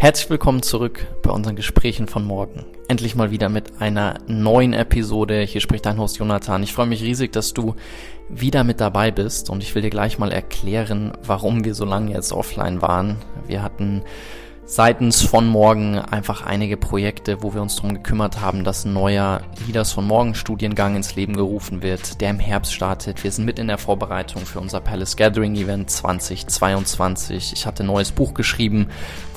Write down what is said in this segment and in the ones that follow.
Herzlich willkommen zurück bei unseren Gesprächen von morgen. Endlich mal wieder mit einer neuen Episode. Hier spricht dein Host Jonathan. Ich freue mich riesig, dass du wieder mit dabei bist und ich will dir gleich mal erklären, warum wir so lange jetzt offline waren. Wir hatten seitens von Morgen einfach einige Projekte, wo wir uns darum gekümmert haben, dass ein neuer Leaders von Morgen Studiengang ins Leben gerufen wird, der im Herbst startet. Wir sind mit in der Vorbereitung für unser Palace Gathering Event 2022. Ich hatte ein neues Buch geschrieben,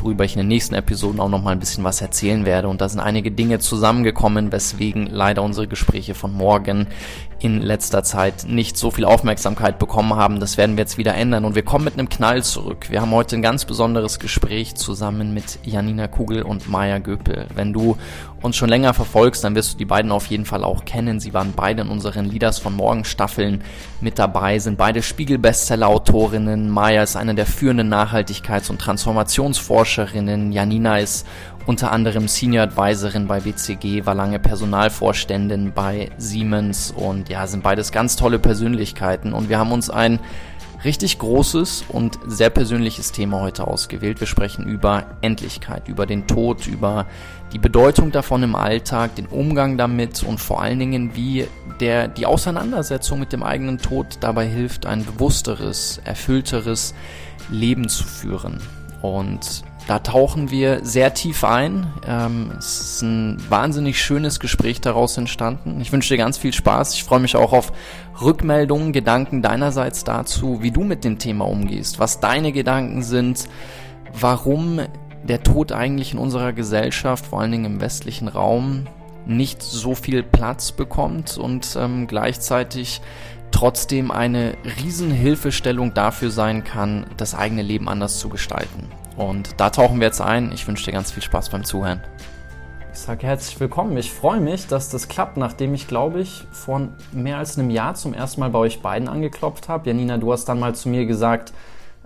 worüber ich in den nächsten Episoden auch noch mal ein bisschen was erzählen werde. Und da sind einige Dinge zusammengekommen, weswegen leider unsere Gespräche von morgen in letzter Zeit nicht so viel Aufmerksamkeit bekommen haben. Das werden wir jetzt wieder ändern und wir kommen mit einem Knall zurück. Wir haben heute ein ganz besonderes Gespräch zusammen mit Janina Kugel und Maya Göpel. Wenn du uns schon länger verfolgst, dann wirst du die beiden auf jeden Fall auch kennen. Sie waren beide in unseren Leaders von Morgen Staffeln mit dabei, sind beide Spiegel-Bestseller-Autorinnen. Maya ist eine der führenden Nachhaltigkeits- und Transformationsforscherinnen. Janina ist unter anderem Senior Advisorin bei BCG, war lange Personalvorständin bei Siemens und ja, sind beides ganz tolle Persönlichkeiten und wir haben uns ein richtig großes und sehr persönliches Thema heute ausgewählt. Wir sprechen über Endlichkeit, über den Tod, über die Bedeutung davon im Alltag, den Umgang damit und vor allen Dingen, wie der, die Auseinandersetzung mit dem eigenen Tod dabei hilft, ein bewussteres, erfüllteres Leben zu führen. Und da tauchen wir sehr tief ein. Ähm, es ist ein wahnsinnig schönes Gespräch daraus entstanden. Ich wünsche dir ganz viel Spaß. Ich freue mich auch auf Rückmeldungen, Gedanken deinerseits dazu, wie du mit dem Thema umgehst, was deine Gedanken sind, warum der Tod eigentlich in unserer Gesellschaft, vor allen Dingen im westlichen Raum, nicht so viel Platz bekommt und ähm, gleichzeitig trotzdem eine Riesenhilfestellung dafür sein kann, das eigene Leben anders zu gestalten. Und da tauchen wir jetzt ein. Ich wünsche dir ganz viel Spaß beim Zuhören. Ich sage herzlich willkommen. Ich freue mich, dass das klappt, nachdem ich, glaube ich, vor mehr als einem Jahr zum ersten Mal bei euch beiden angeklopft habe. Janina, du hast dann mal zu mir gesagt,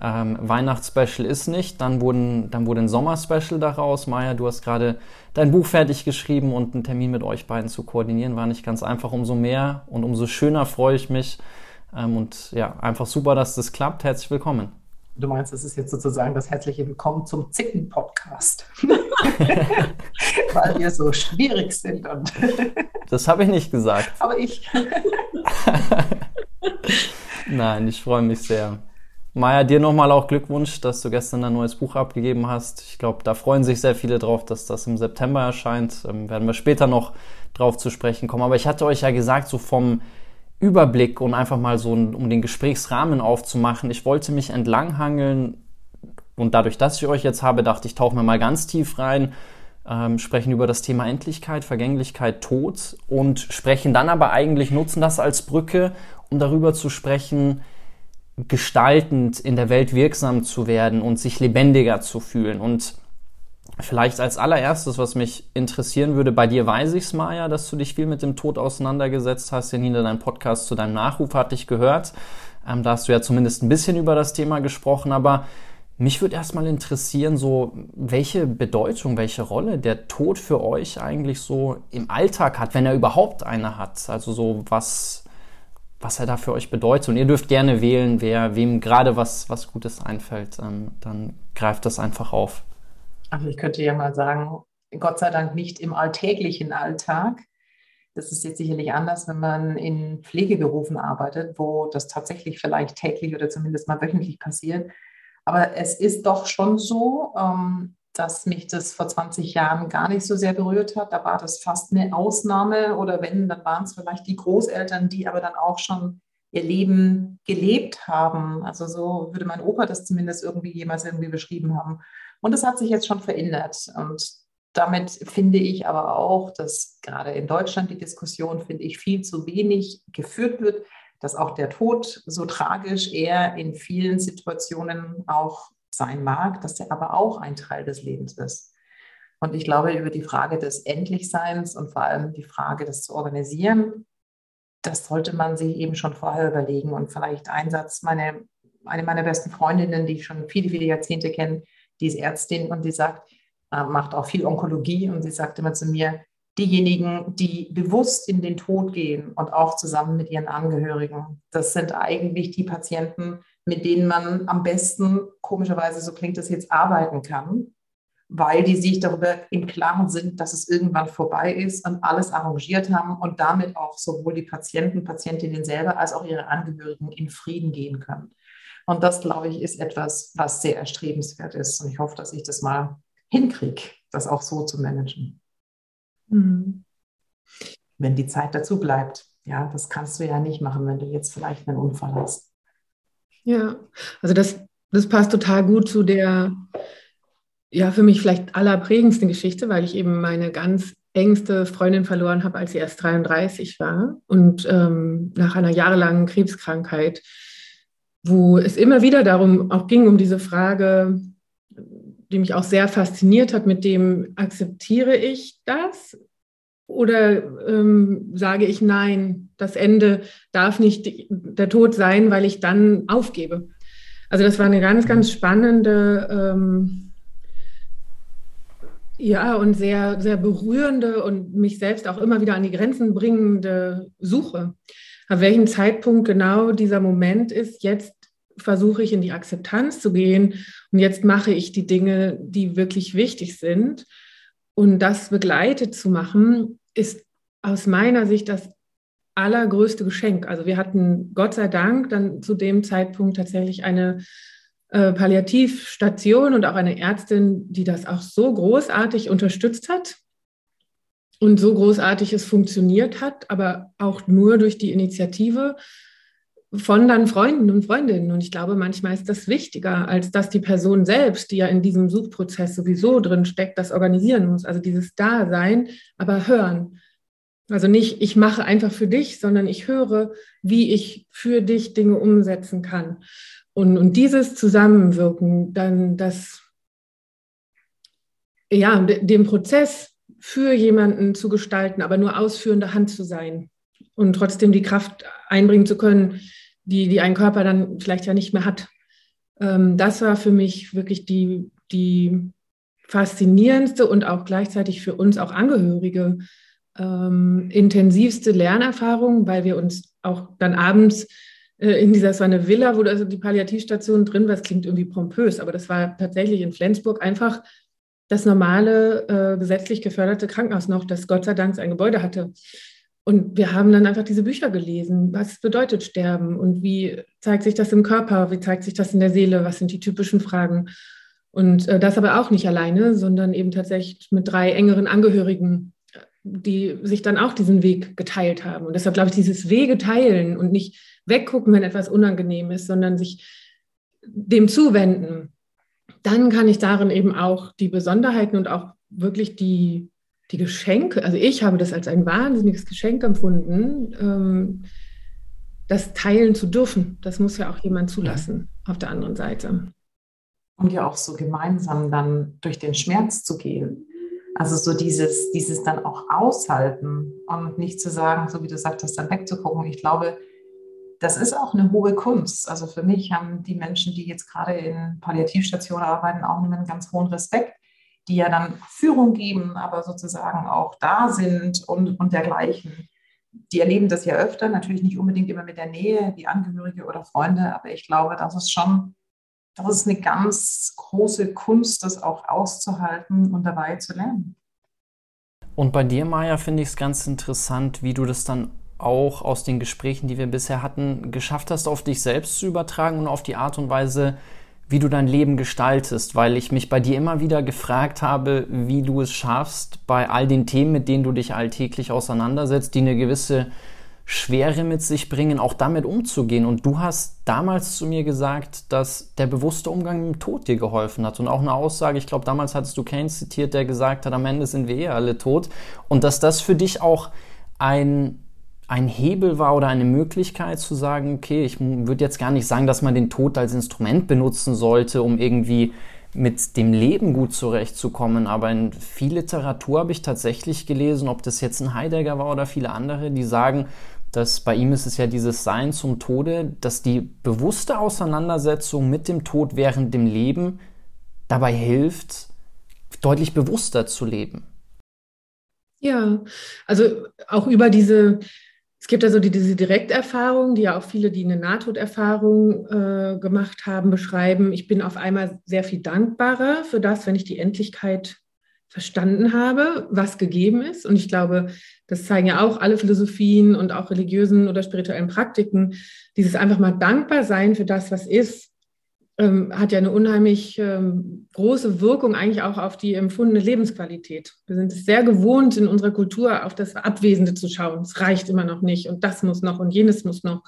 ähm, Weihnachtsspecial ist nicht. Dann, wurden, dann wurde ein Sommerspecial daraus. Maja, du hast gerade dein Buch fertig geschrieben und einen Termin mit euch beiden zu koordinieren war nicht ganz einfach. Umso mehr und umso schöner freue ich mich. Ähm, und ja, einfach super, dass das klappt. Herzlich willkommen. Du meinst, das ist jetzt sozusagen das herzliche Willkommen zum Zicken-Podcast. Weil wir so schwierig sind. Und das habe ich nicht gesagt. Aber ich. Nein, ich freue mich sehr. Maja, dir nochmal auch Glückwunsch, dass du gestern ein neues Buch abgegeben hast. Ich glaube, da freuen sich sehr viele drauf, dass das im September erscheint. Ähm, werden wir später noch drauf zu sprechen kommen. Aber ich hatte euch ja gesagt, so vom Überblick und einfach mal so, um den Gesprächsrahmen aufzumachen. Ich wollte mich entlanghangeln und dadurch, dass ich euch jetzt habe, dachte ich, tauchen wir mal ganz tief rein, ähm, sprechen über das Thema Endlichkeit, Vergänglichkeit, Tod und sprechen dann aber eigentlich, nutzen das als Brücke, um darüber zu sprechen, gestaltend in der Welt wirksam zu werden und sich lebendiger zu fühlen. Und Vielleicht als allererstes, was mich interessieren würde, bei dir weiß ich's, Maja, dass du dich viel mit dem Tod auseinandergesetzt hast. Janina, dein Podcast zu deinem Nachruf hatte ich gehört. Ähm, da hast du ja zumindest ein bisschen über das Thema gesprochen, aber mich würde erstmal interessieren, so welche Bedeutung, welche Rolle der Tod für euch eigentlich so im Alltag hat, wenn er überhaupt eine hat. Also so was, was er da für euch bedeutet. Und ihr dürft gerne wählen, wer wem gerade was, was Gutes einfällt. Ähm, dann greift das einfach auf. Also ich könnte ja mal sagen, Gott sei Dank nicht im alltäglichen Alltag. Das ist jetzt sicherlich anders, wenn man in Pflegeberufen arbeitet, wo das tatsächlich vielleicht täglich oder zumindest mal wöchentlich passiert. Aber es ist doch schon so, ähm, dass mich das vor 20 Jahren gar nicht so sehr berührt hat. Da war das fast eine Ausnahme oder wenn, dann waren es vielleicht die Großeltern, die aber dann auch schon ihr Leben gelebt haben. Also so würde mein Opa das zumindest irgendwie jemals irgendwie beschrieben haben. Und das hat sich jetzt schon verändert. Und damit finde ich aber auch, dass gerade in Deutschland die Diskussion, finde ich, viel zu wenig geführt wird, dass auch der Tod, so tragisch er in vielen Situationen auch sein mag, dass er aber auch ein Teil des Lebens ist. Und ich glaube, über die Frage des Endlichseins und vor allem die Frage, das zu organisieren, das sollte man sich eben schon vorher überlegen. Und vielleicht ein Satz, meine, eine meiner besten Freundinnen, die ich schon viele, viele Jahrzehnte kenne, die ist Ärztin und die sagt, äh, macht auch viel Onkologie und sie sagt immer zu mir, diejenigen, die bewusst in den Tod gehen und auch zusammen mit ihren Angehörigen, das sind eigentlich die Patienten, mit denen man am besten, komischerweise, so klingt das jetzt, arbeiten kann. weil die sich darüber im Klaren sind, dass es irgendwann vorbei ist und alles arrangiert haben und damit auch sowohl die Patienten, Patientinnen selber als auch ihre Angehörigen in Frieden gehen können. Und das, glaube ich, ist etwas, was sehr erstrebenswert ist. Und ich hoffe, dass ich das mal hinkriege, das auch so zu managen. Mhm. Wenn die Zeit dazu bleibt. Ja, das kannst du ja nicht machen, wenn du jetzt vielleicht einen Unfall hast. Ja, also das, das passt total gut zu der, ja, für mich vielleicht allerprägendsten Geschichte, weil ich eben meine ganz engste Freundin verloren habe, als sie erst 33 war und ähm, nach einer jahrelangen Krebskrankheit, wo es immer wieder darum auch ging, um diese Frage, die mich auch sehr fasziniert hat, mit dem akzeptiere ich das oder ähm, sage ich nein, das Ende darf nicht der Tod sein, weil ich dann aufgebe. Also das war eine ganz, ganz spannende, ähm, ja, und sehr, sehr berührende und mich selbst auch immer wieder an die Grenzen bringende Suche. Ab welchem Zeitpunkt genau dieser Moment ist, jetzt versuche ich in die Akzeptanz zu gehen und jetzt mache ich die Dinge, die wirklich wichtig sind. Und das begleitet zu machen, ist aus meiner Sicht das allergrößte Geschenk. Also wir hatten Gott sei Dank dann zu dem Zeitpunkt tatsächlich eine äh, Palliativstation und auch eine Ärztin, die das auch so großartig unterstützt hat und so großartig es funktioniert hat, aber auch nur durch die Initiative von dann Freunden und Freundinnen. Und ich glaube, manchmal ist das wichtiger, als dass die Person selbst, die ja in diesem Suchprozess sowieso drin steckt, das organisieren muss. Also dieses Dasein, aber hören. Also nicht, ich mache einfach für dich, sondern ich höre, wie ich für dich Dinge umsetzen kann. Und, und dieses Zusammenwirken, dann das, ja, den Prozess für jemanden zu gestalten, aber nur ausführende Hand zu sein und trotzdem die Kraft einbringen zu können, die, die ein Körper dann vielleicht ja nicht mehr hat. Ähm, das war für mich wirklich die, die faszinierendste und auch gleichzeitig für uns auch Angehörige ähm, intensivste Lernerfahrung, weil wir uns auch dann abends äh, in dieser, es war eine Villa, wo also die Palliativstation drin war, das klingt irgendwie pompös, aber das war tatsächlich in Flensburg einfach das normale äh, gesetzlich geförderte Krankenhaus noch, das Gott sei Dank ein Gebäude hatte. Und wir haben dann einfach diese Bücher gelesen. Was bedeutet Sterben und wie zeigt sich das im Körper? Wie zeigt sich das in der Seele? Was sind die typischen Fragen? Und äh, das aber auch nicht alleine, sondern eben tatsächlich mit drei engeren Angehörigen, die sich dann auch diesen Weg geteilt haben. Und deshalb glaube ich, dieses Wege teilen und nicht weggucken, wenn etwas unangenehm ist, sondern sich dem zuwenden, dann kann ich darin eben auch die Besonderheiten und auch wirklich die die Geschenke, also ich habe das als ein wahnsinniges Geschenk empfunden, ähm, das teilen zu dürfen. Das muss ja auch jemand zulassen ja. auf der anderen Seite. Und ja auch so gemeinsam dann durch den Schmerz zu gehen. Also so dieses, dieses dann auch aushalten und nicht zu sagen, so wie du sagtest, dann wegzugucken. Ich glaube, das ist auch eine hohe Kunst. Also für mich haben die Menschen, die jetzt gerade in Palliativstationen arbeiten, auch einen ganz hohen Respekt, die ja dann Führung geben, aber sozusagen auch da sind und, und dergleichen. Die erleben das ja öfter, natürlich nicht unbedingt immer mit der Nähe, wie Angehörige oder Freunde, aber ich glaube, das ist schon, das ist eine ganz große Kunst, das auch auszuhalten und dabei zu lernen. Und bei dir, Maja, finde ich es ganz interessant, wie du das dann auch aus den Gesprächen, die wir bisher hatten, geschafft hast, auf dich selbst zu übertragen und auf die Art und Weise, wie du dein Leben gestaltest, weil ich mich bei dir immer wieder gefragt habe, wie du es schaffst, bei all den Themen, mit denen du dich alltäglich auseinandersetzt, die eine gewisse Schwere mit sich bringen, auch damit umzugehen. Und du hast damals zu mir gesagt, dass der bewusste Umgang mit dem Tod dir geholfen hat. Und auch eine Aussage, ich glaube, damals hattest du Keynes zitiert, der gesagt hat, am Ende sind wir eh alle tot. Und dass das für dich auch ein ein Hebel war oder eine Möglichkeit zu sagen, okay, ich würde jetzt gar nicht sagen, dass man den Tod als Instrument benutzen sollte, um irgendwie mit dem Leben gut zurechtzukommen. Aber in viel Literatur habe ich tatsächlich gelesen, ob das jetzt ein Heidegger war oder viele andere, die sagen, dass bei ihm ist es ja dieses Sein zum Tode, dass die bewusste Auseinandersetzung mit dem Tod während dem Leben dabei hilft, deutlich bewusster zu leben. Ja, also auch über diese es gibt also die, diese Direkterfahrung, die ja auch viele, die eine Nahtoderfahrung äh, gemacht haben, beschreiben. Ich bin auf einmal sehr viel dankbarer für das, wenn ich die Endlichkeit verstanden habe, was gegeben ist. Und ich glaube, das zeigen ja auch alle Philosophien und auch religiösen oder spirituellen Praktiken, dieses einfach mal dankbar sein für das, was ist, ähm, hat ja eine unheimlich ähm, große Wirkung eigentlich auch auf die empfundene Lebensqualität. Wir sind es sehr gewohnt, in unserer Kultur auf das Abwesende zu schauen. Es reicht immer noch nicht und das muss noch und jenes muss noch.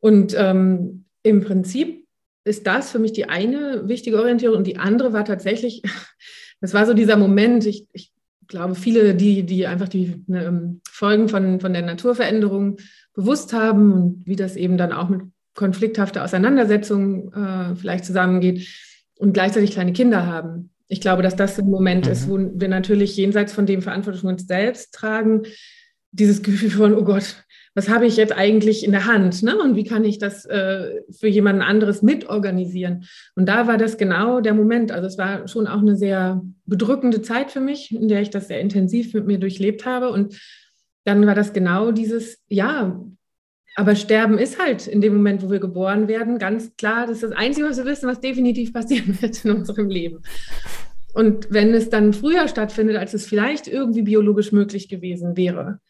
Und ähm, im Prinzip ist das für mich die eine wichtige Orientierung und die andere war tatsächlich, das war so dieser Moment, ich, ich glaube, viele, die, die einfach die ne, Folgen von, von der Naturveränderung bewusst haben und wie das eben dann auch mit konflikthafte Auseinandersetzung äh, vielleicht zusammengeht und gleichzeitig kleine Kinder haben. Ich glaube, dass das ein Moment mhm. ist, wo wir natürlich jenseits von dem Verantwortung uns selbst tragen, dieses Gefühl von, oh Gott, was habe ich jetzt eigentlich in der Hand ne? und wie kann ich das äh, für jemanden anderes mitorganisieren? Und da war das genau der Moment. Also es war schon auch eine sehr bedrückende Zeit für mich, in der ich das sehr intensiv mit mir durchlebt habe. Und dann war das genau dieses, ja, aber Sterben ist halt in dem Moment, wo wir geboren werden, ganz klar, das ist das Einzige, was wir wissen, was definitiv passieren wird in unserem Leben. Und wenn es dann früher stattfindet, als es vielleicht irgendwie biologisch möglich gewesen wäre,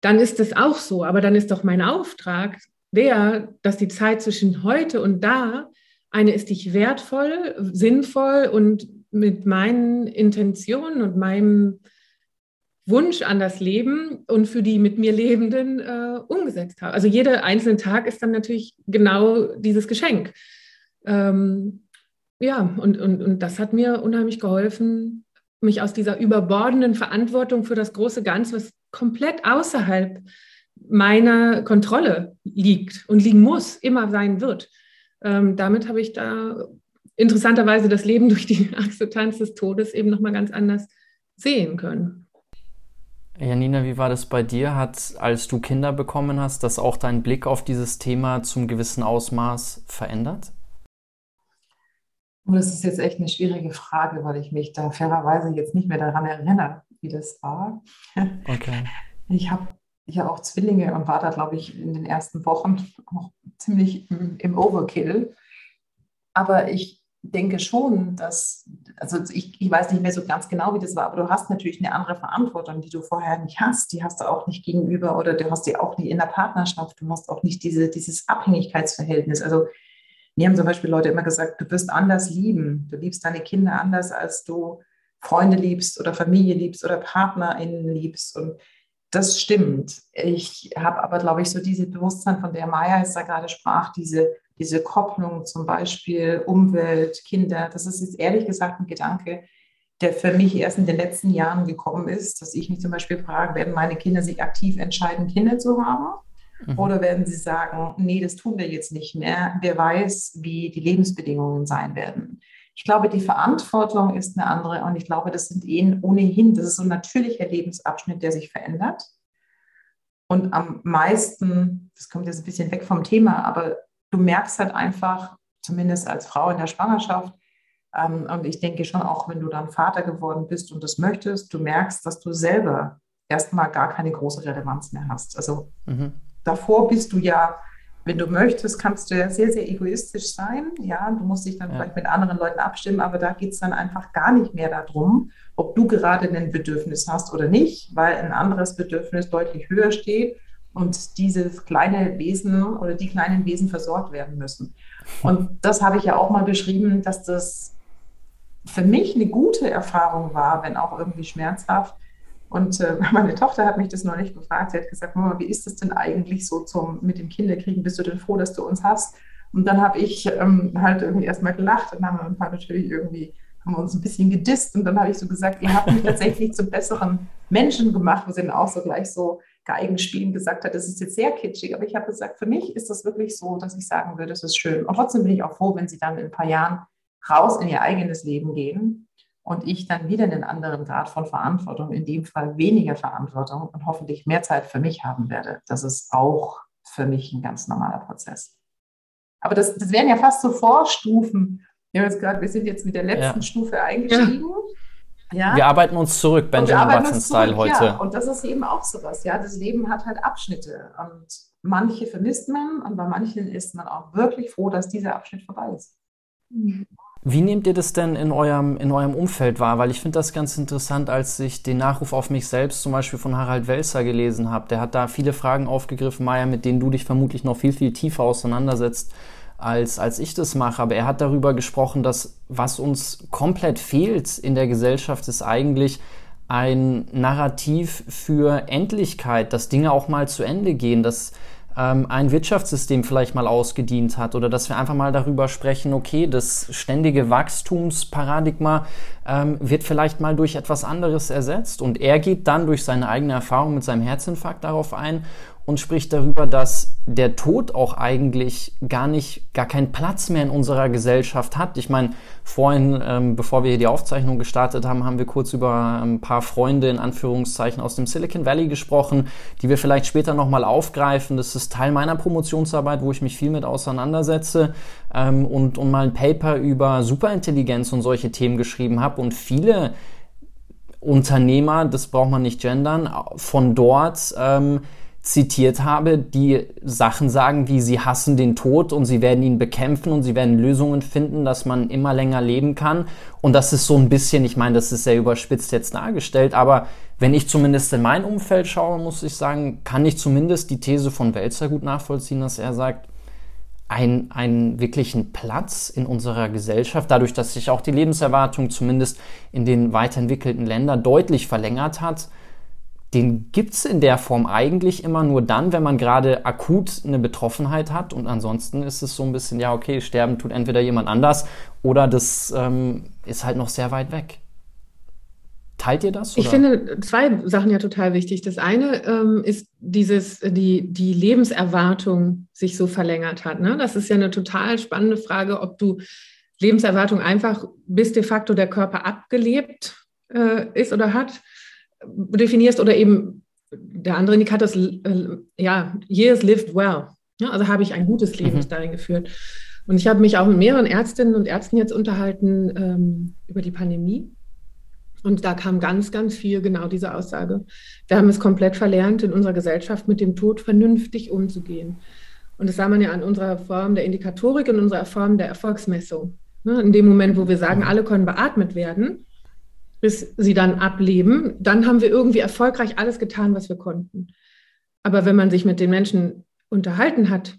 dann ist es auch so. Aber dann ist doch mein Auftrag der, dass die Zeit zwischen heute und da eine ist, die ich wertvoll, sinnvoll und mit meinen Intentionen und meinem Wunsch an das Leben und für die mit mir Lebenden äh, umgesetzt habe. Also jeder einzelne Tag ist dann natürlich genau dieses Geschenk. Ähm, ja, und, und, und das hat mir unheimlich geholfen, mich aus dieser überbordenden Verantwortung für das große Ganze, was komplett außerhalb meiner Kontrolle liegt und liegen muss, immer sein wird. Ähm, damit habe ich da interessanterweise das Leben durch die Akzeptanz des Todes eben nochmal ganz anders sehen können. Janina, wie war das bei dir? Hat, als du Kinder bekommen hast, das auch deinen Blick auf dieses Thema zum gewissen Ausmaß verändert? Und das ist jetzt echt eine schwierige Frage, weil ich mich da fairerweise jetzt nicht mehr daran erinnere, wie das war. Okay. Ich habe ja auch Zwillinge und war da, glaube ich, in den ersten Wochen auch ziemlich im Overkill. Aber ich denke schon, dass, also ich, ich weiß nicht mehr so ganz genau, wie das war, aber du hast natürlich eine andere Verantwortung, die du vorher nicht hast. Die hast du auch nicht gegenüber oder du hast die auch nicht in der Partnerschaft. Du hast auch nicht diese, dieses Abhängigkeitsverhältnis. Also mir haben zum Beispiel Leute immer gesagt, du wirst anders lieben. Du liebst deine Kinder anders, als du Freunde liebst oder Familie liebst oder PartnerInnen liebst. Und das stimmt. Ich habe aber, glaube ich, so diese Bewusstsein, von der Maya jetzt da gerade sprach, diese diese Kopplung zum Beispiel Umwelt, Kinder, das ist jetzt ehrlich gesagt ein Gedanke, der für mich erst in den letzten Jahren gekommen ist, dass ich mich zum Beispiel frage, werden meine Kinder sich aktiv entscheiden, Kinder zu haben? Mhm. Oder werden sie sagen, nee, das tun wir jetzt nicht mehr. Wer weiß, wie die Lebensbedingungen sein werden. Ich glaube, die Verantwortung ist eine andere und ich glaube, das sind eh ohnehin, das ist so ein natürlicher Lebensabschnitt, der sich verändert. Und am meisten, das kommt jetzt ein bisschen weg vom Thema, aber du merkst halt einfach, zumindest als Frau in der Schwangerschaft, ähm, und ich denke schon auch, wenn du dann Vater geworden bist und das möchtest, du merkst, dass du selber erstmal gar keine große Relevanz mehr hast. Also mhm. davor bist du ja, wenn du möchtest, kannst du ja sehr, sehr egoistisch sein. Ja, du musst dich dann ja. vielleicht mit anderen Leuten abstimmen, aber da geht es dann einfach gar nicht mehr darum, ob du gerade ein Bedürfnis hast oder nicht, weil ein anderes Bedürfnis deutlich höher steht und dieses kleine Wesen oder die kleinen Wesen versorgt werden müssen. Und das habe ich ja auch mal beschrieben, dass das für mich eine gute Erfahrung war, wenn auch irgendwie schmerzhaft. Und äh, meine Tochter hat mich das nicht gefragt. Sie hat gesagt, Mama, wie ist das denn eigentlich so zum, mit dem Kinderkriegen? Bist du denn froh, dass du uns hast? Und dann habe ich ähm, halt irgendwie erstmal gelacht und haben ein paar natürlich irgendwie haben wir uns ein bisschen gedisst und dann habe ich so gesagt, ihr habt mich tatsächlich zu besseren Menschen gemacht. Wir sind auch so gleich so Geigenspielen gesagt hat, das ist jetzt sehr kitschig, aber ich habe gesagt, für mich ist das wirklich so, dass ich sagen würde, es ist schön. Und trotzdem bin ich auch froh, wenn sie dann in ein paar Jahren raus in ihr eigenes Leben gehen und ich dann wieder einen anderen Grad von Verantwortung, in dem Fall weniger Verantwortung und hoffentlich mehr Zeit für mich haben werde. Das ist auch für mich ein ganz normaler Prozess. Aber das, das wären ja fast so Vorstufen. Wir, haben jetzt grad, wir sind jetzt mit der letzten ja. Stufe eingestiegen. Ja. Ja? Wir arbeiten uns zurück, Benjamin Button-Style heute. Ja. Und das ist eben auch sowas. Ja? Das Leben hat halt Abschnitte und manche vermisst man und bei manchen ist man auch wirklich froh, dass dieser Abschnitt vorbei ist. Mhm. Wie nehmt ihr das denn in eurem, in eurem Umfeld wahr? Weil ich finde das ganz interessant, als ich den Nachruf auf mich selbst zum Beispiel von Harald Welzer gelesen habe. Der hat da viele Fragen aufgegriffen, Maya, mit denen du dich vermutlich noch viel, viel tiefer auseinandersetzt, als, als ich das mache. Aber er hat darüber gesprochen, dass was uns komplett fehlt in der Gesellschaft, ist eigentlich ein Narrativ für Endlichkeit, dass Dinge auch mal zu Ende gehen, dass ähm, ein Wirtschaftssystem vielleicht mal ausgedient hat oder dass wir einfach mal darüber sprechen, okay, das ständige Wachstumsparadigma ähm, wird vielleicht mal durch etwas anderes ersetzt. Und er geht dann durch seine eigene Erfahrung mit seinem Herzinfarkt darauf ein und spricht darüber, dass der Tod auch eigentlich gar nicht, gar keinen Platz mehr in unserer Gesellschaft hat. Ich meine, vorhin, ähm, bevor wir hier die Aufzeichnung gestartet haben, haben wir kurz über ein paar Freunde in Anführungszeichen aus dem Silicon Valley gesprochen, die wir vielleicht später nochmal aufgreifen. Das ist Teil meiner Promotionsarbeit, wo ich mich viel mit auseinandersetze ähm, und, und mal ein Paper über Superintelligenz und solche Themen geschrieben habe. Und viele Unternehmer, das braucht man nicht gendern, von dort ähm, zitiert habe, die Sachen sagen, wie sie hassen den Tod und sie werden ihn bekämpfen und sie werden Lösungen finden, dass man immer länger leben kann. Und das ist so ein bisschen, ich meine, das ist sehr überspitzt jetzt dargestellt, aber wenn ich zumindest in mein Umfeld schaue, muss ich sagen, kann ich zumindest die These von Welzer gut nachvollziehen, dass er sagt, ein, einen wirklichen Platz in unserer Gesellschaft, dadurch, dass sich auch die Lebenserwartung zumindest in den weiterentwickelten Ländern deutlich verlängert hat, den gibt es in der Form eigentlich immer nur dann, wenn man gerade akut eine Betroffenheit hat. Und ansonsten ist es so ein bisschen, ja, okay, sterben tut entweder jemand anders oder das ähm, ist halt noch sehr weit weg. Teilt ihr das? Oder? Ich finde zwei Sachen ja total wichtig. Das eine ähm, ist dieses, die, die Lebenserwartung sich so verlängert hat. Ne? Das ist ja eine total spannende Frage, ob du Lebenserwartung einfach bis de facto der Körper abgelebt äh, ist oder hat definierst oder eben der andere Indikator ist, äh, ja, years lived well. Ja, also habe ich ein gutes Leben mhm. darin geführt. Und ich habe mich auch mit mehreren Ärztinnen und Ärzten jetzt unterhalten ähm, über die Pandemie. Und da kam ganz, ganz viel genau diese Aussage. Wir haben es komplett verlernt, in unserer Gesellschaft mit dem Tod vernünftig umzugehen. Und das sah man ja an unserer Form der Indikatorik und unserer Form der Erfolgsmessung. Ne, in dem Moment, wo wir sagen, mhm. alle können beatmet werden, bis sie dann ableben, dann haben wir irgendwie erfolgreich alles getan, was wir konnten. Aber wenn man sich mit den Menschen unterhalten hat,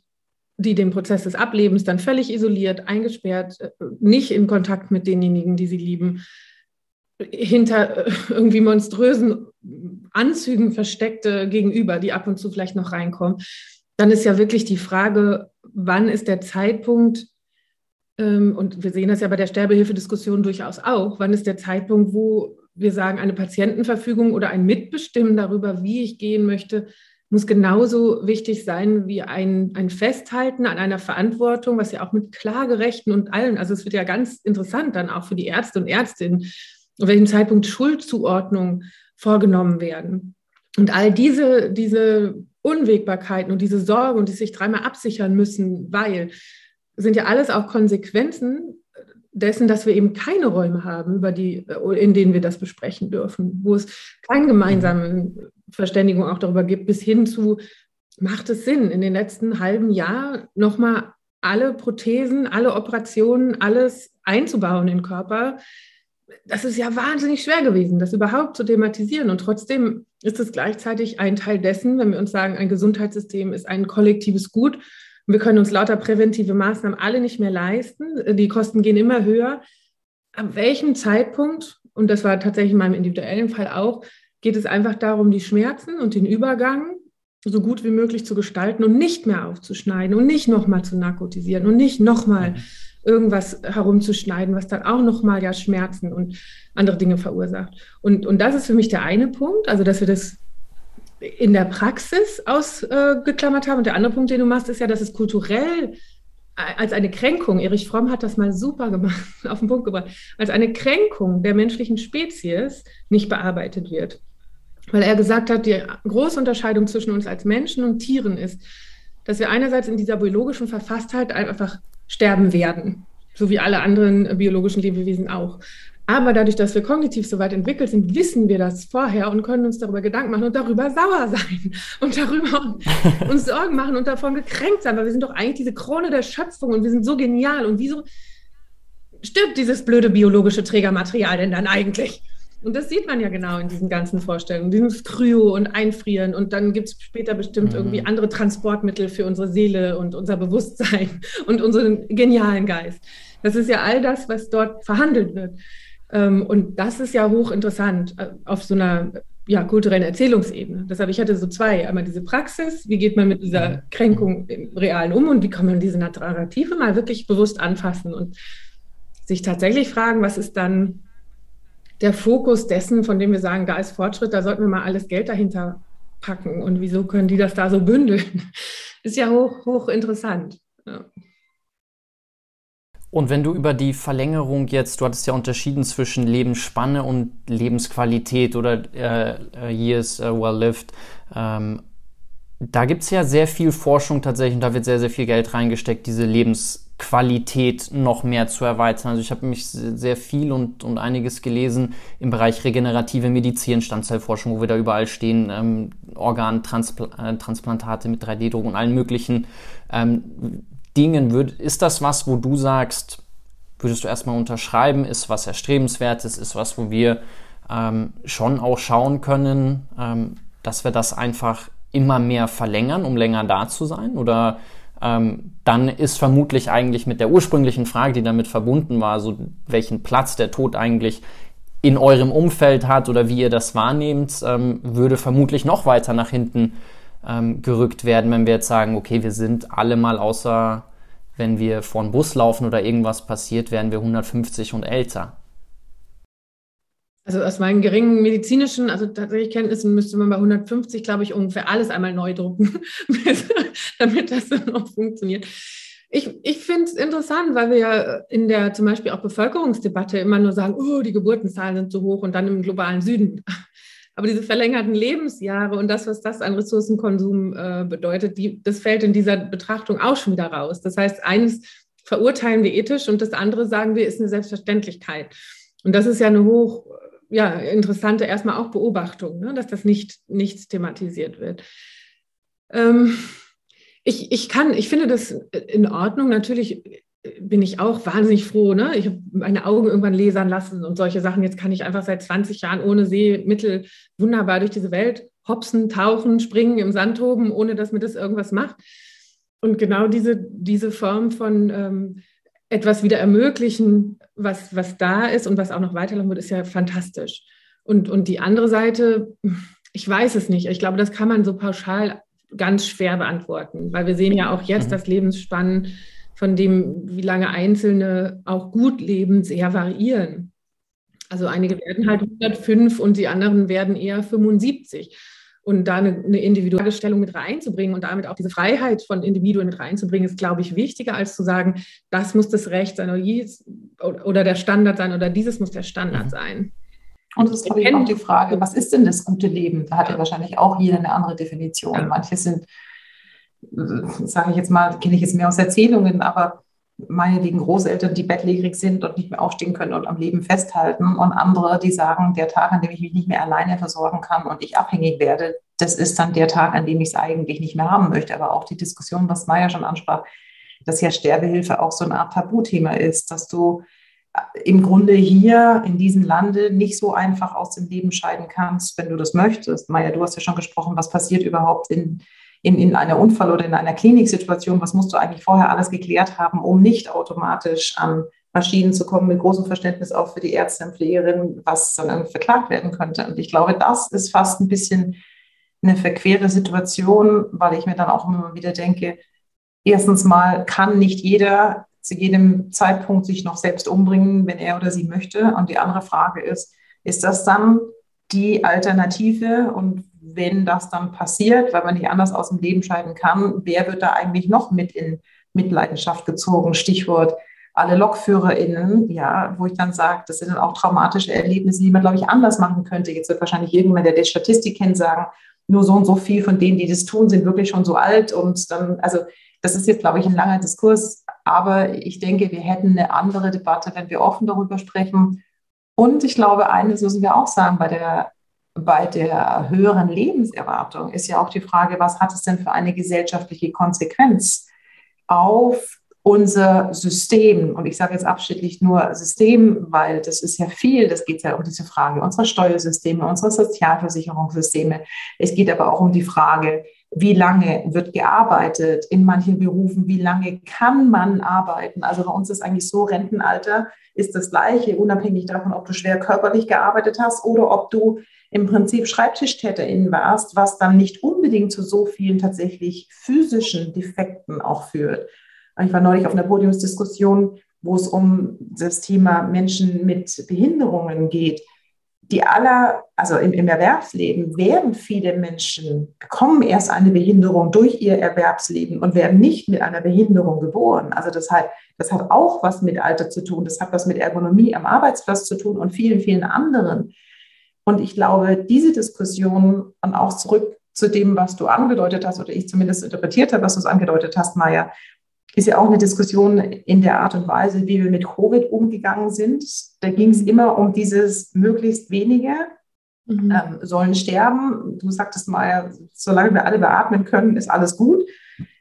die den Prozess des Ablebens dann völlig isoliert, eingesperrt, äh, nicht in Kontakt mit denjenigen, die sie lieben, hinter äh, irgendwie monströsen Anzügen versteckte Gegenüber, die ab und zu vielleicht noch reinkommen, dann ist ja wirklich die Frage, wann ist der Zeitpunkt, und wir sehen das ja bei der Sterbehilfediskussion durchaus auch, wann ist der Zeitpunkt, wo wir sagen, eine Patientenverfügung oder ein Mitbestimmen darüber, wie ich gehen möchte, muss genauso wichtig sein wie ein, ein Festhalten an einer Verantwortung, was ja auch mit Klagerechten und allen, also es wird ja ganz interessant dann auch für die Ärzte und Ärztinnen, an welchem Zeitpunkt Schuldzuordnungen vorgenommen werden. Und all diese, diese Unwägbarkeiten und diese Sorgen die sich dreimal absichern müssen, weil sind ja alles auch Konsequenzen dessen, dass wir eben keine Räume haben, über die, in denen wir das besprechen dürfen, wo es keine gemeinsame Verständigung auch darüber gibt, bis hin zu, macht es Sinn, in den letzten halben Jahr nochmal alle Prothesen, alle Operationen, alles einzubauen in den Körper. Das ist ja wahnsinnig schwer gewesen, das überhaupt zu thematisieren. Und trotzdem ist es gleichzeitig ein Teil dessen, wenn wir uns sagen, ein Gesundheitssystem ist ein kollektives Gut, wir können uns lauter präventive Maßnahmen alle nicht mehr leisten. Die Kosten gehen immer höher. Ab welchem Zeitpunkt, und das war tatsächlich in meinem individuellen Fall auch, geht es einfach darum, die Schmerzen und den Übergang so gut wie möglich zu gestalten und nicht mehr aufzuschneiden und nicht nochmal zu narkotisieren und nicht nochmal mhm. irgendwas herumzuschneiden, was dann auch nochmal ja Schmerzen und andere Dinge verursacht. Und, und das ist für mich der eine Punkt, also dass wir das in der Praxis ausgeklammert haben. Und der andere Punkt, den du machst, ist ja, dass es kulturell als eine Kränkung, Erich Fromm hat das mal super gemacht, auf den Punkt gebracht, als eine Kränkung der menschlichen Spezies nicht bearbeitet wird. Weil er gesagt hat, die große Unterscheidung zwischen uns als Menschen und Tieren ist, dass wir einerseits in dieser biologischen Verfasstheit einfach sterben werden, so wie alle anderen biologischen Lebewesen auch. Aber dadurch, dass wir kognitiv so weit entwickelt sind, wissen wir das vorher und können uns darüber Gedanken machen und darüber sauer sein und darüber uns Sorgen machen und davon gekränkt sein, weil wir sind doch eigentlich diese Krone der Schöpfung und wir sind so genial. Und wieso stirbt dieses blöde biologische Trägermaterial denn dann eigentlich? Und das sieht man ja genau in diesen ganzen Vorstellungen, dieses Kryo und Einfrieren. Und dann gibt es später bestimmt mhm. irgendwie andere Transportmittel für unsere Seele und unser Bewusstsein und unseren genialen Geist. Das ist ja all das, was dort verhandelt wird. Ähm, und das ist ja hochinteressant äh, auf so einer ja, kulturellen Erzählungsebene. Deshalb, ich hatte so zwei. Einmal diese Praxis, wie geht man mit dieser mhm. Kränkung im Realen um und wie kann man diese Narrative mal wirklich bewusst anfassen und sich tatsächlich fragen, was ist dann der Fokus dessen, von dem wir sagen, da ist Fortschritt, da sollten wir mal alles Geld dahinter packen und wieso können die das da so bündeln? Ist ja hoch, hoch interessant. Ja. Und wenn du über die Verlängerung jetzt, du hattest ja unterschieden zwischen Lebensspanne und Lebensqualität oder äh, äh Years uh, well lived, ähm, da gibt es ja sehr viel Forschung tatsächlich und da wird sehr, sehr viel Geld reingesteckt, diese Lebensqualität noch mehr zu erweitern. Also ich habe mich sehr viel und, und einiges gelesen im Bereich regenerative Medizin, Stammzellforschung, wo wir da überall stehen, ähm, Organtransplantate mit 3D-Druck und allen möglichen ähm, Dingen, würd, ist das was, wo du sagst, würdest du erstmal unterschreiben, ist was Erstrebenswertes, ist was, wo wir ähm, schon auch schauen können, ähm, dass wir das einfach immer mehr verlängern, um länger da zu sein? Oder ähm, dann ist vermutlich eigentlich mit der ursprünglichen Frage, die damit verbunden war, so welchen Platz der Tod eigentlich in eurem Umfeld hat oder wie ihr das wahrnehmt, ähm, würde vermutlich noch weiter nach hinten ähm, gerückt werden, wenn wir jetzt sagen, okay, wir sind alle mal außer, wenn wir vor einen Bus laufen oder irgendwas passiert, werden wir 150 und älter. Also aus meinen geringen medizinischen, also tatsächlich Kenntnissen müsste man bei 150, glaube ich, ungefähr alles einmal neu drucken, damit das dann auch funktioniert. Ich, ich finde es interessant, weil wir ja in der zum Beispiel auch Bevölkerungsdebatte immer nur sagen, oh, die Geburtenzahlen sind zu hoch und dann im globalen Süden. Aber diese verlängerten Lebensjahre und das, was das an Ressourcenkonsum äh, bedeutet, die, das fällt in dieser Betrachtung auch schon wieder raus. Das heißt, eines verurteilen wir ethisch und das andere sagen wir, ist eine Selbstverständlichkeit. Und das ist ja eine hoch ja, interessante erstmal auch Beobachtung, ne, dass das nicht, nicht thematisiert wird. Ähm, ich, ich kann, ich finde das in Ordnung. Natürlich bin ich auch wahnsinnig froh. Ne? Ich habe meine Augen irgendwann lasern lassen und solche Sachen. Jetzt kann ich einfach seit 20 Jahren ohne Sehmittel wunderbar durch diese Welt hopsen, tauchen, springen, im Sand toben, ohne dass mir das irgendwas macht. Und genau diese, diese Form von ähm, etwas wieder ermöglichen, was, was da ist und was auch noch weiterlaufen wird, ist ja fantastisch. Und, und die andere Seite, ich weiß es nicht. Ich glaube, das kann man so pauschal ganz schwer beantworten, weil wir sehen ja auch jetzt mhm. das Lebensspannen von dem, wie lange Einzelne auch gut leben, sehr variieren. Also einige werden halt 105 und die anderen werden eher 75. Und da eine, eine individuelle Stellung mit reinzubringen und damit auch diese Freiheit von Individuen mit reinzubringen, ist, glaube ich, wichtiger, als zu sagen, das muss das Recht sein oder, dies, oder der Standard sein oder dieses muss der Standard mhm. sein. Und es ist auch die Frage, was ist denn das gute Leben? Da hat ja wahrscheinlich auch jeder eine andere Definition. Manche sind sage ich jetzt mal, kenne ich jetzt mehr aus Erzählungen, aber meinetwegen Großeltern, die bettlägerig sind und nicht mehr aufstehen können und am Leben festhalten und andere, die sagen, der Tag, an dem ich mich nicht mehr alleine versorgen kann und ich abhängig werde, das ist dann der Tag, an dem ich es eigentlich nicht mehr haben möchte. Aber auch die Diskussion, was Maya schon ansprach, dass ja Sterbehilfe auch so eine Art Tabuthema ist, dass du im Grunde hier in diesem Lande nicht so einfach aus dem Leben scheiden kannst, wenn du das möchtest. Maya, du hast ja schon gesprochen, was passiert überhaupt in in, in einer Unfall- oder in einer Kliniksituation, was musst du eigentlich vorher alles geklärt haben, um nicht automatisch an Maschinen zu kommen, mit großem Verständnis auch für die Ärzte und Pflegerinnen, was dann verklagt werden könnte. Und ich glaube, das ist fast ein bisschen eine verquere Situation, weil ich mir dann auch immer wieder denke, erstens mal kann nicht jeder zu jedem Zeitpunkt sich noch selbst umbringen, wenn er oder sie möchte. Und die andere Frage ist, ist das dann die Alternative und wenn das dann passiert, weil man nicht anders aus dem Leben scheiden kann, wer wird da eigentlich noch mit in Mitleidenschaft gezogen? Stichwort alle LokführerInnen, ja, wo ich dann sage, das sind dann auch traumatische Erlebnisse, die man, glaube ich, anders machen könnte. Jetzt wird wahrscheinlich irgendwann, der die Statistik kennt, sagen, nur so und so viel von denen, die das tun, sind wirklich schon so alt. Und dann, also das ist jetzt, glaube ich, ein langer Diskurs. Aber ich denke, wir hätten eine andere Debatte, wenn wir offen darüber sprechen Und ich glaube, eines müssen wir auch sagen, bei der, bei der höheren Lebenserwartung ist ja auch die Frage, was hat es denn für eine gesellschaftliche Konsequenz auf unser System, und ich sage jetzt abschnittlich nur System, weil das ist ja viel, das geht ja um diese Frage unserer Steuersysteme, unserer Sozialversicherungssysteme. Es geht aber auch um die Frage, wie lange wird gearbeitet in manchen Berufen, wie lange kann man arbeiten. Also bei uns ist eigentlich so, Rentenalter ist das gleiche, unabhängig davon, ob du schwer körperlich gearbeitet hast oder ob du im Prinzip Schreibtischtäterin warst, was dann nicht unbedingt zu so vielen tatsächlich physischen Defekten auch führt. Ich war neulich auf einer Podiumsdiskussion, wo es um das Thema Menschen mit Behinderungen geht. Die aller, also im, im Erwerbsleben werden viele Menschen, bekommen erst eine Behinderung durch ihr Erwerbsleben und werden nicht mit einer Behinderung geboren. Also das hat, das hat auch was mit Alter zu tun, das hat was mit Ergonomie am Arbeitsplatz zu tun und vielen, vielen anderen. Und ich glaube, diese Diskussion und auch zurück zu dem, was du angedeutet hast, oder ich zumindest interpretiert habe, was du es angedeutet hast, Maya, ist ja auch eine Diskussion in der Art und Weise, wie wir mit Covid umgegangen sind. Da ging es immer um dieses möglichst wenige mhm. ähm, sollen sterben. Du sagtest mal, solange wir alle beatmen können, ist alles gut.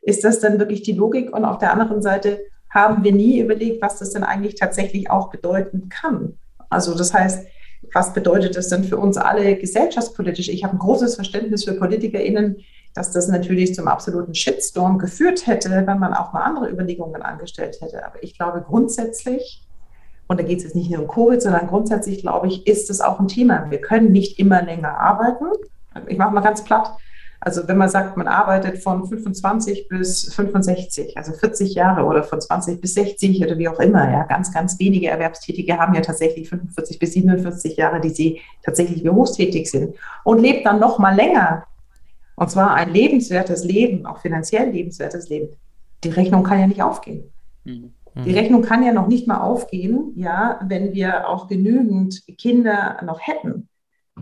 Ist das dann wirklich die Logik? Und auf der anderen Seite haben wir nie überlegt, was das denn eigentlich tatsächlich auch bedeuten kann. Also das heißt, was bedeutet das denn für uns alle gesellschaftspolitisch? Ich habe ein großes Verständnis für PolitikerInnen, dass das natürlich zum absoluten Shitstorm geführt hätte, wenn man auch mal andere Überlegungen angestellt hätte. Aber ich glaube grundsätzlich, und da geht es jetzt nicht nur um Covid, sondern grundsätzlich, glaube ich, ist es auch ein Thema. Wir können nicht immer länger arbeiten. Ich mache mal ganz platt. Also wenn man sagt, man arbeitet von 25 bis 65, also 40 Jahre oder von 20 bis 60 oder wie auch immer, ja, ganz, ganz wenige Erwerbstätige haben ja tatsächlich 45 bis 47 Jahre, die sie tatsächlich berufstätig sind und lebt dann noch mal länger und zwar ein lebenswertes Leben, auch finanziell lebenswertes Leben. Die Rechnung kann ja nicht aufgehen. Mhm. Die Rechnung kann ja noch nicht mal aufgehen, ja, wenn wir auch genügend Kinder noch hätten,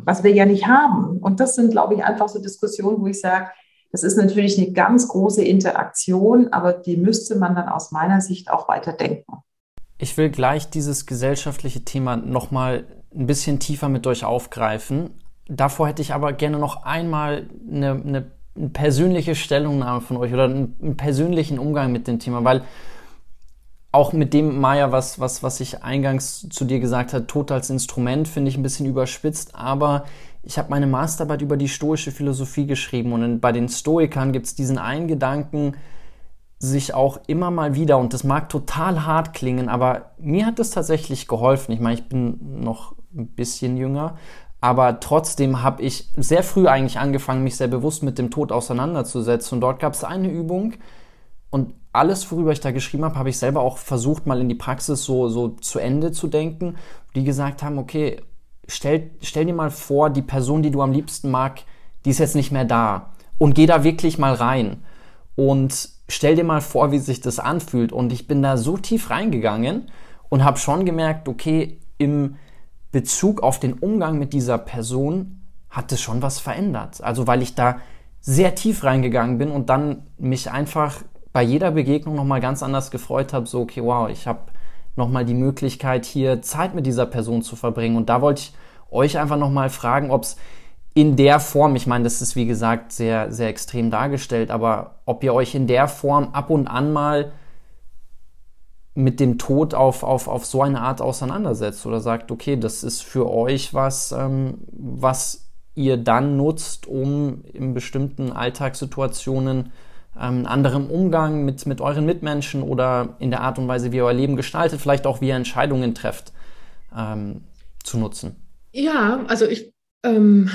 was wir ja nicht haben. Und das sind, glaube ich, einfach so Diskussionen, wo ich sage, das ist natürlich eine ganz große Interaktion, aber die müsste man dann aus meiner Sicht auch weiter denken. Ich will gleich dieses gesellschaftliche Thema nochmal ein bisschen tiefer mit euch aufgreifen. Davor hätte ich aber gerne noch einmal eine, eine, persönliche Stellungnahme von euch oder einen, persönlichen Umgang mit dem Thema, weil auch mit dem Maya, was, was, was ich eingangs zu dir gesagt habe, Tod als Instrument, finde ich ein bisschen überspitzt, aber ich habe meine Masterarbeit über die stoische Philosophie geschrieben und bei den Stoikern gibt es diesen einen Gedanken, sich auch immer mal wieder, und das mag total hart klingen, aber mir hat das tatsächlich geholfen. Ich meine, ich bin noch ein bisschen jünger, aber trotzdem habe ich sehr früh eigentlich angefangen, mich sehr bewusst mit dem Tod auseinanderzusetzen. Und dort gab es eine Übung und alles, worüber ich da geschrieben habe, habe ich selber auch versucht, mal in die Praxis so, so zu Ende zu denken, die gesagt haben, okay, stell, stell dir mal vor, die Person, die du am liebsten mag, die ist jetzt nicht mehr da. Und geh da wirklich mal rein. Und stell dir mal vor, wie sich das anfühlt. Und ich bin da so tief reingegangen und habe schon gemerkt, okay, im, Bezug auf den Umgang mit dieser Person hat es schon was verändert. Also weil ich da sehr tief reingegangen bin und dann mich einfach bei jeder Begegnung nochmal ganz anders gefreut habe, so, okay, wow, ich habe nochmal die Möglichkeit, hier Zeit mit dieser Person zu verbringen. Und da wollte ich euch einfach nochmal fragen, ob es in der Form, ich meine, das ist wie gesagt sehr, sehr extrem dargestellt, aber ob ihr euch in der Form ab und an mal mit dem Tod auf, auf, auf so eine Art auseinandersetzt oder sagt, okay, das ist für euch was, ähm, was ihr dann nutzt, um in bestimmten Alltagssituationen ähm, einen anderen Umgang mit, mit euren Mitmenschen oder in der Art und Weise, wie ihr euer Leben gestaltet, vielleicht auch wie ihr Entscheidungen trefft, ähm, zu nutzen? Ja, also ich, ähm,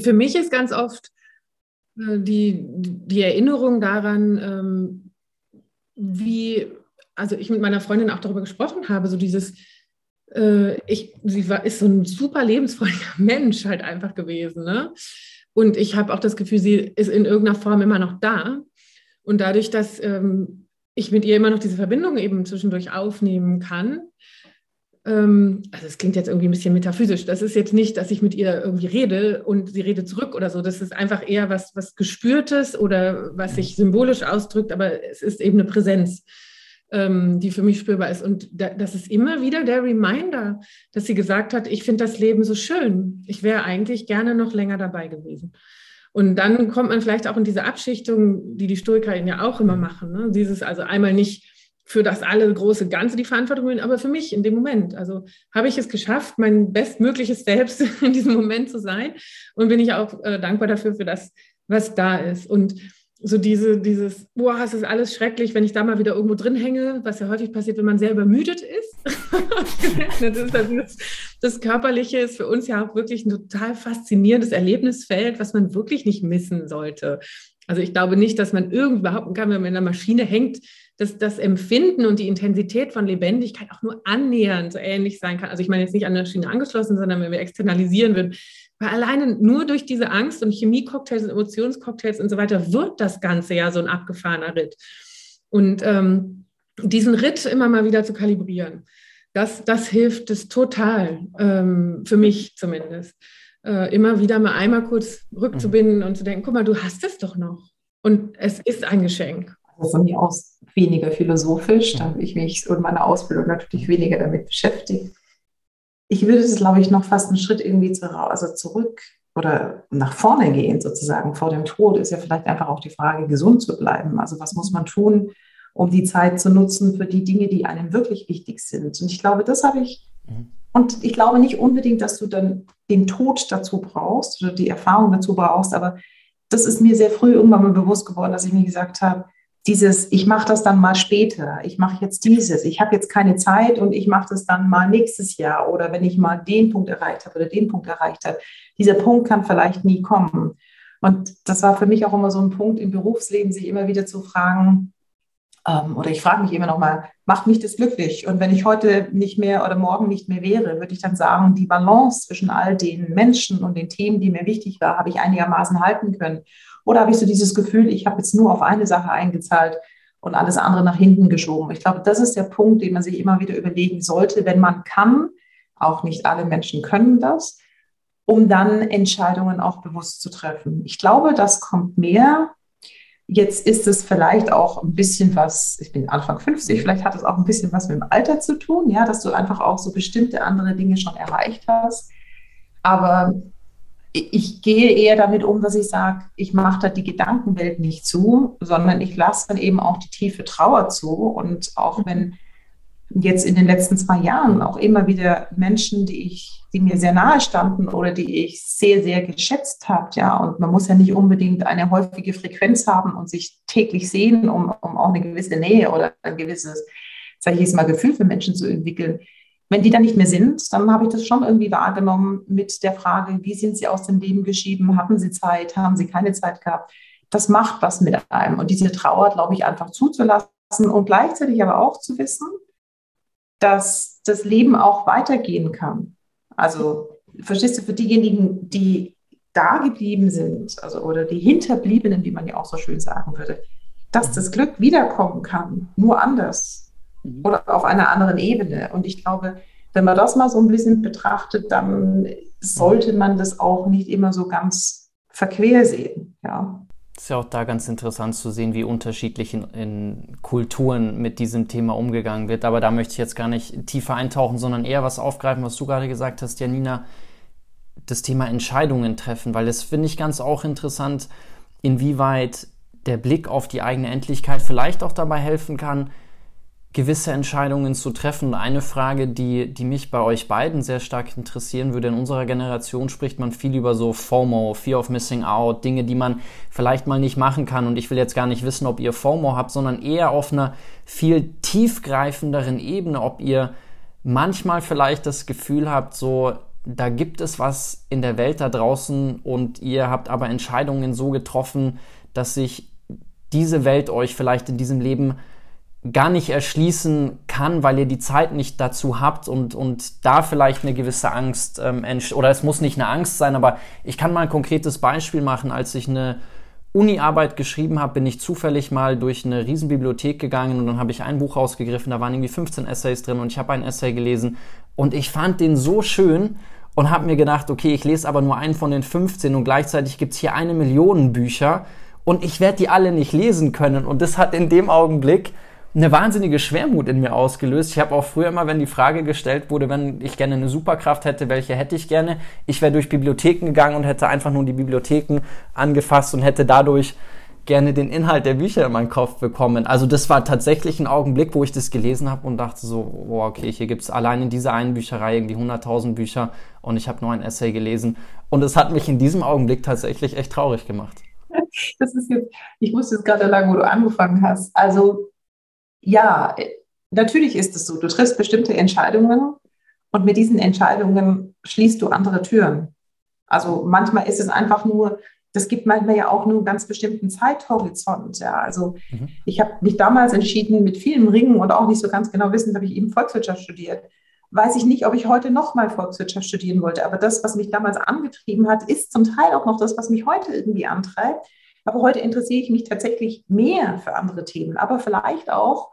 für mich ist ganz oft äh, die, die Erinnerung daran, ähm, wie, also ich mit meiner Freundin auch darüber gesprochen habe, so dieses, äh, ich, sie war, ist so ein super lebensfreudiger Mensch halt einfach gewesen. Ne? Und ich habe auch das Gefühl, sie ist in irgendeiner Form immer noch da. Und dadurch, dass ähm, ich mit ihr immer noch diese Verbindung eben zwischendurch aufnehmen kann, ähm, also es klingt jetzt irgendwie ein bisschen metaphysisch. Das ist jetzt nicht, dass ich mit ihr irgendwie rede und sie redet zurück oder so. Das ist einfach eher was, was Gespürtes oder was sich symbolisch ausdrückt, aber es ist eben eine Präsenz. Ähm, die für mich spürbar ist. Und da, das ist immer wieder der Reminder, dass sie gesagt hat, ich finde das Leben so schön. Ich wäre eigentlich gerne noch länger dabei gewesen. Und dann kommt man vielleicht auch in diese Abschichtung, die die Stoikerinnen ja auch immer machen. Ne? Dieses also einmal nicht für das alle große Ganze die Verantwortung nehmen, aber für mich in dem Moment. Also habe ich es geschafft, mein bestmögliches Selbst in diesem Moment zu sein und bin ich auch äh, dankbar dafür, für das, was da ist. Und so diese, dieses, boah, es ist alles schrecklich, wenn ich da mal wieder irgendwo drin hänge, was ja häufig passiert, wenn man sehr übermüdet ist. das, ist das, das, Körperliche ist für uns ja auch wirklich ein total faszinierendes Erlebnisfeld, was man wirklich nicht missen sollte. Also ich glaube nicht, dass man irgend behaupten kann, wenn man in der Maschine hängt, dass das Empfinden und die Intensität von Lebendigkeit auch nur annähernd so ähnlich sein kann. Also ich meine jetzt nicht an der Maschine angeschlossen, sondern wenn wir externalisieren würden, weil alleine nur durch diese Angst und Chemie-Cocktails und Emotionscocktails und so weiter wird das Ganze ja so ein abgefahrener Ritt. Und ähm, diesen Ritt immer mal wieder zu kalibrieren, das, das hilft es total, ähm, für mich zumindest. Äh, immer wieder mal einmal kurz rückzubinden und zu denken, guck mal, du hast es doch noch. Und es ist ein Geschenk. Also von mir aus weniger philosophisch, da habe ich mich und meine Ausbildung natürlich weniger damit beschäftigt ich würde es, glaube ich, noch fast einen Schritt irgendwie zu, also zurück oder nach vorne gehen, sozusagen vor dem Tod, ist ja vielleicht einfach auch die Frage, gesund zu bleiben. Also was muss man tun, um die Zeit zu nutzen für die Dinge, die einem wirklich wichtig sind. Und ich glaube, das habe ich, mhm. und ich glaube nicht unbedingt, dass du dann den Tod dazu brauchst oder die Erfahrung dazu brauchst, aber das ist mir sehr früh irgendwann mal bewusst geworden, dass ich mir gesagt habe, dieses, ich mache das dann mal später, ich mache jetzt dieses, ich habe jetzt keine Zeit und ich mache das dann mal nächstes Jahr oder wenn ich mal den Punkt erreicht habe oder den Punkt erreicht habe. Dieser Punkt kann vielleicht nie kommen. Und das war für mich auch immer so ein Punkt im Berufsleben, sich immer wieder zu fragen, ähm, oder ich frage mich immer noch mal, macht mich das glücklich? Und wenn ich heute nicht mehr oder morgen nicht mehr wäre, würde ich dann sagen, die Balance zwischen all den Menschen und den Themen, die mir wichtig war, habe ich einigermaßen halten können. Oder habe ich so dieses Gefühl, ich habe jetzt nur auf eine Sache eingezahlt und alles andere nach hinten geschoben? Ich glaube, das ist der Punkt, den man sich immer wieder überlegen sollte, wenn man kann. Auch nicht alle Menschen können das, um dann Entscheidungen auch bewusst zu treffen. Ich glaube, das kommt mehr. Jetzt ist es vielleicht auch ein bisschen was, ich bin Anfang 50, vielleicht hat es auch ein bisschen was mit dem Alter zu tun, ja, dass du einfach auch so bestimmte andere Dinge schon erreicht hast. Aber ich gehe eher damit um, dass ich sage, ich mache da die Gedankenwelt nicht zu, sondern ich lasse dann eben auch die tiefe Trauer zu. Und auch wenn jetzt in den letzten zwei Jahren auch immer wieder Menschen, die ich, die mir sehr nahe standen oder die ich sehr, sehr geschätzt habe, ja, und man muss ja nicht unbedingt eine häufige Frequenz haben und sich täglich sehen, um, um auch eine gewisse Nähe oder ein gewisses, sage ich jetzt mal, Gefühl für Menschen zu entwickeln. Wenn die dann nicht mehr sind, dann habe ich das schon irgendwie wahrgenommen mit der Frage, wie sind sie aus dem Leben geschieden? Hatten sie Zeit? Haben sie keine Zeit gehabt? Das macht was mit einem. Und diese Trauer, glaube ich, einfach zuzulassen und gleichzeitig aber auch zu wissen, dass das Leben auch weitergehen kann. Also, verstehst du, für diejenigen, die da geblieben sind, also oder die Hinterbliebenen, wie man ja auch so schön sagen würde, dass das Glück wiederkommen kann, nur anders mhm. oder auf einer anderen Ebene. Und ich glaube, wenn man das mal so ein bisschen betrachtet, dann sollte man das auch nicht immer so ganz verquer sehen. Ja. Es ist ja auch da ganz interessant zu sehen, wie unterschiedlich in, in, Kulturen mit diesem Thema umgegangen wird. Aber da möchte ich jetzt gar nicht tiefer eintauchen, sondern eher was aufgreifen, was du gerade gesagt hast, Janina, das Thema Entscheidungen treffen, weil das finde ich ganz auch interessant, inwieweit der Blick auf die eigene Endlichkeit vielleicht auch dabei helfen kann, gewisse Entscheidungen zu treffen. Eine Frage, die, die mich bei euch beiden sehr stark interessieren würde, in unserer Generation spricht man viel über so FOMO, Fear of Missing Out, Dinge, die man vielleicht mal nicht machen kann. Und ich will jetzt gar nicht wissen, ob ihr FOMO habt, sondern eher auf einer viel tiefgreifenderen Ebene, ob ihr manchmal vielleicht das Gefühl habt, so, da gibt es was in der Welt da draußen und ihr habt aber Entscheidungen so getroffen, dass sich diese Welt euch vielleicht in diesem Leben gar nicht erschließen kann, weil ihr die Zeit nicht dazu habt und, und da vielleicht eine gewisse Angst ähm, oder es muss nicht eine Angst sein, aber ich kann mal ein konkretes Beispiel machen. Als ich eine Uni-Arbeit geschrieben habe, bin ich zufällig mal durch eine Riesenbibliothek gegangen und dann habe ich ein Buch rausgegriffen, da waren irgendwie 15 Essays drin und ich habe ein Essay gelesen und ich fand den so schön und habe mir gedacht, okay, ich lese aber nur einen von den 15 und gleichzeitig gibt es hier eine Million Bücher und ich werde die alle nicht lesen können und das hat in dem Augenblick eine wahnsinnige Schwermut in mir ausgelöst. Ich habe auch früher immer, wenn die Frage gestellt wurde, wenn ich gerne eine Superkraft hätte, welche hätte ich gerne, ich wäre durch Bibliotheken gegangen und hätte einfach nur die Bibliotheken angefasst und hätte dadurch gerne den Inhalt der Bücher in meinen Kopf bekommen. Also das war tatsächlich ein Augenblick, wo ich das gelesen habe und dachte so, oh, okay, hier gibt's allein in dieser einen Bücherei irgendwie 100.000 Bücher und ich habe nur ein Essay gelesen. Und es hat mich in diesem Augenblick tatsächlich echt traurig gemacht. Das ist jetzt, ich wusste jetzt gerade lang, wo du angefangen hast. Also ja, natürlich ist es so, du triffst bestimmte Entscheidungen und mit diesen Entscheidungen schließt du andere Türen. Also manchmal ist es einfach nur das gibt manchmal ja auch nur einen ganz bestimmten Zeithorizont. Ja. Also mhm. ich habe mich damals entschieden, mit vielen Ringen und auch nicht so ganz genau wissen, habe ich eben Volkswirtschaft studiert. Weiß ich nicht, ob ich heute nochmal Volkswirtschaft studieren wollte. Aber das, was mich damals angetrieben hat, ist zum Teil auch noch das, was mich heute irgendwie antreibt. Aber heute interessiere ich mich tatsächlich mehr für andere Themen, aber vielleicht auch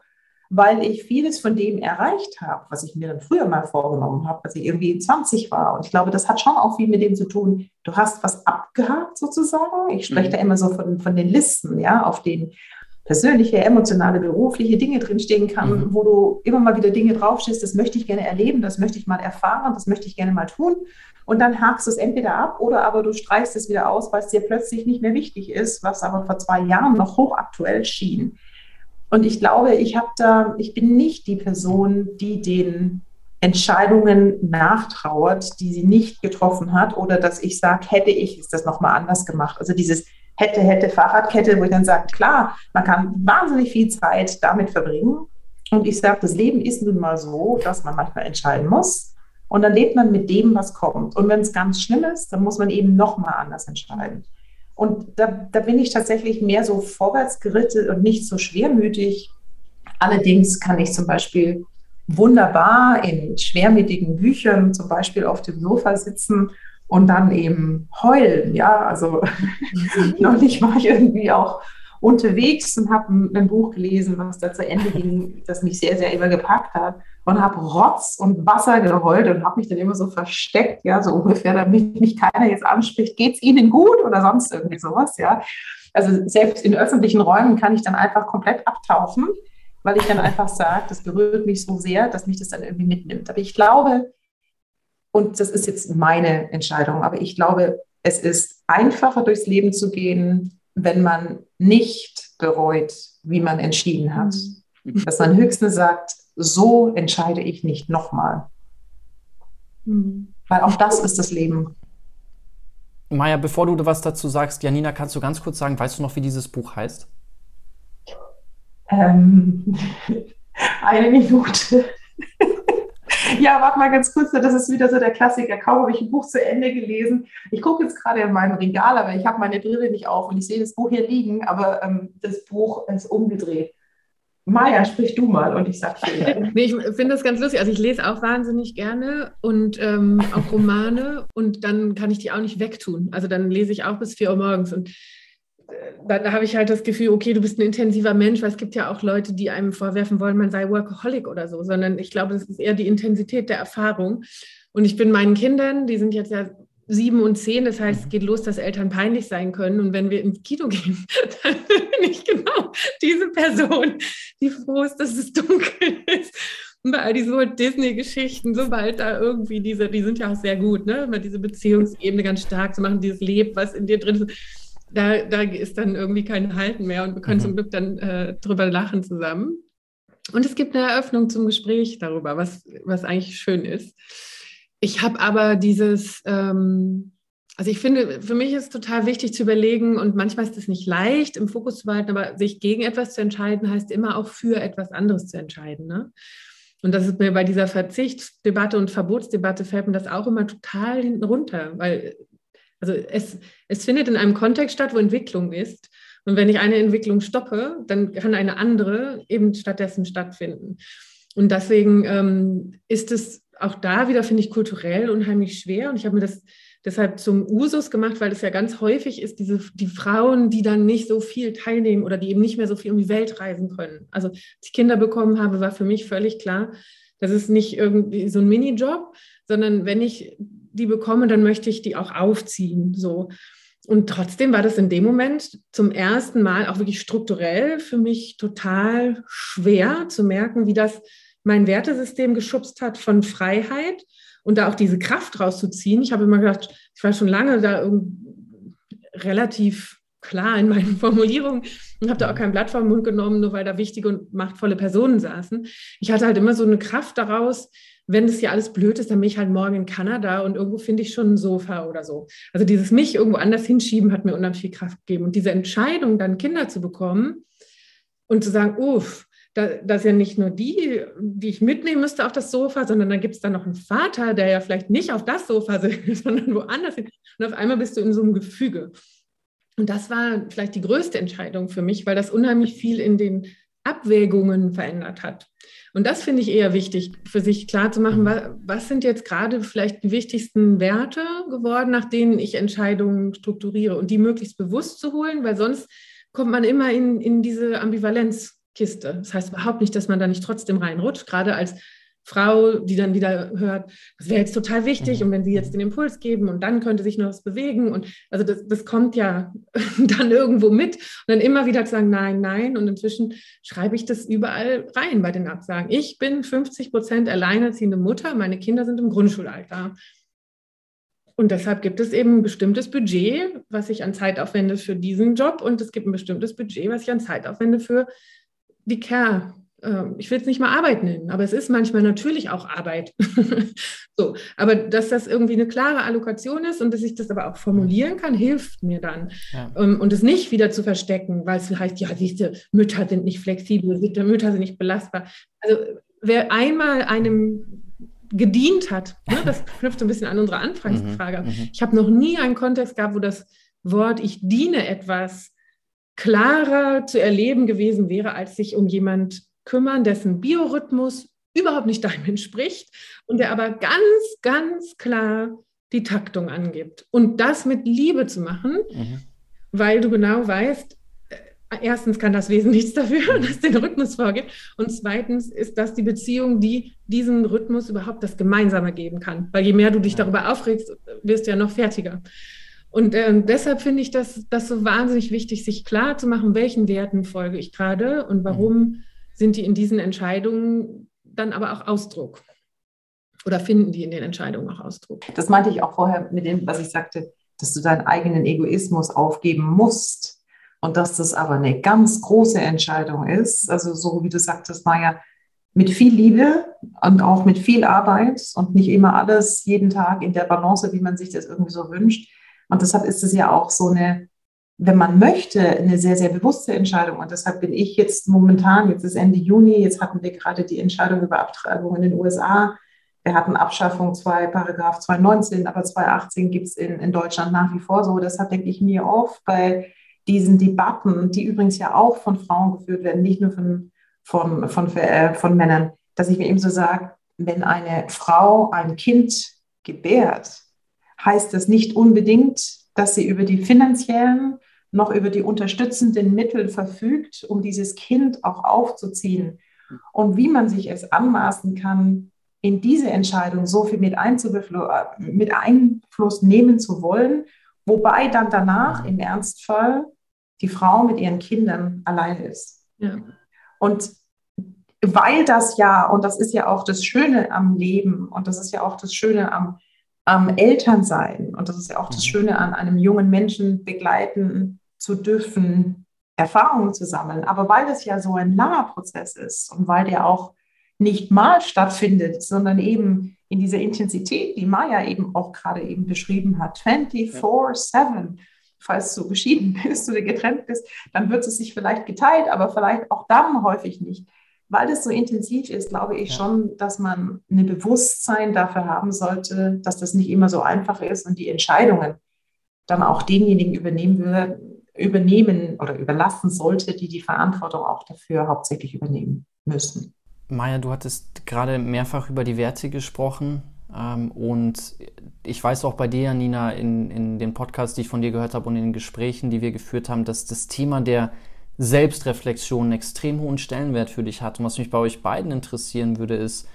weil ich vieles von dem erreicht habe, was ich mir dann früher mal vorgenommen habe, als ich irgendwie 20 war. Und ich glaube, das hat schon auch viel mit dem zu tun, du hast was abgehakt sozusagen. Ich spreche mhm. da immer so von, von den Listen, ja, auf denen persönliche, emotionale, berufliche Dinge drinstehen kann, mhm. wo du immer mal wieder Dinge draufstehst, das möchte ich gerne erleben, das möchte ich mal erfahren, das möchte ich gerne mal tun. Und dann hakst du es entweder ab oder aber du streichst es wieder aus, weil es dir plötzlich nicht mehr wichtig ist, was aber vor zwei Jahren noch hochaktuell schien. Und ich glaube, ich habe da, ich bin nicht die Person, die den Entscheidungen nachtrauert, die sie nicht getroffen hat, oder dass ich sage, hätte ich es das nochmal anders gemacht. Also dieses hätte, hätte Fahrradkette, wo ich dann sage, klar, man kann wahnsinnig viel Zeit damit verbringen. Und ich sage, das Leben ist nun mal so, dass man manchmal entscheiden muss. Und dann lebt man mit dem, was kommt. Und wenn es ganz schlimm ist, dann muss man eben nochmal anders entscheiden. Und da, da bin ich tatsächlich mehr so vorwärts gerittet und nicht so schwermütig. Allerdings kann ich zum Beispiel wunderbar in schwermütigen Büchern zum Beispiel auf dem Sofa sitzen und dann eben heulen. Ja, also neulich war ich irgendwie auch unterwegs und habe ein, ein, Buch gelesen, was da zu Ende ging, das mich sehr, sehr immer gepackt hat und habe Rotz und Wasser geheult und habe mich dann immer so versteckt, ja, so ungefähr, damit mich keiner jetzt anspricht, geht es Ihnen gut oder sonst irgendwie sowas, ja. Also selbst in öffentlichen Räumen kann ich dann einfach komplett abtauchen, weil ich dann einfach sage, das berührt mich so sehr, dass mich das dann irgendwie mitnimmt. Aber ich glaube, und das ist jetzt meine Entscheidung, aber ich glaube, es ist einfacher durchs Leben zu gehen, wenn man nicht bereut, wie man entschieden hat. Mhm. Dass man höchstens sagt, so entscheide ich nicht nochmal. Mhm. Weil auch das ist das Leben. Maja, bevor du was dazu sagst, Janina, kannst du ganz kurz sagen, weißt du noch, wie dieses Buch heißt? Ähm, eine Minute. ja, warte mal ganz kurz, das ist wieder so der Klassiker. Kaum habe ich ein Buch zu Ende gelesen. Ich gucke jetzt gerade in mein Regal, aber ich habe meine Brille nicht auf und ich sehe das Buch hier liegen, aber ähm, das Buch ist umgedreht. Maja, sprich du mal und ich sage dir. nee, ich finde das ganz lustig. Also ich lese auch wahnsinnig gerne und ähm, auch Romane und dann kann ich die auch nicht wegtun. Also dann lese ich auch bis 4 Uhr morgens und da habe ich halt das Gefühl, okay, du bist ein intensiver Mensch, weil es gibt ja auch Leute, die einem vorwerfen wollen, man sei Workaholic oder so, sondern ich glaube, das ist eher die Intensität der Erfahrung. Und ich bin meinen Kindern, die sind jetzt ja sieben und zehn, das heißt, es geht los, dass Eltern peinlich sein können. Und wenn wir ins Kino gehen, dann bin ich genau diese Person, die froh ist, dass es dunkel ist. Und bei all diesen Disney-Geschichten, sobald da irgendwie diese, die sind ja auch sehr gut, ne, immer diese Beziehungsebene ganz stark zu machen, dieses Leben, was in dir drin ist da, da ist dann irgendwie kein Halten mehr und wir können mhm. zum Glück dann äh, drüber lachen zusammen. Und es gibt eine Eröffnung zum Gespräch darüber, was, was eigentlich schön ist. Ich habe aber dieses, ähm, also ich finde, für mich ist total wichtig zu überlegen und manchmal ist es nicht leicht, im Fokus zu behalten, aber sich gegen etwas zu entscheiden, heißt immer auch für etwas anderes zu entscheiden. Ne? Und das ist mir bei dieser Verzichtsdebatte und Verbotsdebatte fällt mir das auch immer total hinten runter, weil also es, es findet in einem Kontext statt, wo Entwicklung ist. Und wenn ich eine Entwicklung stoppe, dann kann eine andere eben stattdessen stattfinden. Und deswegen ähm, ist es auch da wieder, finde ich, kulturell unheimlich schwer. Und ich habe mir das deshalb zum Usus gemacht, weil es ja ganz häufig ist, diese, die Frauen, die dann nicht so viel teilnehmen oder die eben nicht mehr so viel um die Welt reisen können. Also, als ich Kinder bekommen habe, war für mich völlig klar, das ist nicht irgendwie so ein Minijob, sondern wenn ich die bekomme, dann möchte ich die auch aufziehen. So. Und trotzdem war das in dem Moment zum ersten Mal auch wirklich strukturell für mich total schwer zu merken, wie das mein Wertesystem geschubst hat von Freiheit und da auch diese Kraft rauszuziehen. Ich habe immer gedacht, ich war schon lange da relativ klar in meinen Formulierungen und habe da auch kein Blatt vom Mund genommen, nur weil da wichtige und machtvolle Personen saßen. Ich hatte halt immer so eine Kraft daraus, wenn das hier alles blöd ist, dann bin ich halt morgen in Kanada und irgendwo finde ich schon ein Sofa oder so. Also dieses mich irgendwo anders hinschieben hat mir unheimlich viel Kraft gegeben. Und diese Entscheidung, dann Kinder zu bekommen und zu sagen, uff, da, das ist ja nicht nur die, die ich mitnehmen müsste auf das Sofa, sondern dann gibt es da noch einen Vater, der ja vielleicht nicht auf das Sofa sitzt, sondern woanders. Und auf einmal bist du in so einem Gefüge. Und das war vielleicht die größte Entscheidung für mich, weil das unheimlich viel in den Abwägungen verändert hat. Und das finde ich eher wichtig, für sich klarzumachen, mhm. was, was sind jetzt gerade vielleicht die wichtigsten Werte geworden, nach denen ich Entscheidungen strukturiere und die möglichst bewusst zu holen, weil sonst kommt man immer in, in diese Ambivalenzkiste. Das heißt überhaupt nicht, dass man da nicht trotzdem reinrutscht, gerade als Frau, die dann wieder hört, das wäre jetzt total wichtig mhm. und wenn sie jetzt den Impuls geben und dann könnte sich noch was bewegen und also das, das kommt ja dann irgendwo mit und dann immer wieder zu sagen, nein, nein und inzwischen schreibe ich das überall rein bei den Absagen. Ich bin 50 Prozent alleinerziehende Mutter, meine Kinder sind im Grundschulalter. Und deshalb gibt es eben ein bestimmtes Budget, was ich an Zeit aufwende für diesen Job und es gibt ein bestimmtes Budget, was ich an Zeit aufwende für die Care ähm, ich will es nicht mal Arbeit nennen, aber es ist manchmal natürlich auch Arbeit. so, aber dass das irgendwie eine klare Allokation ist und dass ich das aber auch formulieren kann, hilft mir dann. Ja. Ähm, und es nicht wieder zu verstecken, weil es heißt, ja, siehst du, Mütter sind nicht flexibel, Mütter sind nicht belastbar. Also wer einmal einem gedient hat, ne, das knüpft so ein bisschen an unsere Anfangsfrage. Mhm, mhm, ich habe noch nie einen Kontext gehabt, wo das Wort ich diene etwas klarer zu erleben gewesen wäre, als sich um jemand kümmern, dessen Biorhythmus überhaupt nicht deinem entspricht und der aber ganz, ganz klar die Taktung angibt. Und das mit Liebe zu machen, mhm. weil du genau weißt, äh, erstens kann das Wesen nichts dafür, dass den Rhythmus vorgibt. Und zweitens ist das die Beziehung, die diesen Rhythmus überhaupt das Gemeinsame geben kann. Weil je mehr du dich darüber aufregst, wirst du ja noch fertiger. Und äh, deshalb finde ich das, das so wahnsinnig wichtig, sich klar zu machen, welchen Werten folge ich gerade und warum mhm sind die in diesen Entscheidungen dann aber auch Ausdruck? Oder finden die in den Entscheidungen auch Ausdruck? Das meinte ich auch vorher mit dem, was ich sagte, dass du deinen eigenen Egoismus aufgeben musst und dass das aber eine ganz große Entscheidung ist. Also so wie du sagtest, Maja, mit viel Liebe und auch mit viel Arbeit und nicht immer alles jeden Tag in der Balance, wie man sich das irgendwie so wünscht. Und deshalb ist es ja auch so eine wenn man möchte, eine sehr, sehr bewusste Entscheidung. Und deshalb bin ich jetzt momentan, jetzt ist Ende Juni, jetzt hatten wir gerade die Entscheidung über Abtreibung in den USA. Wir hatten Abschaffung 2, Paragraph 219, aber 218 gibt es in, in Deutschland nach wie vor so. Deshalb denke ich mir oft bei diesen Debatten, die übrigens ja auch von Frauen geführt werden, nicht nur von, von, von, äh, von Männern, dass ich mir eben so sage, wenn eine Frau ein Kind gebärt, heißt das nicht unbedingt, dass sie über die finanziellen noch über die unterstützenden Mittel verfügt, um dieses Kind auch aufzuziehen. Und wie man sich es anmaßen kann, in diese Entscheidung so viel mit, mit Einfluss nehmen zu wollen, wobei dann danach im Ernstfall die Frau mit ihren Kindern allein ist. Ja. Und weil das ja, und das ist ja auch das Schöne am Leben und das ist ja auch das Schöne am, am Elternsein und das ist ja auch das mhm. Schöne an einem jungen Menschen begleiten zu dürfen, Erfahrungen zu sammeln. Aber weil es ja so ein langer Prozess ist und weil der auch nicht mal stattfindet, sondern eben in dieser Intensität, die Maya eben auch gerade eben beschrieben hat, 24-7, falls du geschieden bist oder getrennt bist, dann wird es sich vielleicht geteilt, aber vielleicht auch dann häufig nicht. Weil es so intensiv ist, glaube ich ja. schon, dass man ein Bewusstsein dafür haben sollte, dass das nicht immer so einfach ist und die Entscheidungen dann auch denjenigen übernehmen würden, übernehmen oder überlassen sollte, die die Verantwortung auch dafür hauptsächlich übernehmen müssen. Maja, du hattest gerade mehrfach über die Werte gesprochen. Ähm, und ich weiß auch bei dir, Nina, in, in den Podcasts, die ich von dir gehört habe und in den Gesprächen, die wir geführt haben, dass das Thema der Selbstreflexion einen extrem hohen Stellenwert für dich hat. Und was mich bei euch beiden interessieren würde, ist,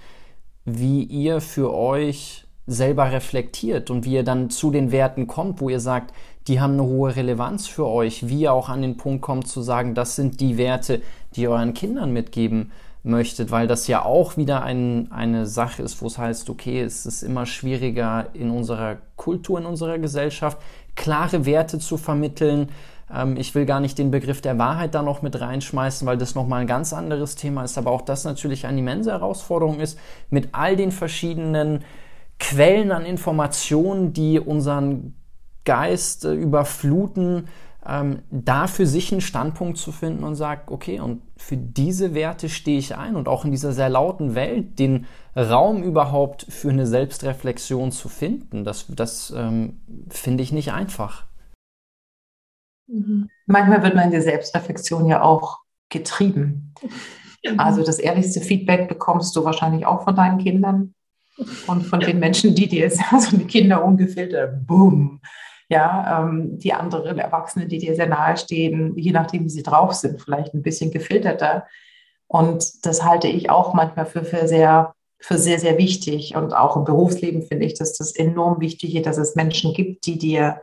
wie ihr für euch selber reflektiert und wie ihr dann zu den Werten kommt, wo ihr sagt, die haben eine hohe Relevanz für euch, wie ihr auch an den Punkt kommt zu sagen, das sind die Werte, die ihr euren Kindern mitgeben möchtet, weil das ja auch wieder ein, eine Sache ist, wo es heißt, okay, es ist immer schwieriger in unserer Kultur, in unserer Gesellschaft, klare Werte zu vermitteln. Ähm, ich will gar nicht den Begriff der Wahrheit da noch mit reinschmeißen, weil das nochmal ein ganz anderes Thema ist, aber auch das natürlich eine immense Herausforderung ist, mit all den verschiedenen Quellen an Informationen, die unseren Geist äh, überfluten, ähm, da für sich einen Standpunkt zu finden und sagt, okay, und für diese Werte stehe ich ein und auch in dieser sehr lauten Welt den Raum überhaupt für eine Selbstreflexion zu finden, das, das ähm, finde ich nicht einfach. Mhm. Manchmal wird man in der Selbstreflexion ja auch getrieben. Also das ehrlichste Feedback bekommst du wahrscheinlich auch von deinen Kindern und von den Menschen, die dir, also die Kinder ungefiltert, boom, ja, ähm, die anderen Erwachsenen, die dir sehr nahe stehen, je nachdem, wie sie drauf sind, vielleicht ein bisschen gefilterter. Und das halte ich auch manchmal für, für sehr für sehr, sehr wichtig. Und auch im Berufsleben finde ich, dass das enorm wichtig ist, dass es Menschen gibt, die dir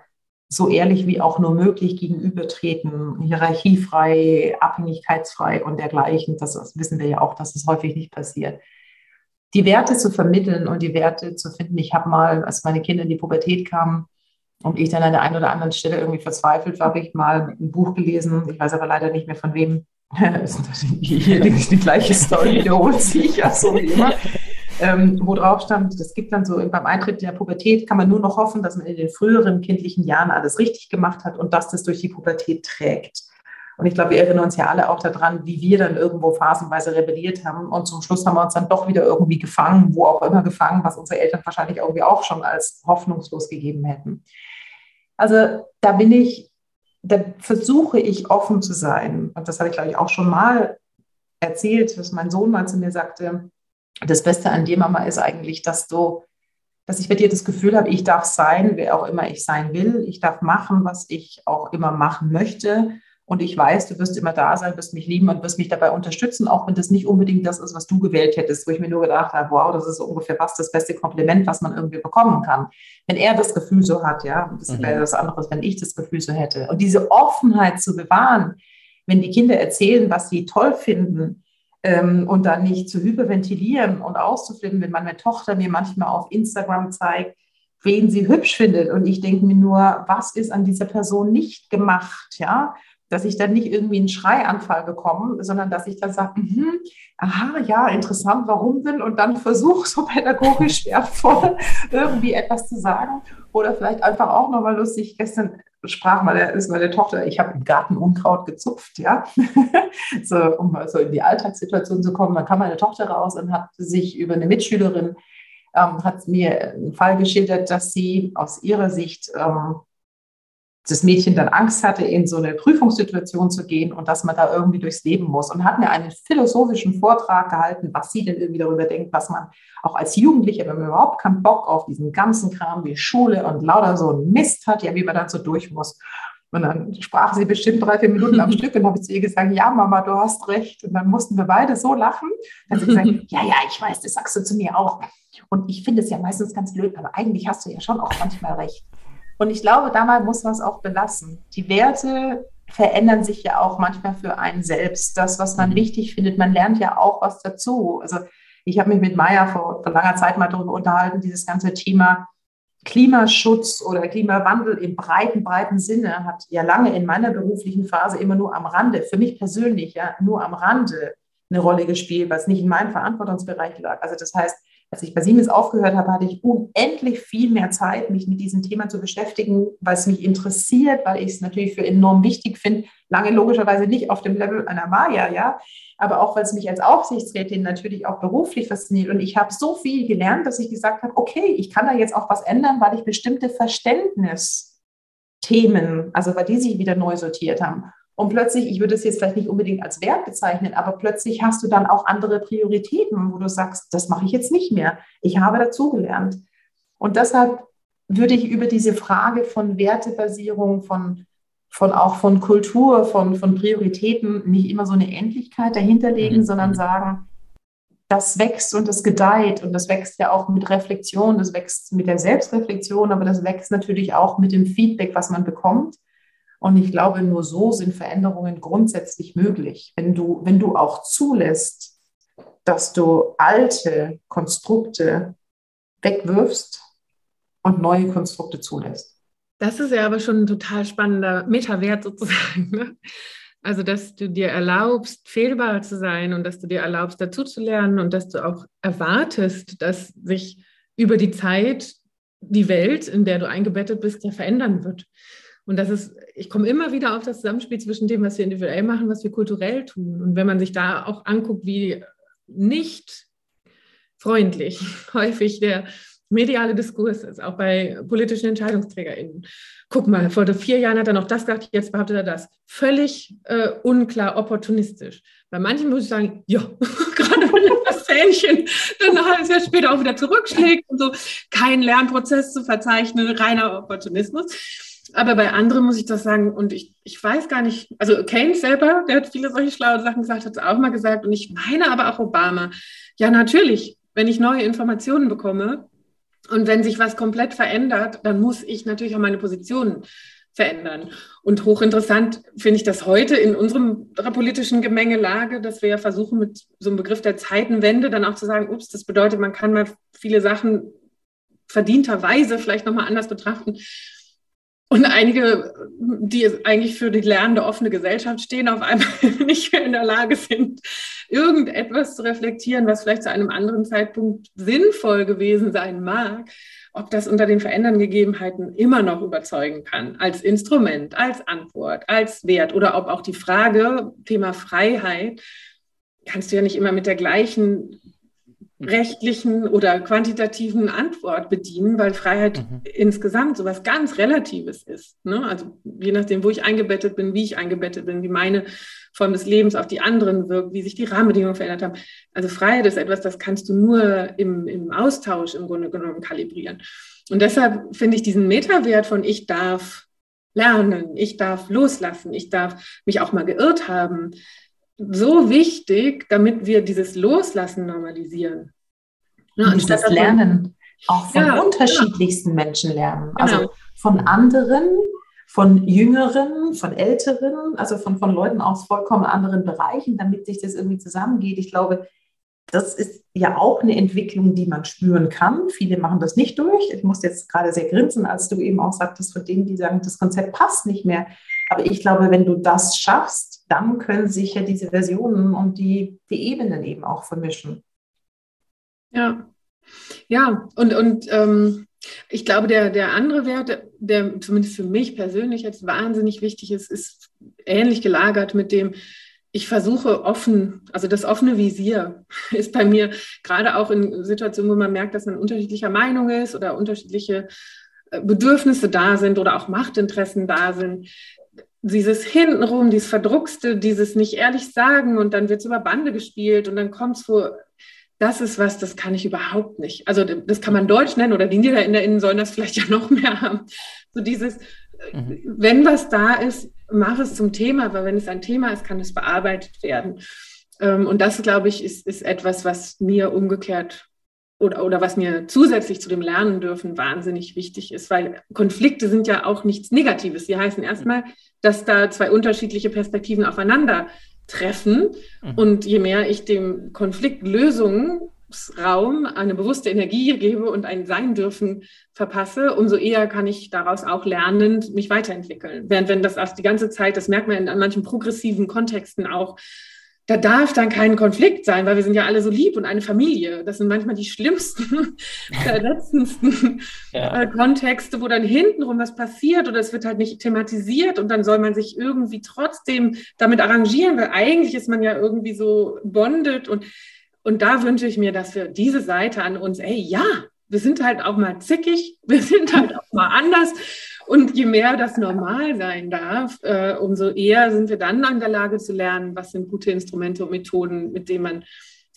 so ehrlich wie auch nur möglich gegenübertreten, hierarchiefrei, abhängigkeitsfrei und dergleichen. Das wissen wir ja auch, dass das häufig nicht passiert. Die Werte zu vermitteln und die Werte zu finden. Ich habe mal, als meine Kinder in die Pubertät kamen, und ich dann an der einen oder anderen Stelle irgendwie verzweifelt war, habe ich mal ein Buch gelesen, ich weiß aber leider nicht mehr von wem. Hier ist die gleiche Story, wiederholt sich ja so wie immer. Ähm, wo drauf stand, das gibt dann so beim Eintritt der Pubertät, kann man nur noch hoffen, dass man in den früheren kindlichen Jahren alles richtig gemacht hat und dass das durch die Pubertät trägt. Und ich glaube, wir erinnern uns ja alle auch daran, wie wir dann irgendwo phasenweise rebelliert haben. Und zum Schluss haben wir uns dann doch wieder irgendwie gefangen, wo auch immer gefangen, was unsere Eltern wahrscheinlich irgendwie auch schon als hoffnungslos gegeben hätten. Also da bin ich, da versuche ich offen zu sein. Und das habe ich, glaube ich, auch schon mal erzählt, dass mein Sohn mal zu mir sagte, das Beste an dir, Mama, ist eigentlich, dass du, dass ich bei dir das Gefühl habe, ich darf sein, wer auch immer ich sein will. Ich darf machen, was ich auch immer machen möchte. Und ich weiß, du wirst immer da sein, wirst mich lieben und wirst mich dabei unterstützen, auch wenn das nicht unbedingt das ist, was du gewählt hättest, wo ich mir nur gedacht habe, wow, das ist so ungefähr fast das beste Kompliment, was man irgendwie bekommen kann. Wenn er das Gefühl so hat, ja, das mhm. wäre das andere, wenn ich das Gefühl so hätte. Und diese Offenheit zu bewahren, wenn die Kinder erzählen, was sie toll finden, ähm, und dann nicht zu hyperventilieren und auszuflippen, wenn meine Tochter mir manchmal auf Instagram zeigt, wen sie hübsch findet. Und ich denke mir nur, was ist an dieser Person nicht gemacht, ja? dass ich dann nicht irgendwie einen Schreianfall bekomme, sondern dass ich dann sage, mm aha, ja, interessant, warum denn? Und dann versuche so pädagogisch wertvoll irgendwie etwas zu sagen. Oder vielleicht einfach auch nochmal lustig, gestern sprach mal, ist meine Tochter, ich habe im Garten Unkraut gezupft, ja, so, um so in die Alltagssituation zu kommen. Dann kam meine Tochter raus und hat sich über eine Mitschülerin, ähm, hat mir einen Fall geschildert, dass sie aus ihrer Sicht ähm, das Mädchen dann Angst hatte, in so eine Prüfungssituation zu gehen und dass man da irgendwie durchs Leben muss und hat mir einen philosophischen Vortrag gehalten, was sie denn irgendwie darüber denkt, was man auch als Jugendliche, wenn man überhaupt keinen Bock auf diesen ganzen Kram wie Schule und lauter so ein Mist hat, ja, wie man dann so durch muss. Und dann sprach sie bestimmt drei, vier Minuten am Stück und habe ich zu ihr gesagt, ja, Mama, du hast recht. Und dann mussten wir beide so lachen. Dann hat sie gesagt, ja, ja, ich weiß, das sagst du zu mir auch. Und ich finde es ja meistens ganz blöd, aber eigentlich hast du ja schon auch manchmal recht. Und ich glaube, dabei muss man es auch belassen. Die Werte verändern sich ja auch manchmal für einen selbst. Das, was man mhm. wichtig findet, man lernt ja auch was dazu. Also ich habe mich mit Maya vor, vor langer Zeit mal darüber unterhalten, dieses ganze Thema Klimaschutz oder Klimawandel im breiten, breiten Sinne hat ja lange in meiner beruflichen Phase immer nur am Rande, für mich persönlich ja nur am Rande eine Rolle gespielt, was nicht in meinem Verantwortungsbereich lag. Also das heißt, als ich bei Siemens aufgehört habe, hatte ich unendlich viel mehr Zeit, mich mit diesem Thema zu beschäftigen, weil es mich interessiert, weil ich es natürlich für enorm wichtig finde. Lange logischerweise nicht auf dem Level einer Maya, ja, aber auch weil es mich als Aufsichtsrätin natürlich auch beruflich fasziniert. Und ich habe so viel gelernt, dass ich gesagt habe, okay, ich kann da jetzt auch was ändern, weil ich bestimmte Verständnisthemen, also weil die sich wieder neu sortiert haben. Und plötzlich, ich würde es jetzt vielleicht nicht unbedingt als Wert bezeichnen, aber plötzlich hast du dann auch andere Prioritäten, wo du sagst, das mache ich jetzt nicht mehr. Ich habe dazugelernt. Und deshalb würde ich über diese Frage von Wertebasierung, von, von auch von Kultur, von, von Prioritäten nicht immer so eine Endlichkeit dahinterlegen, mhm. sondern sagen, das wächst und das gedeiht und das wächst ja auch mit Reflexion, das wächst mit der Selbstreflexion, aber das wächst natürlich auch mit dem Feedback, was man bekommt. Und ich glaube, nur so sind Veränderungen grundsätzlich möglich. Wenn du, wenn du auch zulässt, dass du alte Konstrukte wegwirfst und neue Konstrukte zulässt. Das ist ja aber schon ein total spannender Metawert sozusagen. Ne? Also, dass du dir erlaubst, fehlbar zu sein und dass du dir erlaubst, dazuzulernen und dass du auch erwartest, dass sich über die Zeit die Welt, in der du eingebettet bist, ja verändern wird. Und das ist, ich komme immer wieder auf das Zusammenspiel zwischen dem, was wir individuell machen, was wir kulturell tun. Und wenn man sich da auch anguckt, wie nicht freundlich häufig der mediale Diskurs ist, auch bei politischen EntscheidungsträgerInnen. Guck mal, vor vier Jahren hat er noch das gesagt, jetzt behauptet er das. Völlig äh, unklar, opportunistisch. Bei manchen muss ich sagen, ja, gerade wenn das Fähnchen dann ein halbes Jahr später auch wieder zurückschlägt und so, kein Lernprozess zu verzeichnen, reiner Opportunismus. Aber bei anderen muss ich das sagen, und ich, ich weiß gar nicht, also Keynes selber, der hat viele solche schlaue Sachen gesagt, hat es auch mal gesagt, und ich meine aber auch Obama. Ja, natürlich, wenn ich neue Informationen bekomme, und wenn sich was komplett verändert, dann muss ich natürlich auch meine Position verändern. Und hochinteressant finde ich das heute in unserer politischen Gemengelage, dass wir ja versuchen, mit so einem Begriff der Zeitenwende dann auch zu sagen, ups, das bedeutet, man kann mal viele Sachen verdienterweise vielleicht nochmal anders betrachten. Und einige, die eigentlich für die lernende offene Gesellschaft stehen, auf einmal nicht mehr in der Lage sind, irgendetwas zu reflektieren, was vielleicht zu einem anderen Zeitpunkt sinnvoll gewesen sein mag, ob das unter den verändernden Gegebenheiten immer noch überzeugen kann, als Instrument, als Antwort, als Wert oder ob auch die Frage, Thema Freiheit, kannst du ja nicht immer mit der gleichen rechtlichen oder quantitativen Antwort bedienen, weil Freiheit mhm. insgesamt so was ganz Relatives ist. Ne? Also je nachdem, wo ich eingebettet bin, wie ich eingebettet bin, wie meine Form des Lebens auf die anderen wirkt, wie sich die Rahmenbedingungen verändert haben. Also Freiheit ist etwas, das kannst du nur im, im Austausch im Grunde genommen kalibrieren. Und deshalb finde ich diesen Metawert von ich darf lernen, ich darf loslassen, ich darf mich auch mal geirrt haben, so wichtig, damit wir dieses Loslassen normalisieren. Ne, und das Lernen auch von ja, unterschiedlichsten ja. Menschen lernen. Also genau. Also von anderen, von Jüngeren, von Älteren, also von, von Leuten aus vollkommen anderen Bereichen, damit sich das irgendwie zusammengeht. Ich glaube, das ist ja auch eine Entwicklung, die man spüren kann. Viele machen das nicht durch. Ich muss jetzt gerade sehr grinsen, als du eben auch sagtest, von denen, die sagen, das Konzept passt nicht mehr. Aber ich glaube, wenn du das schaffst, dann können sich ja diese Versionen und die, die Ebenen eben auch vermischen. Ja, ja, und, und ähm, ich glaube, der, der andere Wert, der zumindest für mich persönlich jetzt wahnsinnig wichtig ist, ist ähnlich gelagert mit dem, ich versuche offen, also das offene Visier ist bei mir gerade auch in Situationen, wo man merkt, dass man unterschiedlicher Meinung ist oder unterschiedliche äh, Bedürfnisse da sind oder auch Machtinteressen da sind, dieses hintenrum, dieses Verdruckste, dieses nicht ehrlich sagen und dann wird es über Bande gespielt und dann kommt es vor, das ist was, das kann ich überhaupt nicht. Also das kann man Deutsch nennen oder die NiederländerInnen sollen das vielleicht ja noch mehr haben. So dieses, mhm. wenn was da ist, mach es zum Thema, weil wenn es ein Thema ist, kann es bearbeitet werden. Ähm, und das, glaube ich, ist, ist etwas, was mir umgekehrt oder, oder was mir zusätzlich zu dem Lernen dürfen wahnsinnig wichtig ist, weil Konflikte sind ja auch nichts Negatives. Sie heißen erstmal, dass da zwei unterschiedliche Perspektiven aufeinander treffen. Mhm. Und je mehr ich dem Konfliktlösungsraum eine bewusste Energie gebe und ein Sein dürfen verpasse, umso eher kann ich daraus auch lernend mich weiterentwickeln. Während wenn das die ganze Zeit, das merkt man in manchen progressiven Kontexten auch, da darf dann kein Konflikt sein, weil wir sind ja alle so lieb und eine Familie. Das sind manchmal die schlimmsten, verletzendsten ja. äh, Kontexte, wo dann hintenrum was passiert oder es wird halt nicht thematisiert und dann soll man sich irgendwie trotzdem damit arrangieren, weil eigentlich ist man ja irgendwie so bondet und, und da wünsche ich mir, dass wir diese Seite an uns, ey, ja, wir sind halt auch mal zickig, wir sind halt auch mal anders und je mehr das normal sein darf, äh, umso eher sind wir dann in der Lage zu lernen, was sind gute Instrumente und Methoden, mit denen man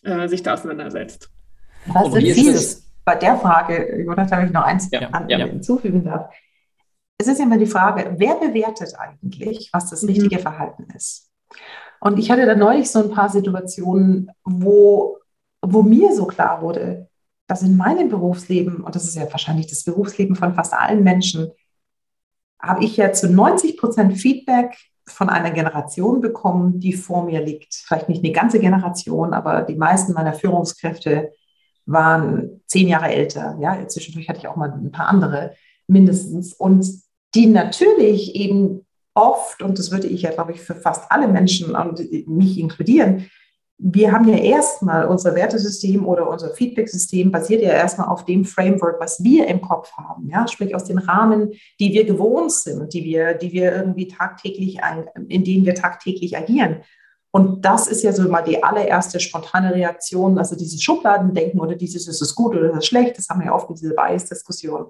äh, sich da auseinandersetzt. Was sind Sie? Bei der Frage, Jonas, habe ich noch eins ja, an, ja. hinzufügen darf. Es ist immer die Frage, wer bewertet eigentlich, was das mhm. richtige Verhalten ist? Und ich hatte da neulich so ein paar Situationen, wo wo mir so klar wurde, dass in meinem Berufsleben, und das ist ja wahrscheinlich das Berufsleben von fast allen Menschen, habe ich ja zu 90 Prozent Feedback von einer Generation bekommen, die vor mir liegt. Vielleicht nicht eine ganze Generation, aber die meisten meiner Führungskräfte waren zehn Jahre älter. Ja, zwischendurch hatte ich auch mal ein paar andere mindestens. Und die natürlich eben oft, und das würde ich ja, glaube ich, für fast alle Menschen und mich inkludieren, wir haben ja erstmal unser Wertesystem oder unser Feedback-System basiert ja erstmal auf dem Framework, was wir im Kopf haben, ja, sprich aus den Rahmen, die wir gewohnt sind, die wir, die wir irgendwie tagtäglich, in denen wir tagtäglich agieren. Und das ist ja so mal die allererste spontane Reaktion, also dieses Schubladendenken oder dieses, ist es gut oder ist es schlecht, das haben wir ja oft in dieser Bias-Diskussion.